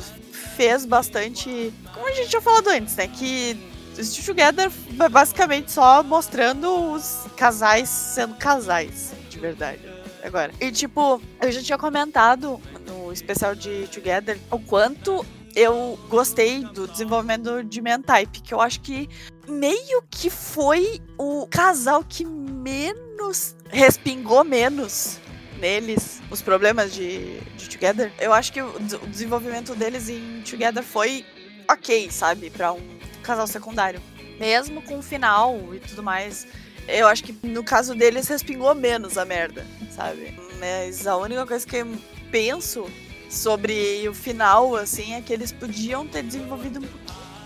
fez bastante. Como a gente já falado antes, né? Que Still Together basicamente só mostrando os casais sendo casais, de verdade. Agora. E tipo, eu já tinha comentado no especial de Together o quanto eu gostei do desenvolvimento de Man-Type, que eu acho que meio que foi o casal que menos respingou menos neles os problemas de, de Together. Eu acho que o, o desenvolvimento deles em Together foi ok, sabe? Pra um casal secundário. Mesmo com o final e tudo mais. Eu acho que no caso deles respingou menos a merda, sabe? Mas a única coisa que penso sobre o final, assim, é que eles podiam ter desenvolvido um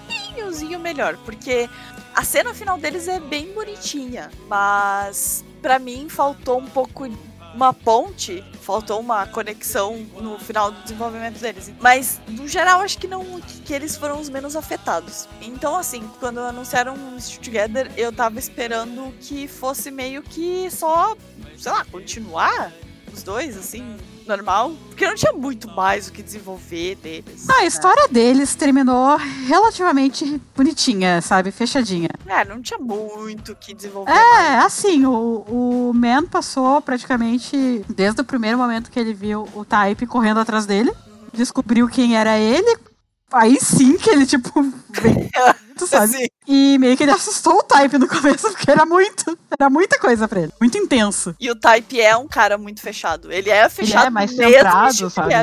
pouquinhozinho melhor, porque a cena final deles é bem bonitinha, mas para mim faltou um pouco uma ponte, faltou uma conexão no final do desenvolvimento deles. Mas, no geral, acho que não que eles foram os menos afetados. Então, assim, quando anunciaram Still Together, eu tava esperando que fosse meio que só, sei lá, continuar os dois, assim, normal. Porque não tinha muito mais o que desenvolver deles. Ah, a história deles terminou relativamente bonitinha, sabe? Fechadinha. É, não tinha muito o que desenvolver. É, mais. assim, o, o Man passou praticamente desde o primeiro momento que ele viu o Type correndo atrás dele. Descobriu quem era ele, Aí sim que ele, tipo, sabe? Sim. E meio que ele assustou o Type no começo, porque era muito, era muita coisa pra ele. Muito intenso. E o Type é um cara muito fechado. Ele é fechado ele é mais centrado, sabe?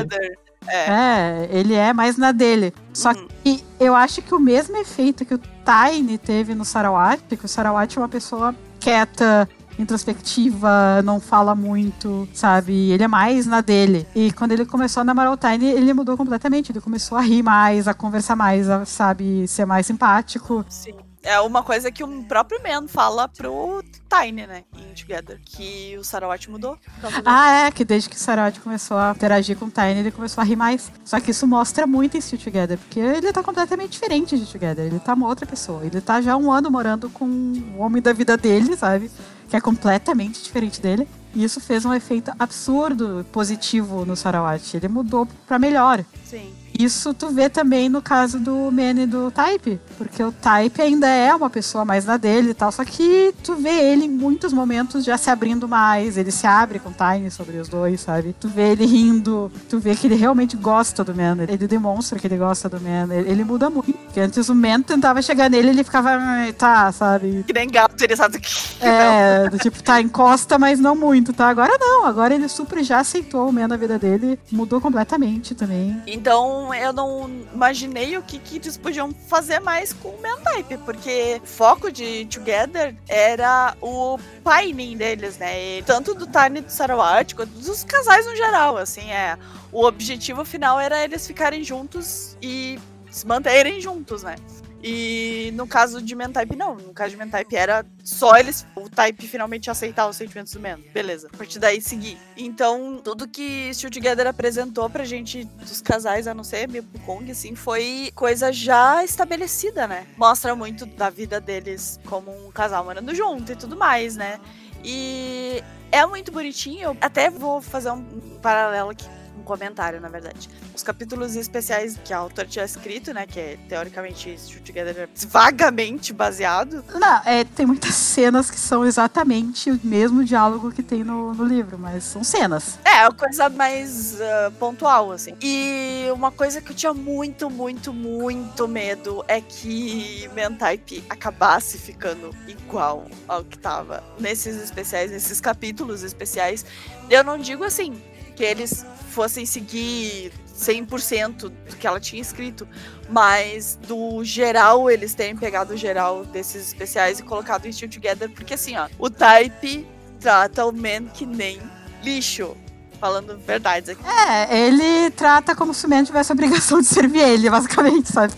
É. é. ele é mais na dele. Só uhum. que eu acho que o mesmo efeito que o Tiny teve no Sarawat, porque o Sarawat é uma pessoa quieta, introspectiva, não fala muito, sabe? Ele é mais na dele. E quando ele começou a namorar o Tiny, ele mudou completamente. Ele começou a rir mais, a conversar mais, a, sabe, ser mais simpático. Sim. É uma coisa que o próprio Man fala pro Tiny, né? Em Together. Que o Sarawat mudou. Ah, é, que desde que o Sarawat começou a interagir com o Tiny, ele começou a rir mais. Só que isso mostra muito em Still Together, porque ele tá completamente diferente de Together. Ele tá uma outra pessoa. Ele tá já um ano morando com o homem da vida dele, sabe? que é completamente diferente dele. E isso fez um efeito absurdo positivo no Sarawat. Ele mudou para melhor. Sim. Isso tu vê também no caso do Man e do Type, porque o Type ainda é uma pessoa mais na dele e tal, só que tu vê ele em muitos momentos já se abrindo mais, ele se abre com o Tiny sobre os dois, sabe? Tu vê ele rindo, tu vê que ele realmente gosta do Man, ele demonstra que ele gosta do Man, ele, ele muda muito. Porque antes o Man tentava chegar nele ele ficava, tá, sabe? Que nem gato, ele sabe que. É, do tipo, tá, encosta, mas não muito, tá? Agora não, agora ele super já aceitou o Man na vida dele, mudou completamente também. Então, eu não imaginei o que, que eles podiam fazer mais com o Type, porque o foco de Together era o pining deles, né? E tanto do Tiny e do Sarawat, quanto dos casais no geral, assim, é. O objetivo final era eles ficarem juntos e se manterem juntos, né? E no caso de Mentype, não. No caso de Mentype era só eles, o Type finalmente aceitar os sentimentos do Men. Beleza. A partir daí seguir. Então, tudo que Still Together apresentou pra gente dos casais, a não ser meio Kong, assim, foi coisa já estabelecida, né? Mostra muito da vida deles como um casal morando junto e tudo mais, né? E é muito bonitinho. Até vou fazer um paralelo aqui um comentário, na verdade. Os capítulos especiais que a autora tinha escrito, né? Que é teoricamente Shoot Together vagamente baseado. Não, é, tem muitas cenas que são exatamente o mesmo diálogo que tem no, no livro, mas são cenas. É, é coisa mais uh, pontual, assim. E uma coisa que eu tinha muito, muito, muito medo é que Mentype acabasse ficando igual ao que tava nesses especiais, nesses capítulos especiais. Eu não digo assim, que eles fossem seguir 100% do que ela tinha escrito, mas do geral, eles terem pegado o geral desses especiais e colocado em Still Together, porque assim, ó, o Type trata o Man que nem lixo. Falando verdades aqui. É, ele trata como se o Man tivesse a obrigação de servir ele, basicamente, sabe?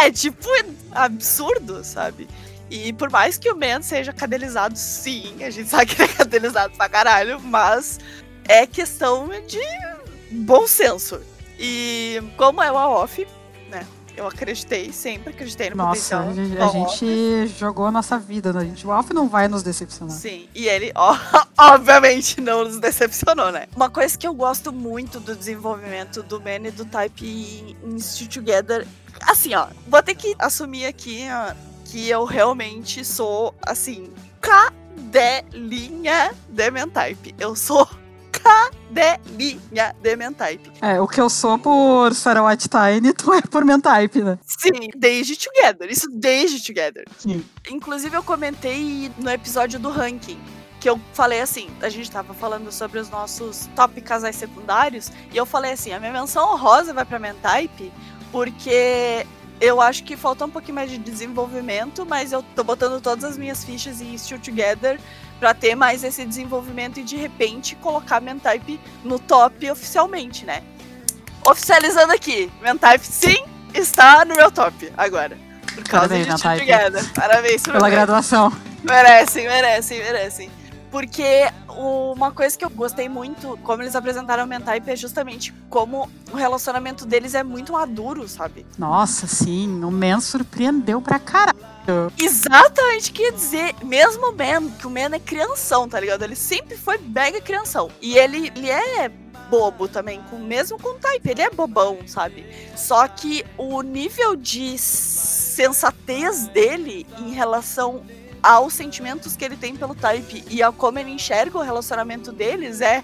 É, tipo, absurdo, sabe? E por mais que o Man seja cadelizado, sim, a gente sabe que ele é cadelizado pra caralho, mas é questão de bom senso. E como é o off, né? Eu acreditei, sempre acreditei no Nossa, potencial. Nossa, a, gente jogou a nossa vida, né? A gente, o Alf não vai nos decepcionar. Sim, e ele, ó, obviamente, não nos decepcionou, né? Uma coisa que eu gosto muito do desenvolvimento do Man e do Type em, em Still Together, assim, ó, vou ter que assumir aqui ó, que eu realmente sou, assim, cadelinha de Mentype. Eu sou cadelinha de Mentype. É, o que eu sou por Sarawat Tiny, tu é por Mentype, né? Sim, desde Together. Isso desde Together. Sim. Inclusive, eu comentei no episódio do ranking que eu falei assim, a gente tava falando sobre os nossos top casais secundários, e eu falei assim, a minha menção honrosa vai pra Mentype, porque eu acho que faltou um pouquinho mais de desenvolvimento, mas eu tô botando todas as minhas fichas em Still Together Pra ter mais esse desenvolvimento e de repente colocar Mentype no top oficialmente, né? Oficializando aqui, Mentype sim está no meu top agora. Por causa Parabéns, de Mentype. Together. Parabéns Pela graduação. Merecem, merecem, merecem. Porque uma coisa que eu gostei muito, como eles apresentaram o Mentype, é justamente como o relacionamento deles é muito maduro, sabe? Nossa, sim. O Man surpreendeu pra caralho. Exatamente o que ia dizer. Mesmo o Man, que o Man é crianção, tá ligado? Ele sempre foi mega crianção. E ele, ele é bobo também, com, mesmo com o Type, ele é bobão, sabe? Só que o nível de sensatez dele em relação aos sentimentos que ele tem pelo Type e a como ele enxerga o relacionamento deles é,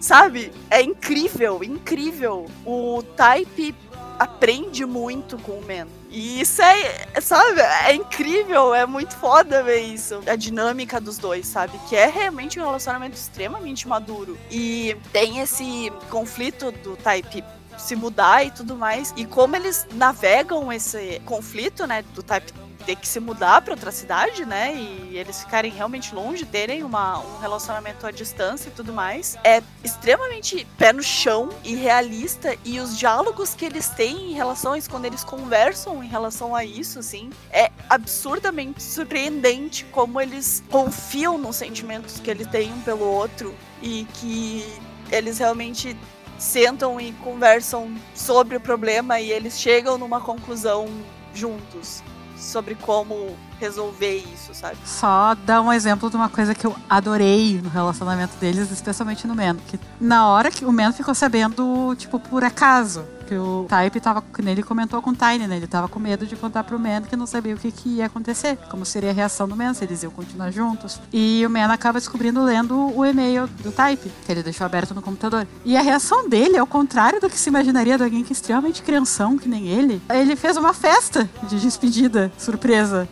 sabe? É incrível, incrível. O Type aprende muito com o Man. E isso é, sabe, é incrível, é muito foda ver isso. A dinâmica dos dois, sabe? Que é realmente um relacionamento extremamente maduro. E tem esse conflito do Type se mudar e tudo mais. E como eles navegam esse conflito, né, do Type ter que se mudar para outra cidade, né? E eles ficarem realmente longe, terem uma, um relacionamento à distância e tudo mais. É extremamente pé no chão e realista. E os diálogos que eles têm em relação a isso, quando eles conversam em relação a isso, assim, é absurdamente surpreendente como eles confiam nos sentimentos que eles têm um pelo outro e que eles realmente sentam e conversam sobre o problema e eles chegam numa conclusão juntos sobre como resolver isso, sabe? Só dar um exemplo de uma coisa que eu adorei no relacionamento deles, especialmente no Men. Que na hora que o Men ficou sabendo, tipo, por acaso, que o Type tava. Ele comentou com o Tiny, né? Ele tava com medo de contar pro Man que não sabia o que, que ia acontecer. Como seria a reação do Man, se eles iam continuar juntos. E o Man acaba descobrindo lendo o e-mail do Type, que ele deixou aberto no computador. E a reação dele, ao contrário do que se imaginaria de alguém que é extremamente crianção, que nem ele, ele fez uma festa de despedida, surpresa.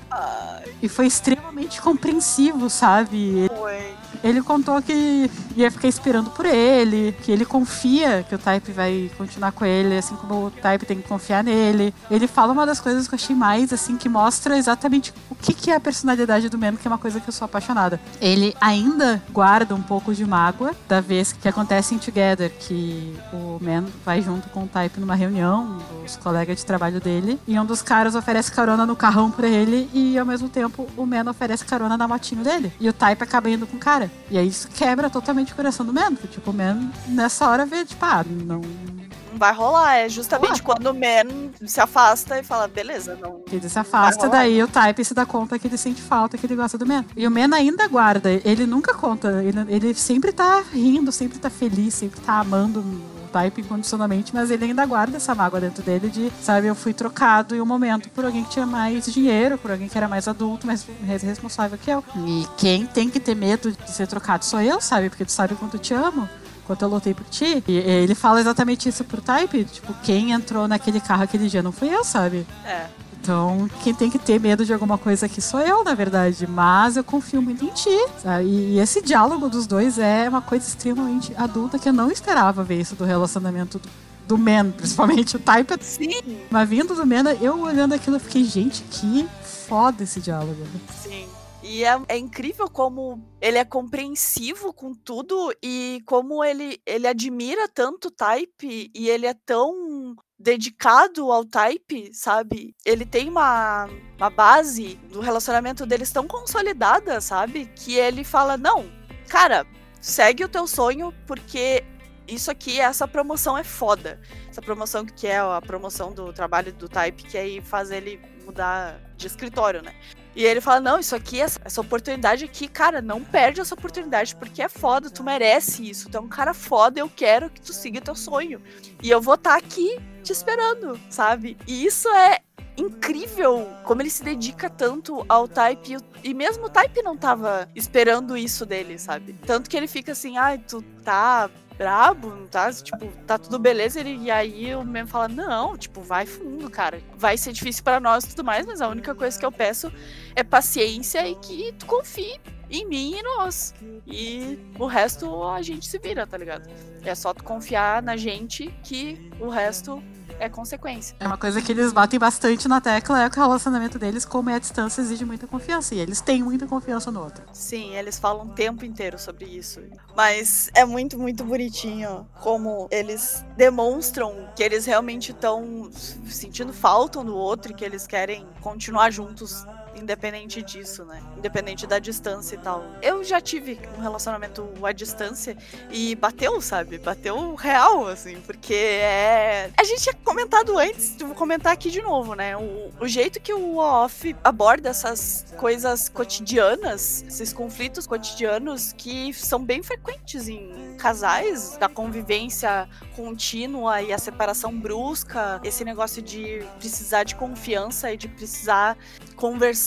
E foi extremamente compreensivo, sabe? Foi. Ele contou que ia ficar esperando por ele, que ele confia que o Type vai continuar com ele, assim como o Type tem que confiar nele. Ele fala uma das coisas que eu achei mais, assim, que mostra exatamente o que, que é a personalidade do Man, que é uma coisa que eu sou apaixonada. Ele ainda guarda um pouco de mágoa da vez que acontece em Together, que o Man vai junto com o Type numa reunião dos colegas de trabalho dele, e um dos caras oferece carona no carrão pra ele, e ao mesmo tempo o Man oferece carona na motinho dele. E o Type acaba indo com o cara. E aí isso quebra totalmente o coração do porque, tipo, o Man nessa hora vê, tipo, ah, não. Não vai rolar. É justamente quando o Man se afasta e fala, beleza, não. Ele se afasta, daí o Type se dá conta que ele sente falta, que ele gosta do Man. E o Man ainda guarda, ele nunca conta, ele, ele sempre tá rindo, sempre tá feliz, sempre tá amando o Type incondicionalmente, mas ele ainda guarda essa mágoa dentro dele de, sabe, eu fui trocado em um momento por alguém que tinha mais dinheiro, por alguém que era mais adulto, mais responsável que eu. E quem tem que ter medo de ser trocado sou eu, sabe? Porque tu sabe o quanto eu te amo. Quanto eu lutei por ti. E ele fala exatamente isso pro Type. Tipo, quem entrou naquele carro aquele dia não fui eu, sabe? É. Então, quem tem que ter medo de alguma coisa aqui sou eu, na verdade. Mas eu confio muito em ti. sabe? E esse diálogo dos dois é uma coisa extremamente adulta que eu não esperava ver isso do relacionamento do, do Man, principalmente o Type. Sim, Mas vindo do Man, eu olhando aquilo, eu fiquei, gente, que foda esse diálogo. sim. E é, é incrível como ele é compreensivo com tudo e como ele, ele admira tanto o Type e ele é tão dedicado ao Type, sabe? Ele tem uma, uma base do relacionamento deles tão consolidada, sabe? Que ele fala: não, cara, segue o teu sonho porque isso aqui, essa promoção é foda. Essa promoção que é a promoção do trabalho do Type, que aí faz ele mudar de escritório, né? E ele fala: Não, isso aqui, essa, essa oportunidade aqui, cara, não perde essa oportunidade, porque é foda, tu merece isso. Tu é um cara foda, eu quero que tu siga teu sonho. E eu vou estar aqui te esperando, sabe? E isso é incrível como ele se dedica tanto ao Type e, mesmo o Type não tava esperando isso dele, sabe? Tanto que ele fica assim, ai, tu tá brabo, não tá, tipo, tá tudo beleza, ele, e aí o mesmo fala, não, tipo, vai fundo, cara, vai ser difícil pra nós e tudo mais, mas a única coisa que eu peço é paciência e que tu confie em mim e nós. E o resto a gente se vira, tá ligado? É só tu confiar na gente que o resto é consequência. É uma coisa que eles batem bastante na tecla, é que o relacionamento deles, como é a distância, exige muita confiança. E eles têm muita confiança no outro. Sim, eles falam o tempo inteiro sobre isso. Mas é muito, muito bonitinho como eles demonstram que eles realmente estão sentindo falta um do outro e que eles querem continuar juntos independente disso, né? Independente da distância e tal. Eu já tive um relacionamento à distância e bateu, sabe? Bateu real, assim, porque é. A gente tinha comentado antes, vou comentar aqui de novo, né? O, o jeito que o off aborda essas coisas cotidianas, esses conflitos cotidianos que são bem frequentes em casais, da convivência contínua e a separação brusca, esse negócio de precisar de confiança e de precisar conversar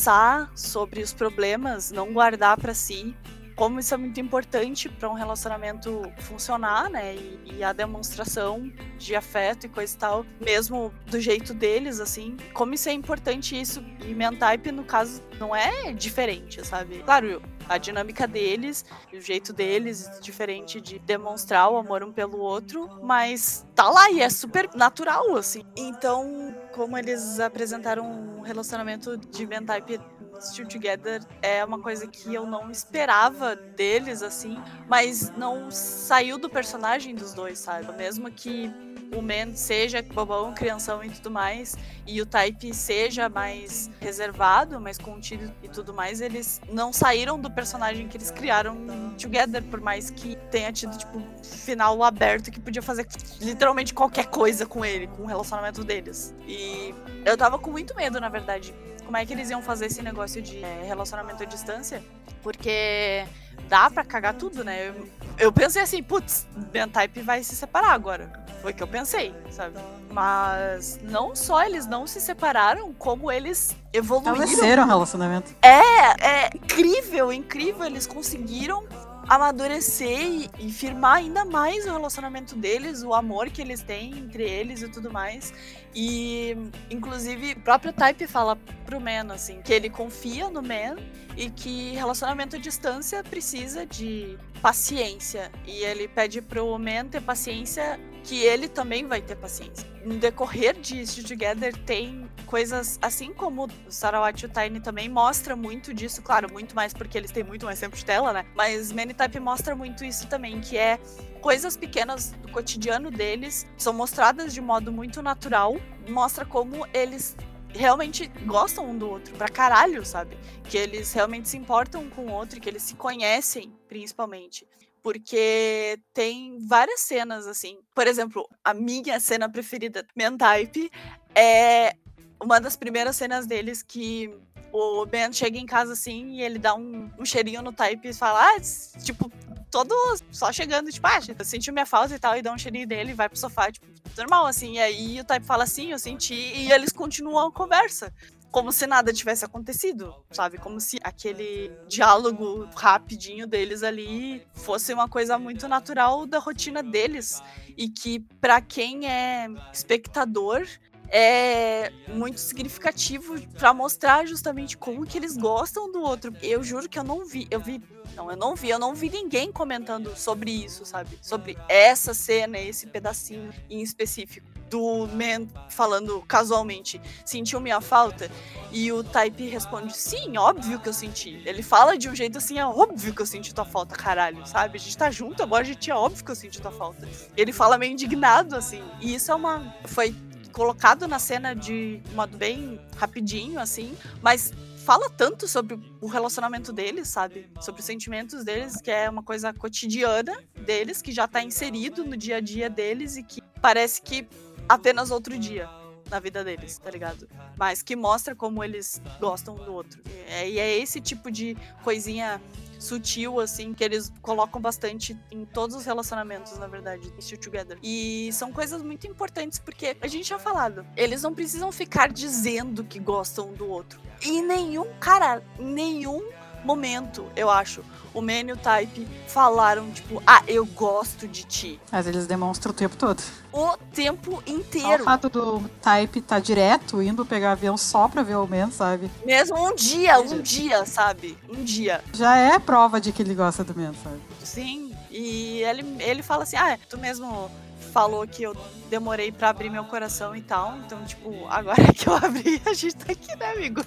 sobre os problemas, não guardar para si. Como isso é muito importante para um relacionamento funcionar, né? E, e, a demonstração de afeto e coisa e tal, mesmo do jeito deles, assim. Como isso é importante, isso. E Mentype, no caso, não é diferente, sabe? Claro, a dinâmica deles, o jeito deles, diferente de demonstrar o amor um pelo outro, mas tá lá e é super natural, assim. Então, como eles apresentaram um relacionamento de Ben-Type Still Together é uma coisa que eu não esperava deles, assim, mas não saiu do personagem dos dois, sabe? Mesmo que o Man seja bobão, crianção e tudo mais, e o Type seja mais reservado, mais contido e tudo mais, eles não saíram do personagem que eles criaram together, por mais que tenha tido, tipo, final aberto que podia fazer literalmente qualquer coisa com ele, com o relacionamento deles. E eu tava com muito medo, na verdade, como é que eles iam fazer esse negócio de é, relacionamento à distância, porque dá para cagar tudo, né? Eu, eu pensei assim, putz, Ben Type vai se separar agora. Foi o que eu pensei, sabe? Mas não só eles não se separaram, como eles evoluíram. Estabeleceram o relacionamento. É, é incrível, incrível. Eles conseguiram amadurecer e, e, firmar ainda mais o relacionamento deles, o amor que eles têm entre eles e tudo mais. E, inclusive, o próprio Type fala pro Man, assim, que ele confia no Man e que relacionamento à distância precisa de paciência. E ele pede pro Man ter paciência que ele também vai ter paciência. No decorrer de Still Together tem coisas, assim como Sarawat e o Tiny também mostra muito disso, claro, muito mais porque eles têm muito mais tempo de tela, né? Mas Type mostra muito isso também, que é coisas pequenas do cotidiano deles, são mostradas de modo muito natural, mostra como eles realmente gostam um do outro pra caralho, sabe? Que eles realmente se importam com o outro, que eles se conhecem, principalmente porque tem várias cenas assim. Por exemplo, a minha cena preferida, Mentype, é uma das primeiras cenas deles que o Ben chega em casa assim e ele dá um, um cheirinho no Type e fala, ah, tipo, todo só chegando, tipo, ah, sentiu minha falta e tal, e dá um cheirinho dele, vai pro sofá, tipo, normal, assim. E aí o Type fala assim, eu senti, e eles continuam a conversa como se nada tivesse acontecido, sabe? Como se aquele diálogo rapidinho deles ali fosse uma coisa muito natural da rotina deles e que para quem é espectador é muito significativo para mostrar justamente como que eles gostam do outro. Eu juro que eu não vi, eu vi, não, eu não vi, eu não vi ninguém comentando sobre isso, sabe? Sobre essa cena, esse pedacinho em específico do Man falando casualmente, sentiu minha falta? E o Type responde, sim, óbvio que eu senti. Ele fala de um jeito assim, é óbvio que eu senti tua falta, caralho, sabe? A gente tá junto, agora a gente é óbvio que eu senti tua falta. Ele fala meio indignado, assim. E isso é uma. Foi colocado na cena de modo bem rapidinho, assim, mas fala tanto sobre o relacionamento deles, sabe? Sobre os sentimentos deles, que é uma coisa cotidiana deles, que já tá inserido no dia a dia deles e que parece que apenas outro dia na vida deles, tá ligado? Mas que mostra como eles gostam do outro. É, e é esse tipo de coisinha sutil, assim, que eles colocam bastante em todos os relacionamentos, na verdade, em Still Together. E são coisas muito importantes porque a gente já falado, eles não precisam ficar dizendo que gostam do outro. E nenhum, cara, nenhum momento, eu acho, o Man e o Type falaram, tipo, ah, eu gosto de ti. Mas eles demonstram o tempo todo. O tempo inteiro. Só o fato do Type tá direto indo pegar avião só pra ver o Man, sabe? Mesmo um dia, um dia, sabe? Um dia. Já é prova de que ele gosta do Man, sabe? Sim. E ele, ele fala assim: Ah, tu mesmo falou que eu demorei para abrir meu coração e tal. Então, tipo, agora que eu abri, a gente tá aqui, né, amigo?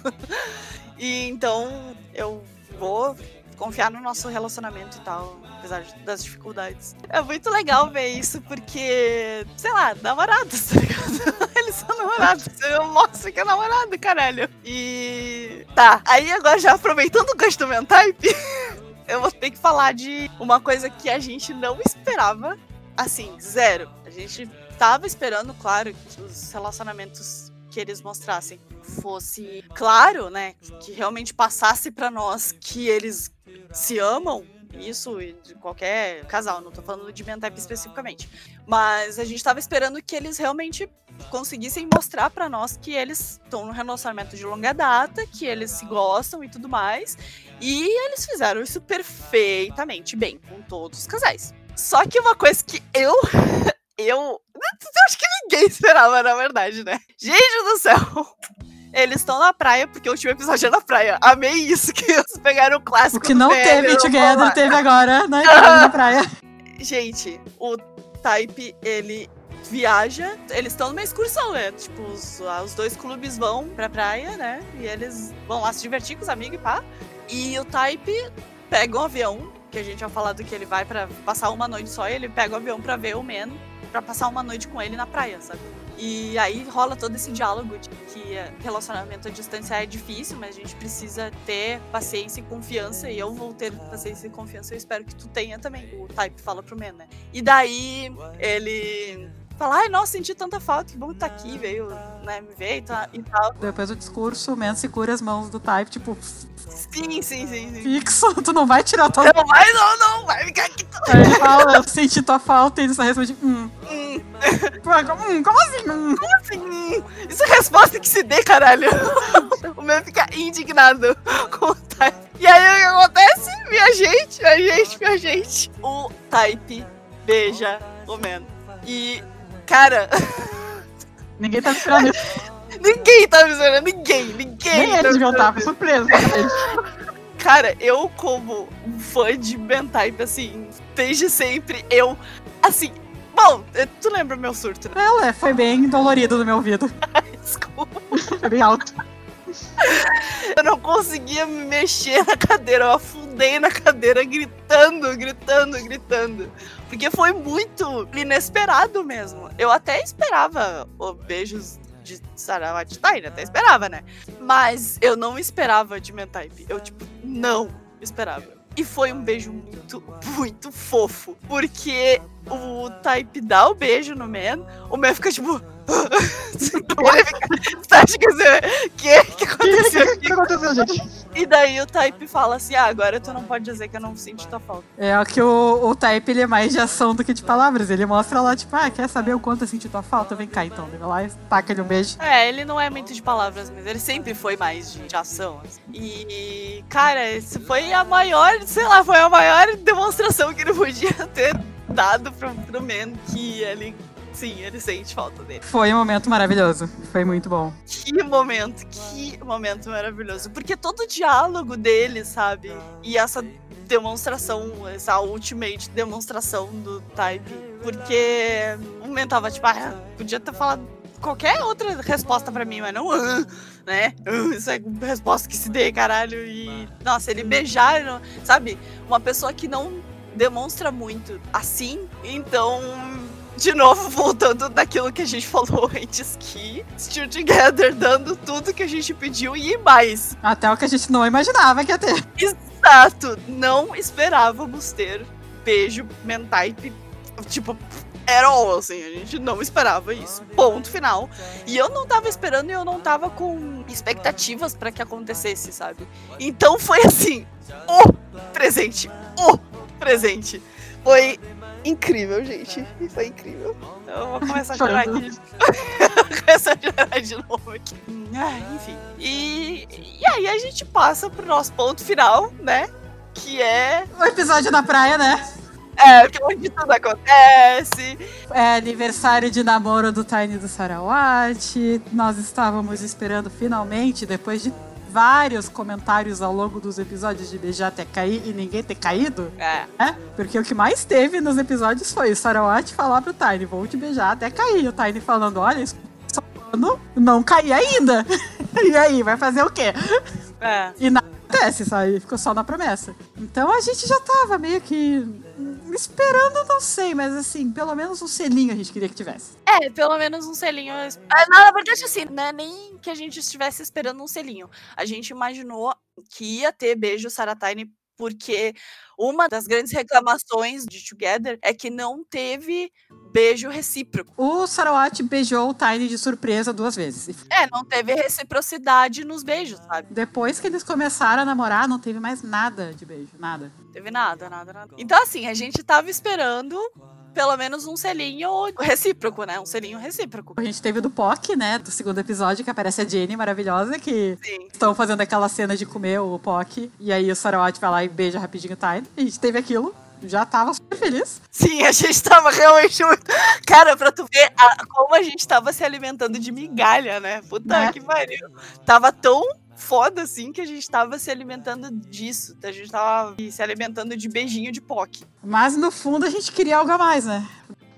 E então eu vou confiar no nosso relacionamento e tal, apesar das dificuldades. É muito legal ver isso, porque, sei lá, namorados, tá ligado? Eles são namorados. Eu mostro que é namorado, caralho. E. Tá, aí agora já aproveitando o gancho do eu vou ter que falar de uma coisa que a gente não esperava. Assim, zero. A gente tava esperando, claro, que os relacionamentos que eles mostrassem fosse claro, né, que realmente passasse para nós que eles se amam, isso de qualquer casal, não tô falando de Mentype especificamente. Mas a gente tava esperando que eles realmente conseguissem mostrar para nós que eles estão num relacionamento de longa data, que eles se gostam e tudo mais. E eles fizeram isso perfeitamente bem com todos os casais. Só que uma coisa que eu eu acho que ninguém esperava, na verdade, né? Gente do céu! Eles estão na praia, porque o último episódio é na praia. Amei isso, que eles pegaram o clássico. O que não teve Together, teve agora na, na praia. Gente, o Type, ele viaja, eles estão numa excursão, né? Tipo, os, os dois clubes vão pra praia, né? E eles vão lá se divertir com os amigos e pá. E o Type pega um avião, que a gente já falado que ele vai para passar uma noite só, e ele pega o avião pra ver o Man, pra passar uma noite com ele na praia, sabe? E aí rola todo esse diálogo de que relacionamento à distância é difícil, mas a gente precisa ter paciência e confiança. E eu vou ter paciência e confiança, eu espero que tu tenha também. O Type fala pro Man, né? E daí ele fala, ai, nossa, senti tanta falta, que bom que tá aqui, veio, né, me ver e, tá, e tal. Depois do discurso, o Man segura as mãos do Type, tipo... Sim, sim, sim, sim. Fixo, tu não vai tirar tua... Não vai, não, não, vai ficar aqui. Aí ele fala, eu senti tua falta, e ele só responde, hum. Hum. hum como assim? Hum? Como assim? Hum? Isso é resposta que se dê, caralho. o meu fica indignado com o Type. E aí o que acontece? Minha gente, minha gente, minha gente. O Type beija o Man. E Cara. Ninguém tá esperando isso. ninguém tá esperando, ninguém, ninguém. Nem eles deviam estar, surpresa. Cara, eu, como um fã de Bentype, assim, desde sempre, eu, assim. Bom, tu lembra meu surto, né? Ela é, foi bem dolorido no meu ouvido. Desculpa. Foi bem alto. Eu não conseguia me mexer na cadeira, eu afundei na cadeira gritando, gritando, gritando. Porque foi muito inesperado mesmo. Eu até esperava oh, beijos de Sarawat Tain, até esperava, né? Mas eu não esperava de Mentype. Eu, tipo, não esperava. E foi um beijo muito, muito fofo. Porque o Type dá o beijo no Man, o Man fica tipo. Você acha que o que, que aconteceu O que aconteceu, gente? E daí o Type fala assim: ah, agora tu não pode dizer que eu não senti tua falta. É que o, o Type ele é mais de ação do que de palavras. Ele mostra lá, tipo, ah, quer saber o quanto eu senti tua falta? Vem cá então. Ele vai lá e taca-lhe um beijo. É, ele não é muito de palavras, mas ele sempre foi mais de, de ação. Assim. E, cara, isso foi a maior, sei lá, foi a maior demonstração que ele podia ter dado pro, pro Man que ele sim, ele sente falta dele. Foi um momento maravilhoso. Foi muito bom. Que momento, que momento maravilhoso. Porque todo o diálogo dele, sabe? E essa demonstração, essa ultimate demonstração do Type. Porque o Man tava tipo, ah, podia ter falado qualquer outra resposta para mim, mas não, uh, né? Uh, isso é resposta que se dê, caralho. E, nossa, ele beijar, sabe? Uma pessoa que não demonstra muito assim. Então, de novo, voltando daquilo que a gente falou antes, que Still Together dando tudo que a gente pediu e mais. Até o que a gente não imaginava que ia ter. Exato! Não esperávamos ter beijo mentype, tipo, era all, assim, a gente não esperava isso. Ponto final. E eu não tava esperando e eu não tava com expectativas para que acontecesse, sabe? Então foi assim, o presente, o presente. Foi incrível, gente. Foi incrível. Eu vou começar a chorar aqui. começar a chorar de novo aqui. Ah, enfim. E, e aí a gente passa pro nosso ponto final, né? Que é. O episódio da praia, né? É, porque onde tudo acontece. É aniversário de namoro do Tiny do Sarawat. Nós estávamos esperando finalmente, depois de vários comentários ao longo dos episódios de beijar até cair e ninguém ter caído. É. É, porque o que mais teve nos episódios foi o Sarawat falar pro Tiny, vou te beijar até cair. O Tiny falando, olha, isso só falando, não caí ainda. e aí, vai fazer o quê? É. E nada acontece, sabe? Ficou só na promessa. Então a gente já tava meio que esperando, não sei, mas assim, pelo menos um selinho a gente queria que tivesse. É, pelo menos um selinho. Ah, Na verdade, assim, não é nem que a gente estivesse esperando um selinho. A gente imaginou que ia ter beijo Saratine, porque uma das grandes reclamações de Together é que não teve beijo recíproco. O Sarawat beijou o Tiny de surpresa duas vezes. É, não teve reciprocidade nos beijos, sabe? depois que eles começaram a namorar, não teve mais nada de beijo, nada. Não teve nada, nada, nada. Então, assim, a gente tava esperando pelo menos um selinho recíproco, né? Um selinho recíproco. A gente teve do POC, né, do segundo episódio, que aparece a Jenny maravilhosa, que Sim. estão fazendo aquela cena de comer o POC, e aí o Sarawat vai lá e beija rapidinho o Tiny. A gente teve aquilo, já tava super feliz. Sim, a gente tava realmente muito. Cara, pra tu ver a- como a gente tava se alimentando de migalha, né? Puta Né? que pariu. Tava tão foda assim que a gente tava se alimentando disso. A gente tava se alimentando de beijinho de POC. Mas no fundo a gente queria algo a mais, né?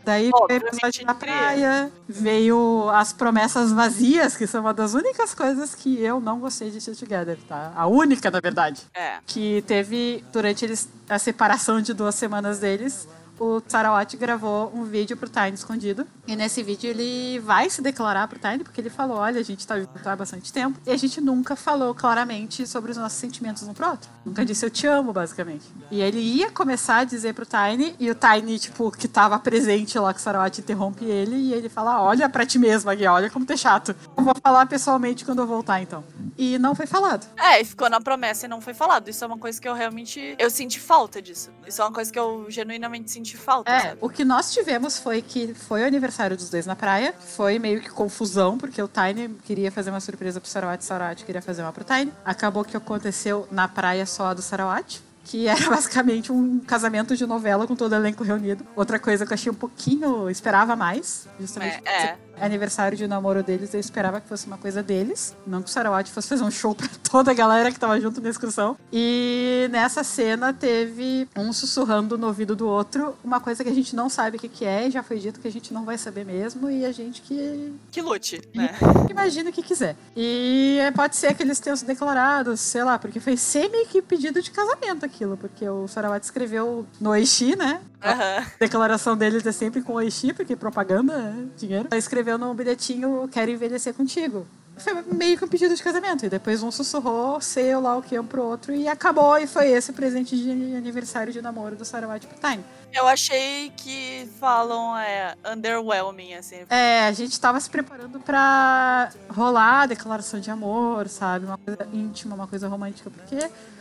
Daí veio o episódio praia, veio as promessas vazias, que são uma das únicas coisas que eu não gostei de Still Together, tá? A única, na verdade. É. Que teve, durante eles, a separação de duas semanas deles, o Sarawat gravou um vídeo pro Tiny escondido. E nesse vídeo ele vai se declarar pro Tiny, porque ele falou: olha, a gente tá junto há bastante tempo. E a gente nunca falou claramente sobre os nossos sentimentos um pro outro. Nunca disse eu te amo, basicamente. E ele ia começar a dizer pro Tiny, e o Tiny, tipo, que tava presente lá que o Sarawat interrompe ele, e ele fala: olha pra ti mesma, Gui, olha como tu é chato. Eu vou falar pessoalmente quando eu voltar, então. E não foi falado. É, ficou na promessa e não foi falado. Isso é uma coisa que eu realmente. Eu senti falta disso. Isso é uma coisa que eu genuinamente senti falta, É, sabe? o que nós tivemos foi que foi o aniversário dos dois na praia. Foi meio que confusão, porque o Tiny queria fazer uma surpresa pro Sarawat, o Sarawat queria fazer uma pro Tiny. Acabou que aconteceu na praia só a do Sarawat. Que era basicamente um casamento de novela com todo o elenco reunido. Outra coisa que eu achei um pouquinho. esperava mais. Justamente É, é. Aniversário de namoro deles, eu esperava que fosse uma coisa deles. Não que o Sarawat fosse fazer um show pra toda a galera que tava junto na excursão. E nessa cena teve um sussurrando no ouvido do outro, uma coisa que a gente não sabe o que, que é, e já foi dito que a gente não vai saber mesmo, e a gente que Que lute, né? imagina o que quiser. E pode ser que eles tenham se declarado, sei lá, porque foi semi que pedido de casamento aquilo, porque o Sarawat escreveu no Oishi, né? Aham. A declaração deles é sempre com Oishi, porque propaganda é dinheiro. Ele escreveu no bilhetinho, quero envelhecer contigo. Foi meio que um pedido de casamento. E depois um sussurrou, sei lá o que um pro outro. E acabou, e foi esse o presente de aniversário de namoro do Sarawat pro Time. Eu achei que falam é, underwhelming, assim. É, a gente tava se preparando pra rolar a declaração de amor, sabe? Uma coisa íntima, uma coisa romântica, porque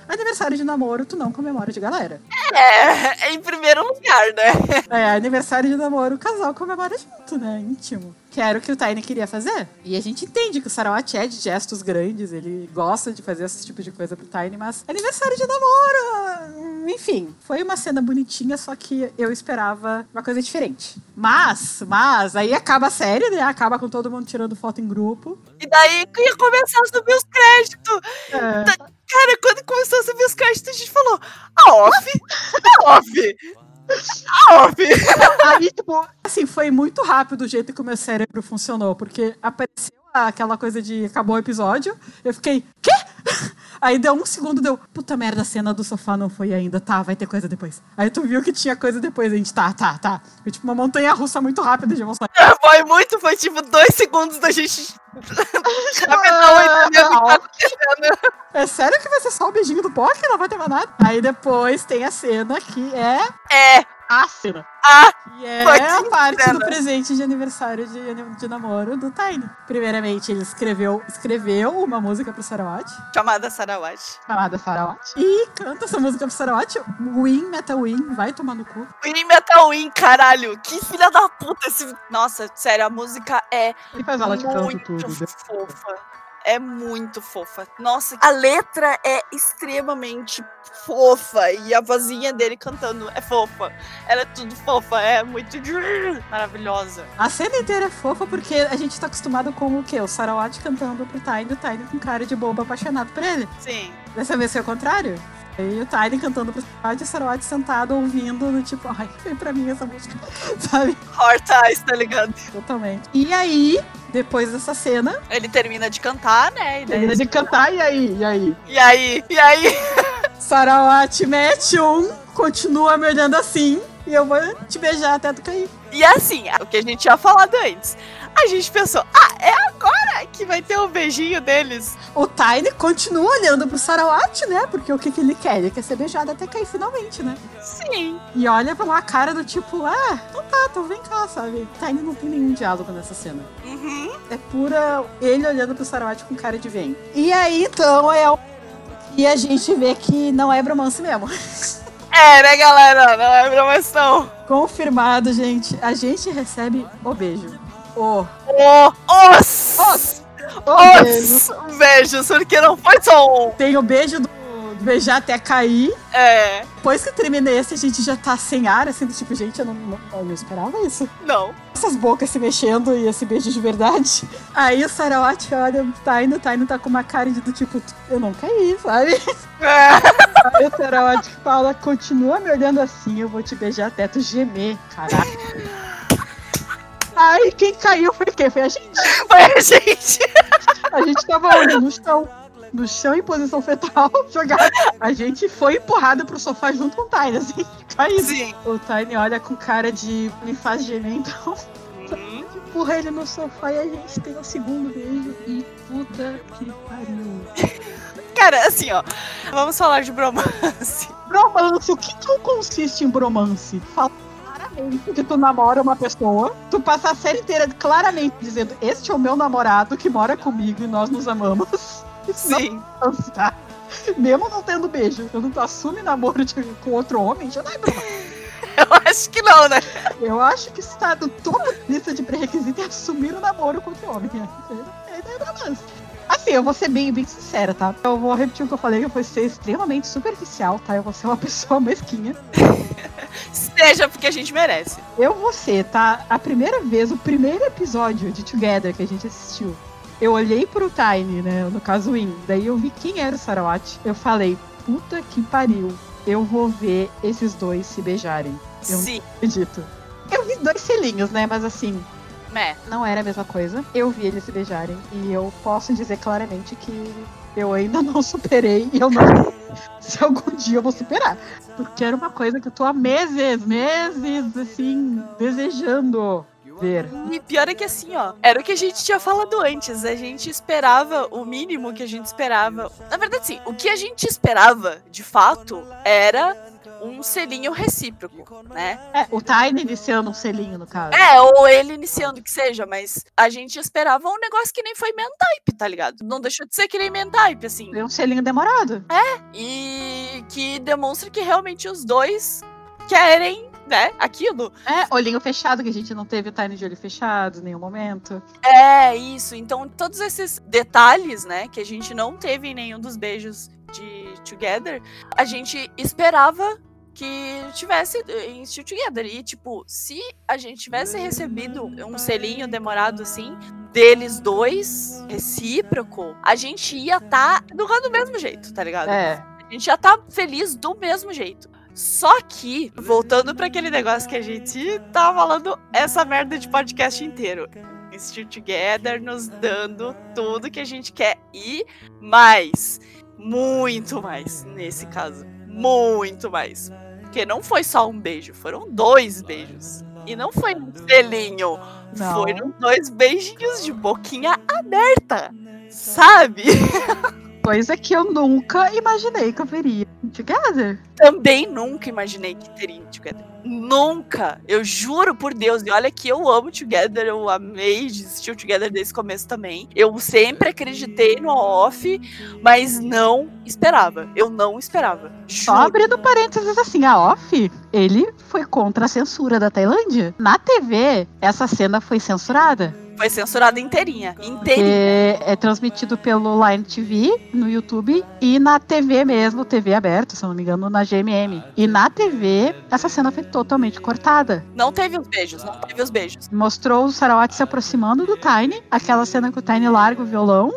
aniversário de namoro tu não comemora de galera. É, em primeiro lugar, né? É, aniversário de namoro, o casal comemora junto, né? Íntimo. Que era o que o Tiny queria fazer. E a gente entende que o Sarawat é de gestos grandes, ele gosta de fazer esse tipo de coisa pro Tiny, mas aniversário de namoro! Enfim, foi uma cena bonitinha, só que eu esperava uma coisa diferente. Mas, mas, aí acaba a série, né? Acaba com todo mundo tirando foto em grupo. E daí ia começar a subir os créditos. É. Cara, quando começou a subir os créditos, a gente falou: a off, a off, a off. Aí, tipo, assim, foi muito rápido o jeito que o meu cérebro funcionou, porque apareceu aquela coisa de acabou o episódio, eu fiquei, quê? Aí deu um segundo, deu, puta merda, a cena do sofá não foi ainda, tá, vai ter coisa depois. Aí tu viu que tinha coisa depois, a gente, tá, tá, tá. Foi tipo uma montanha russa muito rápida de emoções. Foi muito, foi tipo dois segundos da gente. Capitão entendeu o que tá acontecendo. É sério que vai ser só o beijinho do POC? Não vai ter mais nada? Aí depois tem a cena que é É, a cena. Ah, que é a parte cena. do presente de aniversário de, de namoro do Tiny. Primeiramente, ele escreveu, escreveu uma música pro Sarawat, chamada Sarawat. chamada Sarawat, e canta essa música pro Sarawat. Win, Metal Win, vai tomar no cu. Win Metal Win, caralho. Que filha da puta esse. Nossa, sério, a música é Ele faz aula de canto tudo. fofa. É muito fofa. Nossa, a letra é extremamente fofa e a vozinha dele cantando é fofa. Ela é tudo fofa, é muito maravilhosa. A cena inteira é fofa porque a gente tá acostumado com o quê? O Sarawat cantando pro Tiny, o Tiny com cara de bobo apaixonado por ele. Sim. Dessa vez foi o contrário? E o Tyden cantando pro Sarawat e o Sarawat sentado ouvindo, no tipo, ai, vem pra mim essa música, sabe? Heart Eyes, tá ligado? Totalmente. E aí, depois dessa cena. Ele termina de cantar, né? E termina de cantar, e aí? E aí? E aí? E aí? Sarawat mete um, continua me olhando assim, e eu vou te beijar até tu cair. E assim, é o que a gente tinha falado antes. A gente pensou, ah, é agora que vai ter o um beijinho deles. O Tiny continua olhando pro Sarawat, né? Porque o que, que ele quer? Ele quer ser beijado até cair finalmente, né? Sim. E olha pra uma cara do tipo, ah, então tá, então vem cá, sabe? O Tiny não tem nenhum diálogo nessa cena. Uhum. É pura ele olhando pro Sarawat com cara de vem. E aí, então, é o... E a gente vê que não é bromance mesmo. É, né, galera? Não é bromance, não. Confirmado, gente. A gente recebe o beijo. O. O. Os. Os. Os. Beijos, porque não foi só um. Tem o beijo do beijar até cair. É. Depois que eu terminei esse, a gente já tá sem ar, assim, do tipo, gente, eu não, não, eu não esperava isso. Não. Essas bocas se mexendo e esse beijo de verdade. Aí o Sarawat olha o Taino, o Taino tá com uma cara de do tipo, eu não caí, sabe? É. Aí o Sarawat fala, continua me olhando assim, eu vou te beijar até tu gemer, caraca. Aí quem caiu foi quem? Foi a gente. Foi a gente. A gente tava onde? No chão. No chão em posição fetal, jogado. A gente foi empurrado pro sofá junto com o Tiny, assim, caindo. Sim. O Tiny olha com cara de me faz gemer, então. Uhum. Empurra ele no sofá e a gente tem o um segundo beijo. E puta que pariu. Cara, assim, ó. Vamos falar de bromance. Bromance, o que, que consiste em bromance? Fala claramente que tu namora uma pessoa, tu passa a série inteira claramente dizendo: Este é o meu namorado que mora comigo e nós nos amamos. Sim. Tá? Mesmo não tendo beijo, quando tu assume namoro de, com outro homem, já não é bromance. Eu acho que não, né? Eu acho que está no topo da lista de pré-requisitos é assumir o namoro com outro homem. É, é, é bromance. Assim, eu vou ser bem, bem sincera, tá? Eu vou repetir o que eu falei, eu vou ser extremamente superficial, tá? Eu vou ser uma pessoa mesquinha. Seja porque a gente merece. Eu vou ser, tá? A primeira vez, o primeiro episódio de Together que a gente assistiu, eu olhei pro Tiny, né? No caso, o In. Daí eu vi quem era o Sarawat. Eu falei, puta que pariu. Eu vou ver esses dois se beijarem. Eu Sim. não acredito. Eu vi dois selinhos, né? Mas assim, É. não era a mesma coisa. Eu vi eles se beijarem. E eu posso dizer claramente que eu ainda não superei. E eu não sei se algum dia eu vou superar. Porque era uma coisa que eu tô há meses, meses, assim, desejando ver. E pior é que assim, ó, era o que a gente tinha falado antes. A gente esperava o mínimo que a gente esperava. Na verdade, sim, o que a gente esperava, de fato, era um selinho recíproco, né? É, o Tiny iniciando um selinho, no caso. É, ou ele iniciando que seja, mas a gente esperava um negócio que nem foi mentype, tá ligado? Não deixou de ser que nem mentype, assim. É um selinho demorado. E que demonstra que realmente os dois querem, né, aquilo. É, olhinho fechado, que a gente não teve o Tiny de olho fechado em nenhum momento. É, isso. Então, todos esses detalhes, né, que a gente não teve em nenhum dos beijos de Together, a gente esperava que tivesse em Still Together. E, tipo, se a gente tivesse recebido um selinho demorado assim, deles dois, recíproco, a gente ia estar tá do mesmo jeito, tá ligado? É. A gente já tá feliz do mesmo jeito. Só que, voltando para aquele negócio que a gente tá falando essa merda de podcast inteiro. Still Together nos dando tudo que a gente quer e mais. Muito mais, nesse caso. Muito mais. Porque não foi só um beijo, foram dois beijos. E não foi um selinho. Não. Foram dois beijinhos de boquinha aberta. Sabe? Coisa que eu nunca imaginei que eu veria em Together. Também nunca imaginei que teria Together. Nunca! Eu juro por Deus. E olha que eu amo Together, eu amei assistir o Together desde o começo também. Eu sempre acreditei no off, mas não esperava. Eu não esperava. Só Juro. abrindo parênteses assim, a Off, ele foi contra a censura da Tailândia. Na TV, essa cena foi censurada. Foi censurada inteirinha. Inteirinha. É, é transmitido pelo Line TV no YouTube e na TV mesmo, TV aberta, se eu não me engano, na GMM. E na TV, essa cena foi totalmente cortada. Não teve os beijos, não teve os beijos. Mostrou o Sarawat se aproximando do Tiny, aquela cena que o Tiny larga o violão.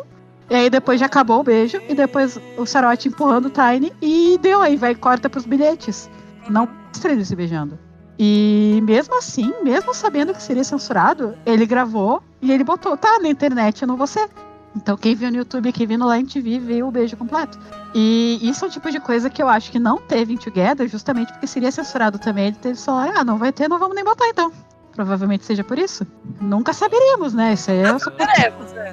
E aí depois já acabou o beijo, e depois o Sarawat empurrando o Tiny, e deu aí, vai corta pros bilhetes. Não mostra eles se beijando. E mesmo assim, mesmo sabendo que seria censurado, ele gravou e ele botou, tá, na internet eu não vou ser. Então quem viu no YouTube, quem viu no Line TV, viu o beijo completo. E isso é o tipo de coisa que eu acho que não teve em Together, justamente porque seria censurado também. Ele teve só, ah, não vai ter, não vamos nem botar então. Provavelmente seja por isso. Nunca saberíamos, né? Isso aí é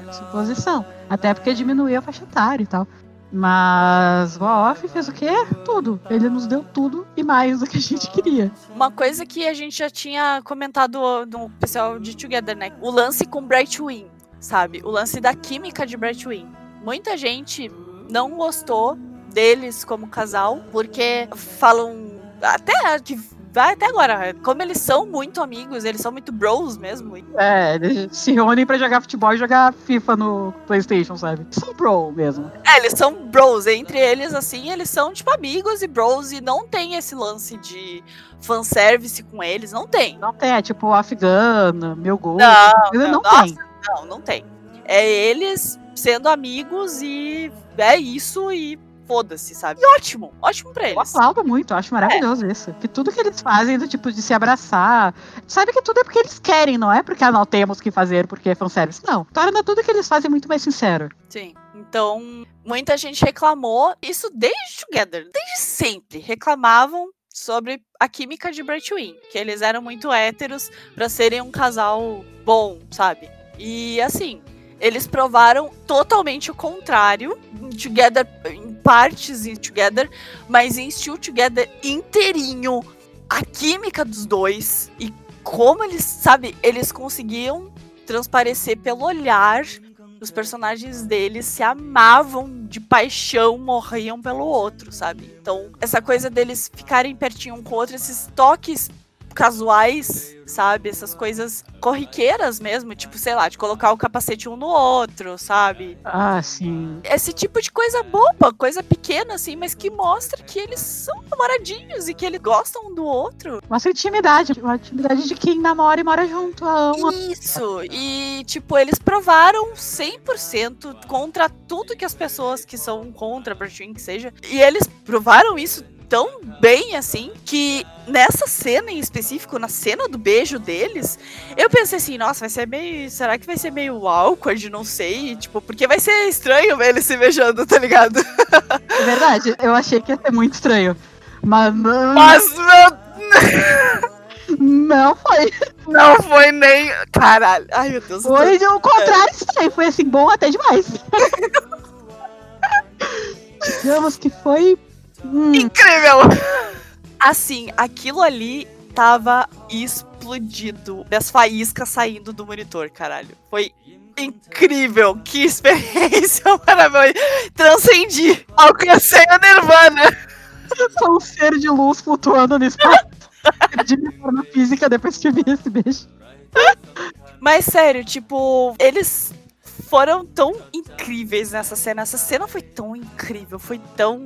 é. suposição. Até porque diminuiu a faixa etária e tal. Mas o Off fez o quê? Tudo. Ele nos deu tudo e mais do que a gente queria. Uma coisa que a gente já tinha comentado no especial de Together, né? O lance com Brightwing, sabe? O lance da química de Brightwing. Muita gente não gostou deles como casal, porque falam até que vai até agora, como eles são muito amigos, eles são muito bros mesmo. É, eles se reúnem pra jogar futebol e jogar FIFA no PlayStation, sabe? São bro mesmo. É, eles são bros. Entre eles, assim, eles são, tipo, amigos e bros. E não tem esse lance de fanservice com eles. Não tem. Não tem, é tipo afegano, meu gol. Não, não, não, tem. nossa, não, não tem. É eles sendo amigos e é isso e foda-se, sabe? E ótimo, ótimo pra Eu eles. aplaudo muito, eu acho maravilhoso isso. Que tudo que eles fazem, do tipo de se abraçar, sabe que tudo é porque eles querem, não é porque ah, não temos que fazer porque é fanservice. Não, torna tudo que eles fazem muito mais sincero. Sim. Então, muita gente reclamou, isso desde Together, desde sempre, reclamavam sobre a química de Brightwing, que eles eram muito héteros pra serem um casal bom, sabe? E assim, eles provaram totalmente o contrário, Together, em partes em Together, mas em Still Together inteirinho, a química dos dois e como eles, sabe, eles conseguiam transparecer pelo olhar os personagens deles se amavam de paixão, morriam pelo outro, sabe? Então, essa coisa deles ficarem pertinho um com o outro, esses toques casuais, sabe? Essas coisas corriqueiras mesmo, tipo, sei lá, de colocar o capacete um no outro, sabe? Ah, sim. Esse tipo de coisa boba, coisa pequena, assim, mas que mostra que eles são namoradinhos e que eles gostam um do outro. Mostra intimidade. Uma intimidade de quem namora e mora junto, ama. Isso, e tipo, eles provaram 100% contra tudo que as pessoas que são contra Bertin que seja, e eles provaram isso tão bem assim que nessa cena em específico, na cena do beijo deles, eu pensei assim, nossa, vai ser meio. Será que vai ser meio awkward? Não sei. Tipo, porque vai ser estranho ver eles se beijando, tá ligado? É verdade, eu achei que ia ser muito estranho. Mas não, Mas meu, não foi. não foi nem. Caralho. Ai, meu Deus. Foi o contrário estranho. Foi assim, bom até demais. Digamos que foi. Hum, Incrível! Assim, aquilo ali tava explodido. As faíscas saindo do monitor, caralho. Foi incrível. Que experiência maravilhosa. Transcendi. Alcancei a Nirvana. só um ser de luz flutuando no espaço. Perdi minha forma física depois que eu vi esse beijo. Mas sério, tipo, eles foram tão incríveis nessa cena. Essa cena foi tão incrível, foi tão.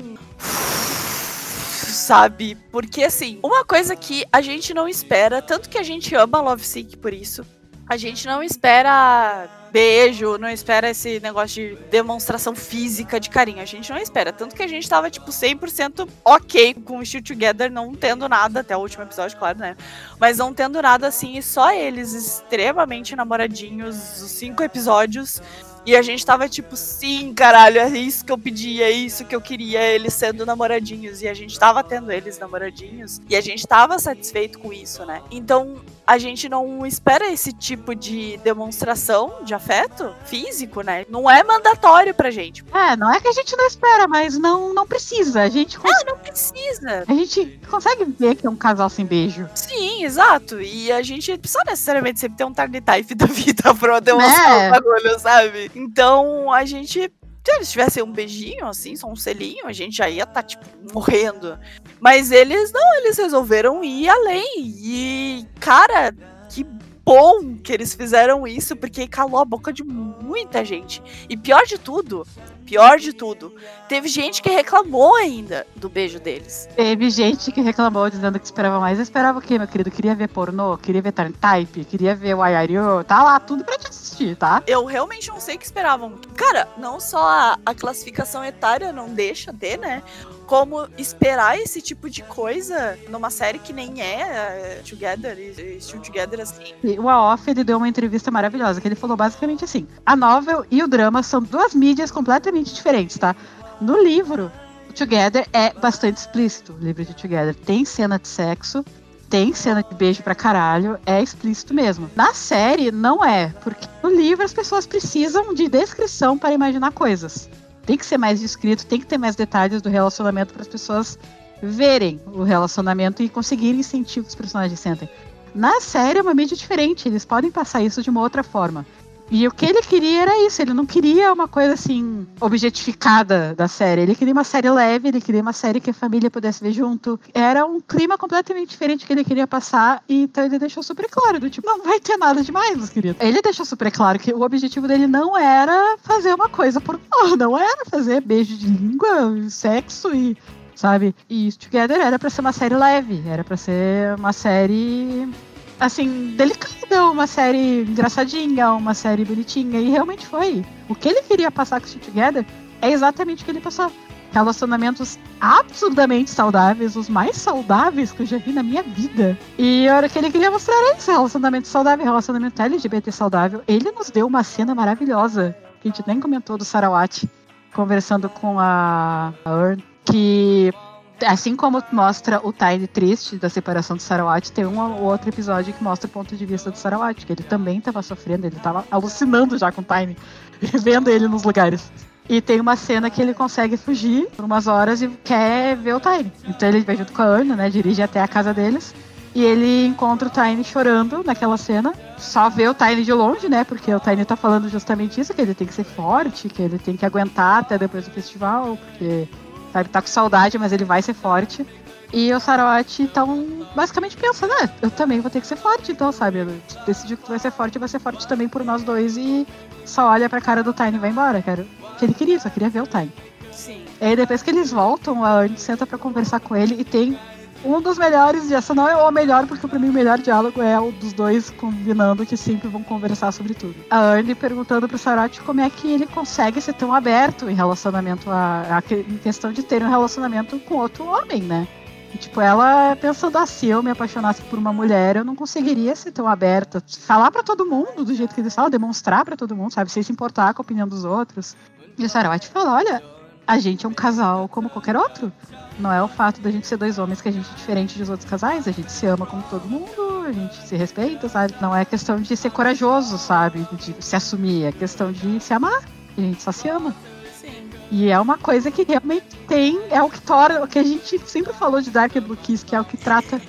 Sabe? Porque assim, uma coisa que a gente não espera, tanto que a gente ama Love Sick por isso, a gente não espera beijo, não espera esse negócio de demonstração física de carinho. A gente não espera. Tanto que a gente tava, tipo, 100% ok com o Still Together, não tendo nada, até o último episódio, claro, né? Mas não tendo nada assim, e só eles extremamente namoradinhos, os cinco episódios. E a gente tava tipo, sim, caralho, é isso que eu pedi, é isso que eu queria, eles sendo namoradinhos. E a gente tava tendo eles namoradinhos. E a gente tava satisfeito com isso, né? Então a gente não espera esse tipo de demonstração de afeto físico, né? Não é mandatório pra gente. É, não é que a gente não espera, mas não, não precisa. A gente, cons- Não precisa. a gente consegue ver que é um casal sem beijo. Sim, exato. E a gente precisa necessariamente sempre ter um target type da vida pra demonstrar Né? o bagulho, sabe? Então a gente. Se eles tivessem um beijinho, assim, só um selinho, a gente já ia estar, tipo, morrendo. Mas eles não, eles resolveram ir além. E, cara, bom que eles fizeram isso, porque calou a boca de muita gente. E pior de tudo, pior de tudo, teve gente que reclamou ainda do beijo deles. Teve gente que reclamou dizendo que esperava mais. Eu esperava o quê, meu querido? Queria ver pornô, queria ver Type, queria ver o Ayario. Tá lá tudo pra te assistir, tá? Eu realmente não sei o que esperavam. Cara, não só a, a classificação etária não deixa ter, né? Como esperar esse tipo de coisa numa série que nem é uh, Together e Still Together assim. O Aoff, ele deu uma entrevista maravilhosa, que ele falou basicamente assim, a novel e o drama são duas mídias completamente diferentes, tá? No livro, Together é bastante explícito, o livro de Together. Tem cena de sexo, tem cena de beijo pra caralho, é explícito mesmo. Na série, não é, porque no livro as pessoas precisam de descrição para imaginar coisas tem que ser mais descrito, tem que ter mais detalhes do relacionamento para as pessoas verem o relacionamento e conseguirem sentir o que os personagens sentem. Na série é uma mídia diferente, eles podem passar isso de uma outra forma. E o que ele queria era isso, ele não queria uma coisa assim, objetificada da série. Ele queria uma série leve, ele queria uma série que a família pudesse ver junto. Era um clima completamente diferente que ele queria passar, e então ele deixou super claro, do tipo, não vai ter nada demais, meus queridos. Ele deixou super claro que o objetivo dele não era fazer uma coisa por não era fazer beijo de língua, sexo e sabe? E Together era para ser uma série leve, era para ser uma série assim, delicada, uma série engraçadinha, uma série bonitinha, e realmente foi. O que ele queria passar com Stay Together é exatamente o que ele passou. Relacionamentos absurdamente saudáveis, os mais saudáveis que eu já vi na minha vida. E a hora que ele queria mostrar é isso: relacionamento saudável, relacionamento LGBT saudável. Ele nos deu uma cena maravilhosa, que a gente nem comentou do Sarawat, conversando com a, a que assim como mostra o Tiny triste da separação do Sarawat, tem um ou outro episódio que mostra o ponto de vista do Sarawat, que ele também estava sofrendo, ele estava alucinando já com o Tiny, vendo ele nos lugares. E tem uma cena que ele consegue fugir por umas horas e quer ver o Tiny. Então ele vai junto com a Ana, né? Dirige até a casa deles. E ele encontra o Tiny chorando naquela cena. Só vê o Tiny de longe, né? Porque o Tiny tá falando justamente isso, que ele tem que ser forte, que ele tem que aguentar até depois do festival, porque Sabe, tá com saudade, mas ele vai ser forte. E o Sarawat, então, basicamente pensa, né? Eu também vou ter que ser forte, então, sabe? Decidiu que tu vai ser forte, vai ser forte também por nós dois. E só olha pra cara do Tiny e vai embora, cara. Que ele queria, só queria ver o Tiny. Sim. E aí depois que eles voltam, a Anne senta pra conversar com ele e tem um dos melhores, essa não é o melhor, porque pra mim o melhor diálogo é o dos dois combinando que sempre vão conversar sobre tudo. A Anne perguntando pro Sarati como é que ele consegue ser tão aberto em relacionamento a, a em questão de ter um relacionamento com outro homem, né? E, tipo, ela pensando assim, eu me apaixonasse por uma mulher, eu não conseguiria ser tão aberta. Falar para todo mundo do jeito que eles falam, demonstrar para todo mundo, sabe? Sem se importar com a opinião dos outros. E o Sarawat fala, olha, a gente é um casal como qualquer outro. Não é o fato da gente ser dois homens que a gente é diferente dos outros casais. A gente se ama como todo mundo, a gente se respeita, sabe? Não é questão de ser corajoso, sabe? De se assumir. É questão de se amar. A gente só se ama. Sim. E é uma coisa que realmente tem, é o que torna, o que a gente sempre falou de Dark Blue Kiss, que é o que trata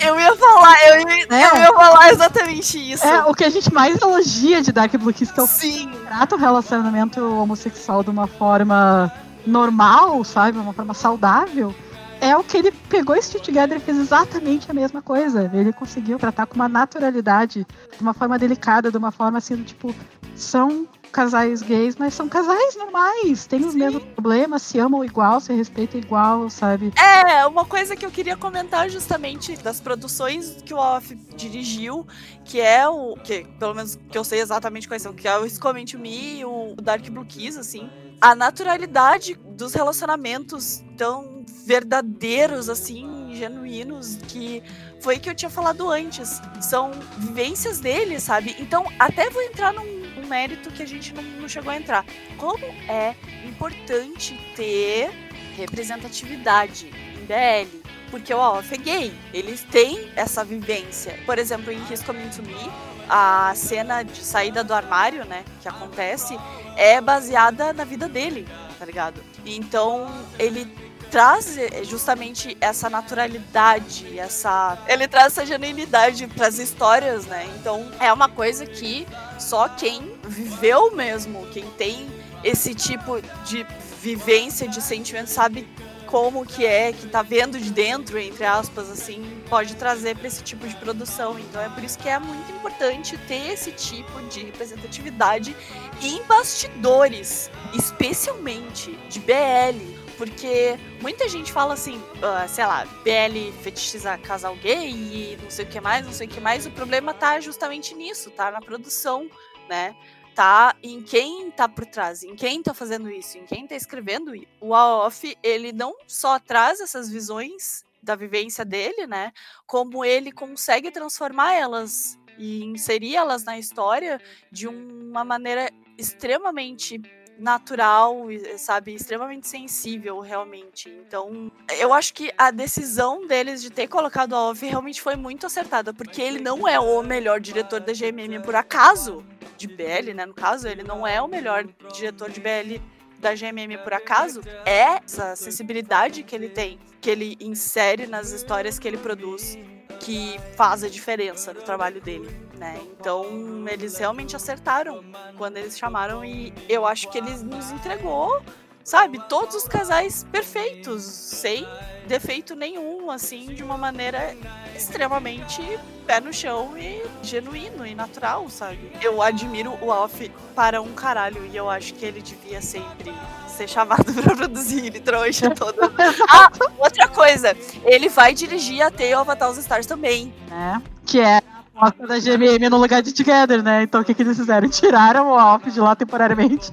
eu ia falar, eu ia, é. eu ia falar exatamente isso. É, o que a gente mais elogia de Dark Blue Kiss, que é o Sim. Trata o relacionamento homossexual de uma forma normal, sabe? Uma forma saudável. É o que ele pegou esse Together e fez exatamente a mesma coisa. Ele conseguiu tratar com uma naturalidade, de uma forma delicada, de uma forma assim, tipo, são casais gays, mas são casais normais, têm os mesmos problemas, se amam igual, se respeitam igual, sabe? É, uma coisa que eu queria comentar justamente das produções que o Off dirigiu, que é o. que pelo menos que eu sei exatamente quais são, que é o Scoming to Me e o Dark Blue Kiss, assim. A naturalidade dos relacionamentos tão verdadeiros, assim, genuínos, que foi que eu tinha falado antes. São vivências dele, sabe? Então, até vou entrar num um mérito que a gente não, não chegou a entrar. Como é importante ter representatividade em BL? Porque o AOF é gay, eles têm essa vivência. Por exemplo, em His Coming to Me, a cena de saída do armário, né, que acontece, é baseada na vida dele, tá ligado? Então, ele traz justamente essa naturalidade, essa. Ele traz essa genuinidade para as histórias, né? Então é uma coisa que só quem viveu mesmo, quem tem esse tipo de vivência, de sentimento, sabe como que é, que tá vendo de dentro, entre aspas, assim, pode trazer para esse tipo de produção. Então é por isso que é muito importante ter esse tipo de representatividade em bastidores, especialmente de BL. Porque muita gente fala assim, uh, sei lá, BL fetichiza casal gay e não sei o que mais, não sei o que mais. O problema tá justamente nisso, tá na produção, né? tá em quem tá por trás, em quem tá fazendo isso, em quem tá escrevendo. O AOF, ele não só traz essas visões da vivência dele, né, como ele consegue transformar elas e inserir elas na história de uma maneira extremamente natural, sabe, extremamente sensível realmente. Então, eu acho que a decisão deles de ter colocado a Off realmente foi muito acertada, porque ele não é o melhor diretor da GMM por acaso, de BL, né, no caso, ele não é o melhor diretor de BL da GMM por acaso, é essa sensibilidade que ele tem, que ele insere nas histórias que ele produz que faz a diferença no trabalho dele, né? Então, eles realmente acertaram quando eles chamaram e eu acho que eles nos entregou, sabe, todos os casais perfeitos, sem defeito nenhum, assim, de uma maneira extremamente pé no chão e genuíno e natural, sabe? Eu admiro o Alf para um caralho e eu acho que ele devia sempre ser chamado pra produzir ele trouxa todo. ah, outra coisa, ele vai dirigir a Tale of a Thousand Stars também. É, que é a aposta da GMM no lugar de Together, né? Então o que, que eles fizeram? Tiraram o Alf de lá temporariamente.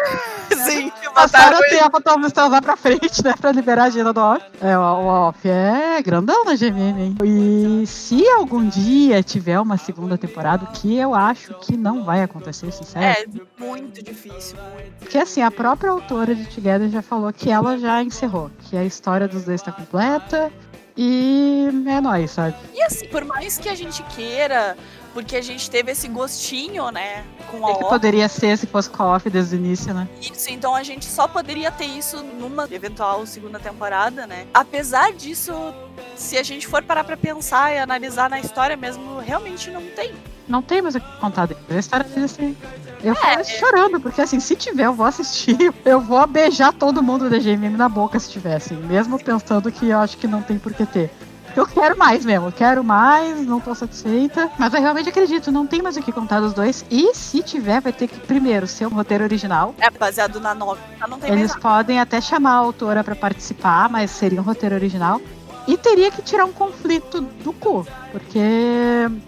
Sim, passaram a ter a Thousand lá pra frente, né? Pra liberar a agenda do Off. É, o, o Off é grandão na GMM, hein? E se algum dia tiver uma segunda temporada, que eu acho que não vai acontecer, sincero. É, muito difícil. Porque assim, a própria autora de Together já falou que ela já encerrou, que a história dos dois está completa. E é nóis, sabe? E assim, por mais que a gente queira porque a gente teve esse gostinho, né, com a O que poderia ser se fosse co-op desde o início, né? Isso, então a gente só poderia ter isso numa eventual segunda temporada, né? Apesar disso, se a gente for parar pra pensar e analisar na história mesmo, realmente não tem. Não tem mais o que contar dele. A história dele assim. Eu é, chorando, porque assim, se tiver, eu vou assistir. Eu vou beijar todo mundo da GMM na boca se tiver, assim. Mesmo pensando que eu acho que não tem por que ter. Eu quero mais mesmo, quero mais, não tô satisfeita. Mas eu realmente acredito, não tem mais o que contar dos dois. E se tiver, vai ter que primeiro ser um roteiro original. É, baseado na novela, não tem Eles podem até chamar a autora para participar, mas seria um roteiro original. E teria que tirar um conflito do cu, porque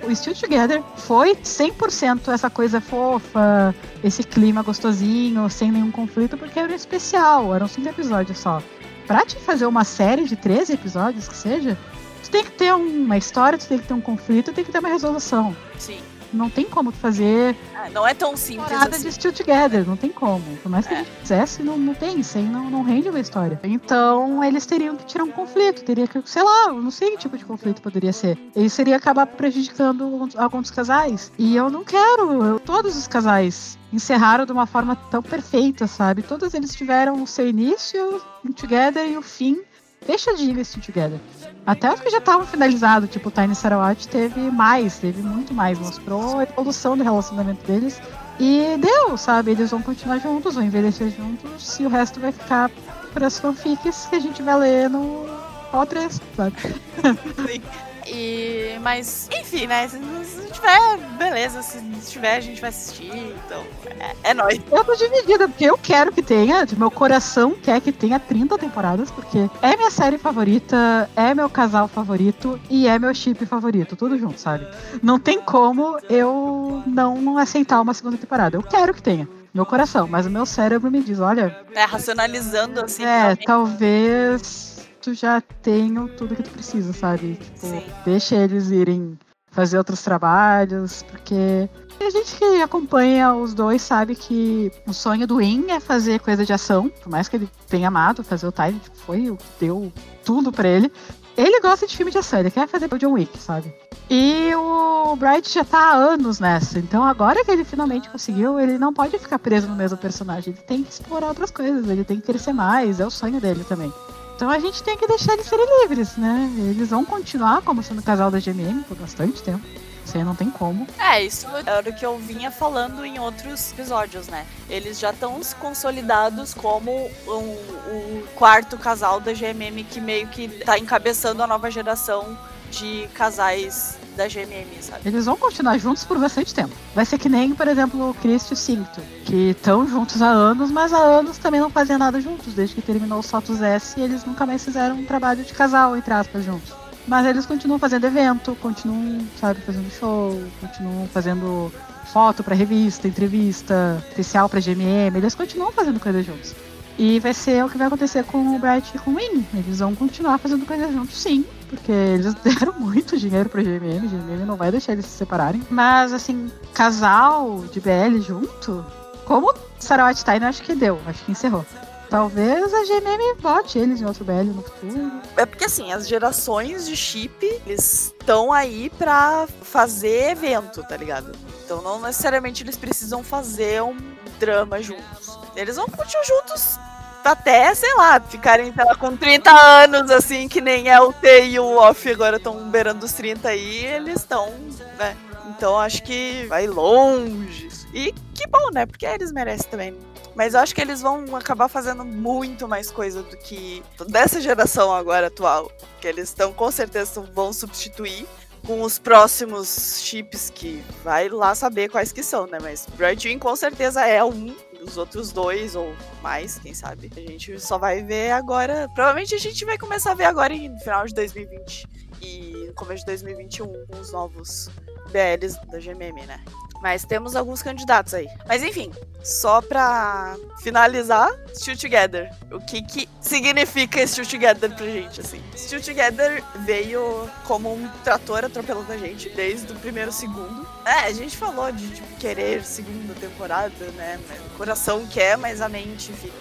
o Still Together foi 100% essa coisa fofa, esse clima gostosinho, sem nenhum conflito, porque era especial, eram cinco episódios só. Pra te fazer uma série de 13 episódios, que seja, tu tem que ter uma história, tu tem que ter um conflito, tem que ter uma resolução. Sim. Não tem como fazer. Ah, não é tão simples. Nada assim. de Still Together, não tem como. Por mais que é. a gente quisesse, não, não tem, sem não, não rende uma história. Então, eles teriam que tirar um conflito, teria que, sei lá, não sei que tipo de conflito poderia ser. Isso seria acabar prejudicando alguns, alguns casais. E eu não quero. Eu, todos os casais encerraram de uma forma tão perfeita, sabe? Todos eles tiveram o seu início, o together e o fim. Deixa de ir together. Até os que já estavam finalizados, tipo Tiny Sarawat, teve mais, teve muito mais. Mostrou a evolução do relacionamento deles. E deu, sabe? Eles vão continuar juntos, vão envelhecer juntos, e o resto vai ficar para as fanfics que a gente vai ler no O3, sabe? E, mas, enfim, né? Se, se tiver, beleza. Se tiver, a gente vai assistir. Então, é, é nóis. Eu tô dividida, porque eu quero que tenha. Meu coração quer que tenha 30 temporadas, porque é minha série favorita, é meu casal favorito e é meu chip favorito. Tudo junto, sabe? Não tem como eu não aceitar uma segunda temporada. Eu quero que tenha meu coração, mas o meu cérebro me diz, olha. É, racionalizando assim. É, talvez tu já tenho tudo que tu precisa, sabe? Tipo, Sim. deixa eles irem fazer outros trabalhos, porque a gente que acompanha os dois sabe que o sonho do In é fazer coisa de ação, por mais que ele tenha amado fazer o Tide, tipo, foi o que deu tudo para ele. Ele gosta de filme de ação, ele quer fazer o John Wick, sabe? E o Bright já tá há anos nessa, então agora que ele finalmente conseguiu, ele não pode ficar preso no mesmo personagem, ele tem que explorar outras coisas, ele tem que crescer mais, é o sonho dele também. Então a gente tem que deixar eles serem livres, né? Eles vão continuar como sendo casal da GMM por bastante tempo. Isso aí não tem como. É, isso era o que eu vinha falando em outros episódios, né? Eles já estão consolidados como o um, um quarto casal da GMM que meio que tá encabeçando a nova geração de casais da GMM, sabe? Eles vão continuar juntos por bastante tempo. Vai ser que nem, por exemplo, o Chris e o Cinto, que estão juntos há anos, mas há anos também não faziam nada juntos. Desde que terminou o Sotos S, eles nunca mais fizeram um trabalho de casal, entre aspas, juntos. Mas eles continuam fazendo evento, continuam, sabe, fazendo show, continuam fazendo foto para revista, entrevista, especial para GMM, eles continuam fazendo coisas juntos. E vai ser o que vai acontecer com o Bright e com o Win. Eles vão continuar fazendo coisas juntos, sim. Porque eles deram muito dinheiro pra GMM. GMM não vai deixar eles se separarem. Mas, assim, casal de BL junto, como Sarawat Time, acho que deu. Acho que encerrou. Talvez a GMM bote eles em outro BL no futuro. É porque assim, as gerações de chip, eles estão aí pra fazer evento, tá ligado? Então não necessariamente eles precisam fazer um drama juntos. Eles vão continuar juntos até, sei lá, ficarem lá, com 30 anos, assim, que nem é o T e o Off agora estão beirando os 30 aí, eles estão, né? Então acho que vai longe. E que bom, né? Porque eles merecem também. Mas eu acho que eles vão acabar fazendo muito mais coisa do que dessa geração agora atual. Que eles estão com certeza vão substituir com os próximos chips que vai lá saber quais que são, né? Mas Brightwing com certeza é um os outros dois ou mais, quem sabe. A gente só vai ver agora. Provavelmente a gente vai começar a ver agora em final de 2020 e começo de 2021 com os novos BLs da GMM, né? Mas temos alguns candidatos aí. Mas enfim, só pra finalizar, Still Together. O que que significa Still Together pra gente, assim? Still Together veio como um trator atropelando a gente desde o primeiro segundo. É, a gente falou de tipo, querer segunda temporada, né? O coração quer, mas a mente fica.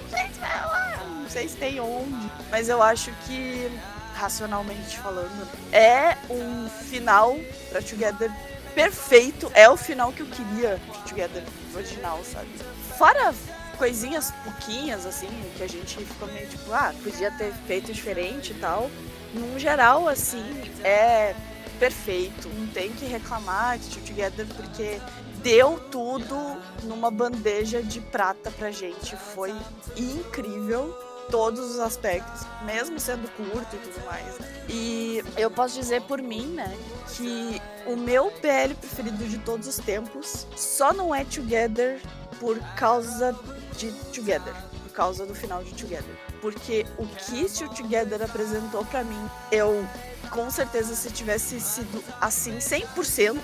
Não sei se tem onde. Mas eu acho que, racionalmente falando, é um final pra Together perfeito. É o final que eu queria de Together original, sabe? Fora coisinhas pouquinhas, assim, que a gente ficou meio tipo, ah, podia ter feito diferente e tal. Num geral, assim, é perfeito. Não tem que reclamar de Together porque deu tudo numa bandeja de prata pra gente. Foi incrível todos os aspectos, mesmo sendo curto e tudo mais. Né? E eu posso dizer por mim, né, que o meu PL preferido de todos os tempos só não é Together por causa de Together, por causa do final de Together. Porque o que o Together apresentou para mim, eu com certeza se tivesse sido assim 100%,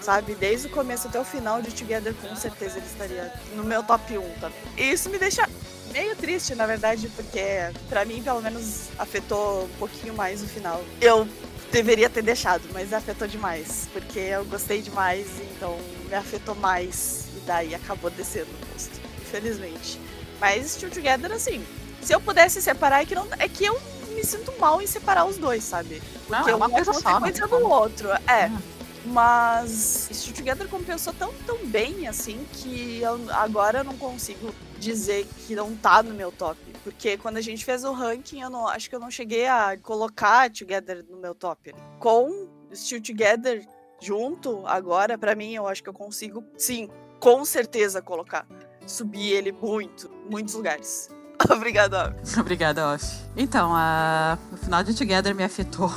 sabe, desde o começo até o final de Together, com certeza ele estaria no meu top 1, tá? E isso me deixa meio triste, na verdade, porque para mim, pelo menos, afetou um pouquinho mais o final. Eu deveria ter deixado, mas afetou demais, porque eu gostei demais, então me afetou mais e daí acabou descendo o posto, infelizmente. Mas Still Together, assim, se eu pudesse separar, é que, não, é que eu me sinto mal em separar os dois, sabe? Porque não, é uma coisa só, né? do outro. É. Hum. Mas Still Together compensou tão, tão bem, assim, que eu, agora eu não consigo dizer que não tá no meu top. Porque quando a gente fez o ranking, eu não acho que eu não cheguei a colocar Together no meu top. Com Still Together junto, agora, para mim, eu acho que eu consigo, sim, com certeza colocar. Subir ele muito, muitos lugares. Obrigada, Off. Obrigada, Off. Então, a... o final de Together me afetou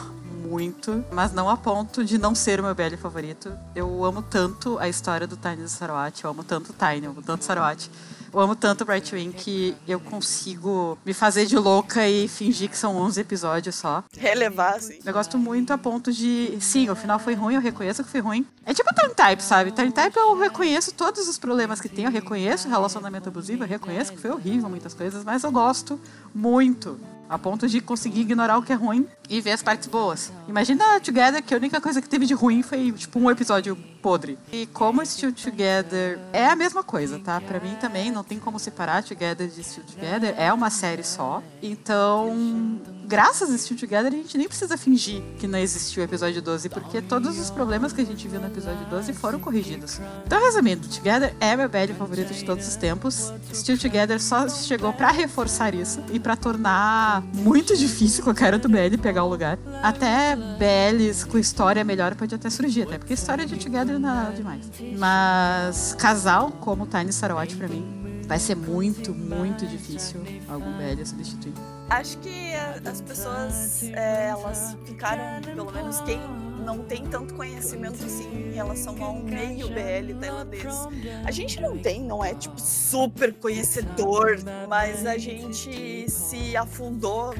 muito, mas não a ponto de não ser o meu BL favorito. Eu amo tanto a história do Tiny do Sarawat, eu amo tanto o Tiny, eu amo tanto o. Eu amo tanto Brightwing que eu consigo me fazer de louca e fingir que são 11 episódios só. Relevar, sim. Eu gosto muito a ponto de. Sim, o final foi ruim, eu reconheço que foi ruim. É tipo Time Type, sabe? Time Type eu reconheço todos os problemas que tem, eu reconheço o relacionamento abusivo, eu reconheço que foi horrível muitas coisas, mas eu gosto muito a ponto de conseguir ignorar o que é ruim e ver as partes boas. Imagina Together, que a única coisa que teve de ruim foi, tipo, um episódio podre. E como Still Together é a mesma coisa, tá? Pra mim também não tem como separar Together de Still Together. É uma série só. Então, graças a Still Together, a gente nem precisa fingir que não existiu o episódio 12, porque todos os problemas que a gente viu no episódio 12 foram corrigidos. Então, resumindo, Together é meu BL favorito de todos os tempos. Still Together só chegou para reforçar isso e para tornar muito difícil qualquer outro BL pegar o lugar. Até BLs com história melhor pode até surgir, até porque história de Together não é nada demais. Mas casal como Tiny Sarawat para mim vai ser muito, muito difícil algum BL substituir. Acho que as pessoas, é, elas ficaram, pelo menos quem não tem tanto conhecimento assim em relação ao meio BL tailandês. A gente não tem, não é tipo super conhecedor, mas a gente se afundou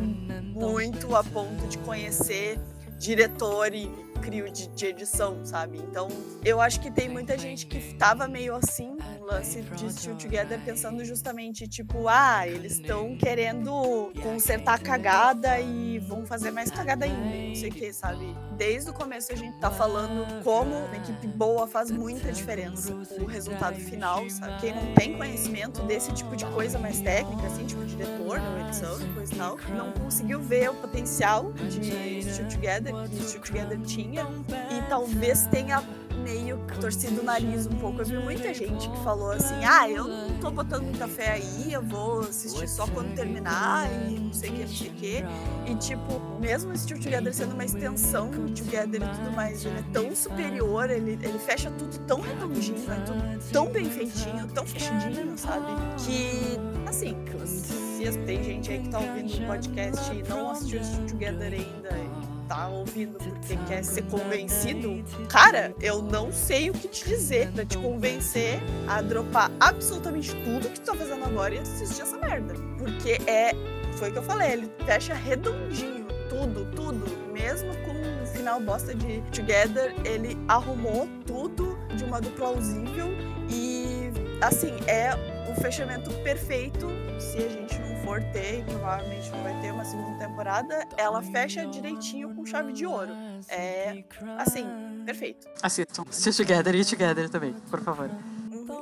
muito a ponto de conhecer diretor e crio de, de, edição, sabe? Então, eu acho que tem muita gente que tava meio assim, no lance de Still Together, pensando justamente, tipo, ah, eles estão querendo consertar a cagada e vão fazer mais cagada ainda, não sei o que, sabe? Desde o começo a gente tá falando como uma equipe boa faz muita diferença o resultado final, sabe? Quem não tem conhecimento desse tipo de coisa mais técnica, assim, tipo diretor, ou edição coisa e tal, não conseguiu ver o potencial de Still Together, que Still Together tinha e talvez tenha meio torcido o nariz um pouco. Eu vi muita gente que falou assim: ah, eu não tô botando muita fé aí, eu vou assistir só quando terminar e não sei o que, não sei o que. E tipo, mesmo esse Still Together sendo uma extensão do Together e tudo mais, ele é tão superior, ele, ele fecha tudo tão redondinho, é tudo tão bem feitinho, tão fechadinho, sabe? Que, assim, se tem gente aí que tá ouvindo o podcast e não assistiu Still Together ainda tá ouvindo porque quer ser convencido, cara, eu não sei o que te dizer pra te convencer a dropar absolutamente tudo que tu tá fazendo agora e assistir essa merda. Porque é. Foi o que eu falei, ele fecha redondinho tudo, tudo. Mesmo com o final bosta de Together, ele arrumou tudo de modo plausível e, assim, é o fechamento perfeito se a gente não for ter, e provavelmente não vai ter uma segunda temporada, ela fecha direitinho com chave de ouro. É, assim, perfeito. Assistam. Se Together e Together também, por favor.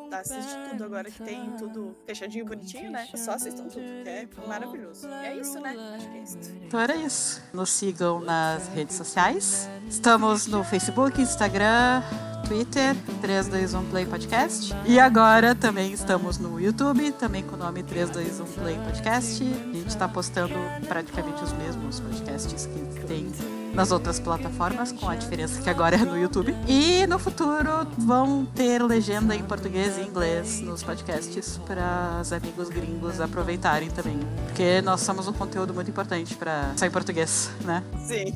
Tá, assiste tudo agora que tem tudo fechadinho, bonitinho, né? Só assistam tudo, que é maravilhoso. E é isso, né? Acho que é isso. Então era isso. Nos sigam nas redes sociais. Estamos no Facebook, Instagram, Twitter, 321 Play Podcast. E agora também estamos no YouTube, também com o nome 321 Play Podcast. A gente está postando praticamente os mesmos podcasts que tem nas outras plataformas, com a diferença que agora é no YouTube. E no futuro vão ter legenda em português e inglês nos podcasts para os amigos gringos aproveitarem também. Porque nós somos um conteúdo muito importante para sair português, né? Sim.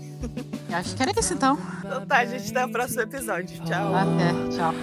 Acho que era isso então. Então tá, a gente até no próximo episódio. Tchau. Até, tchau.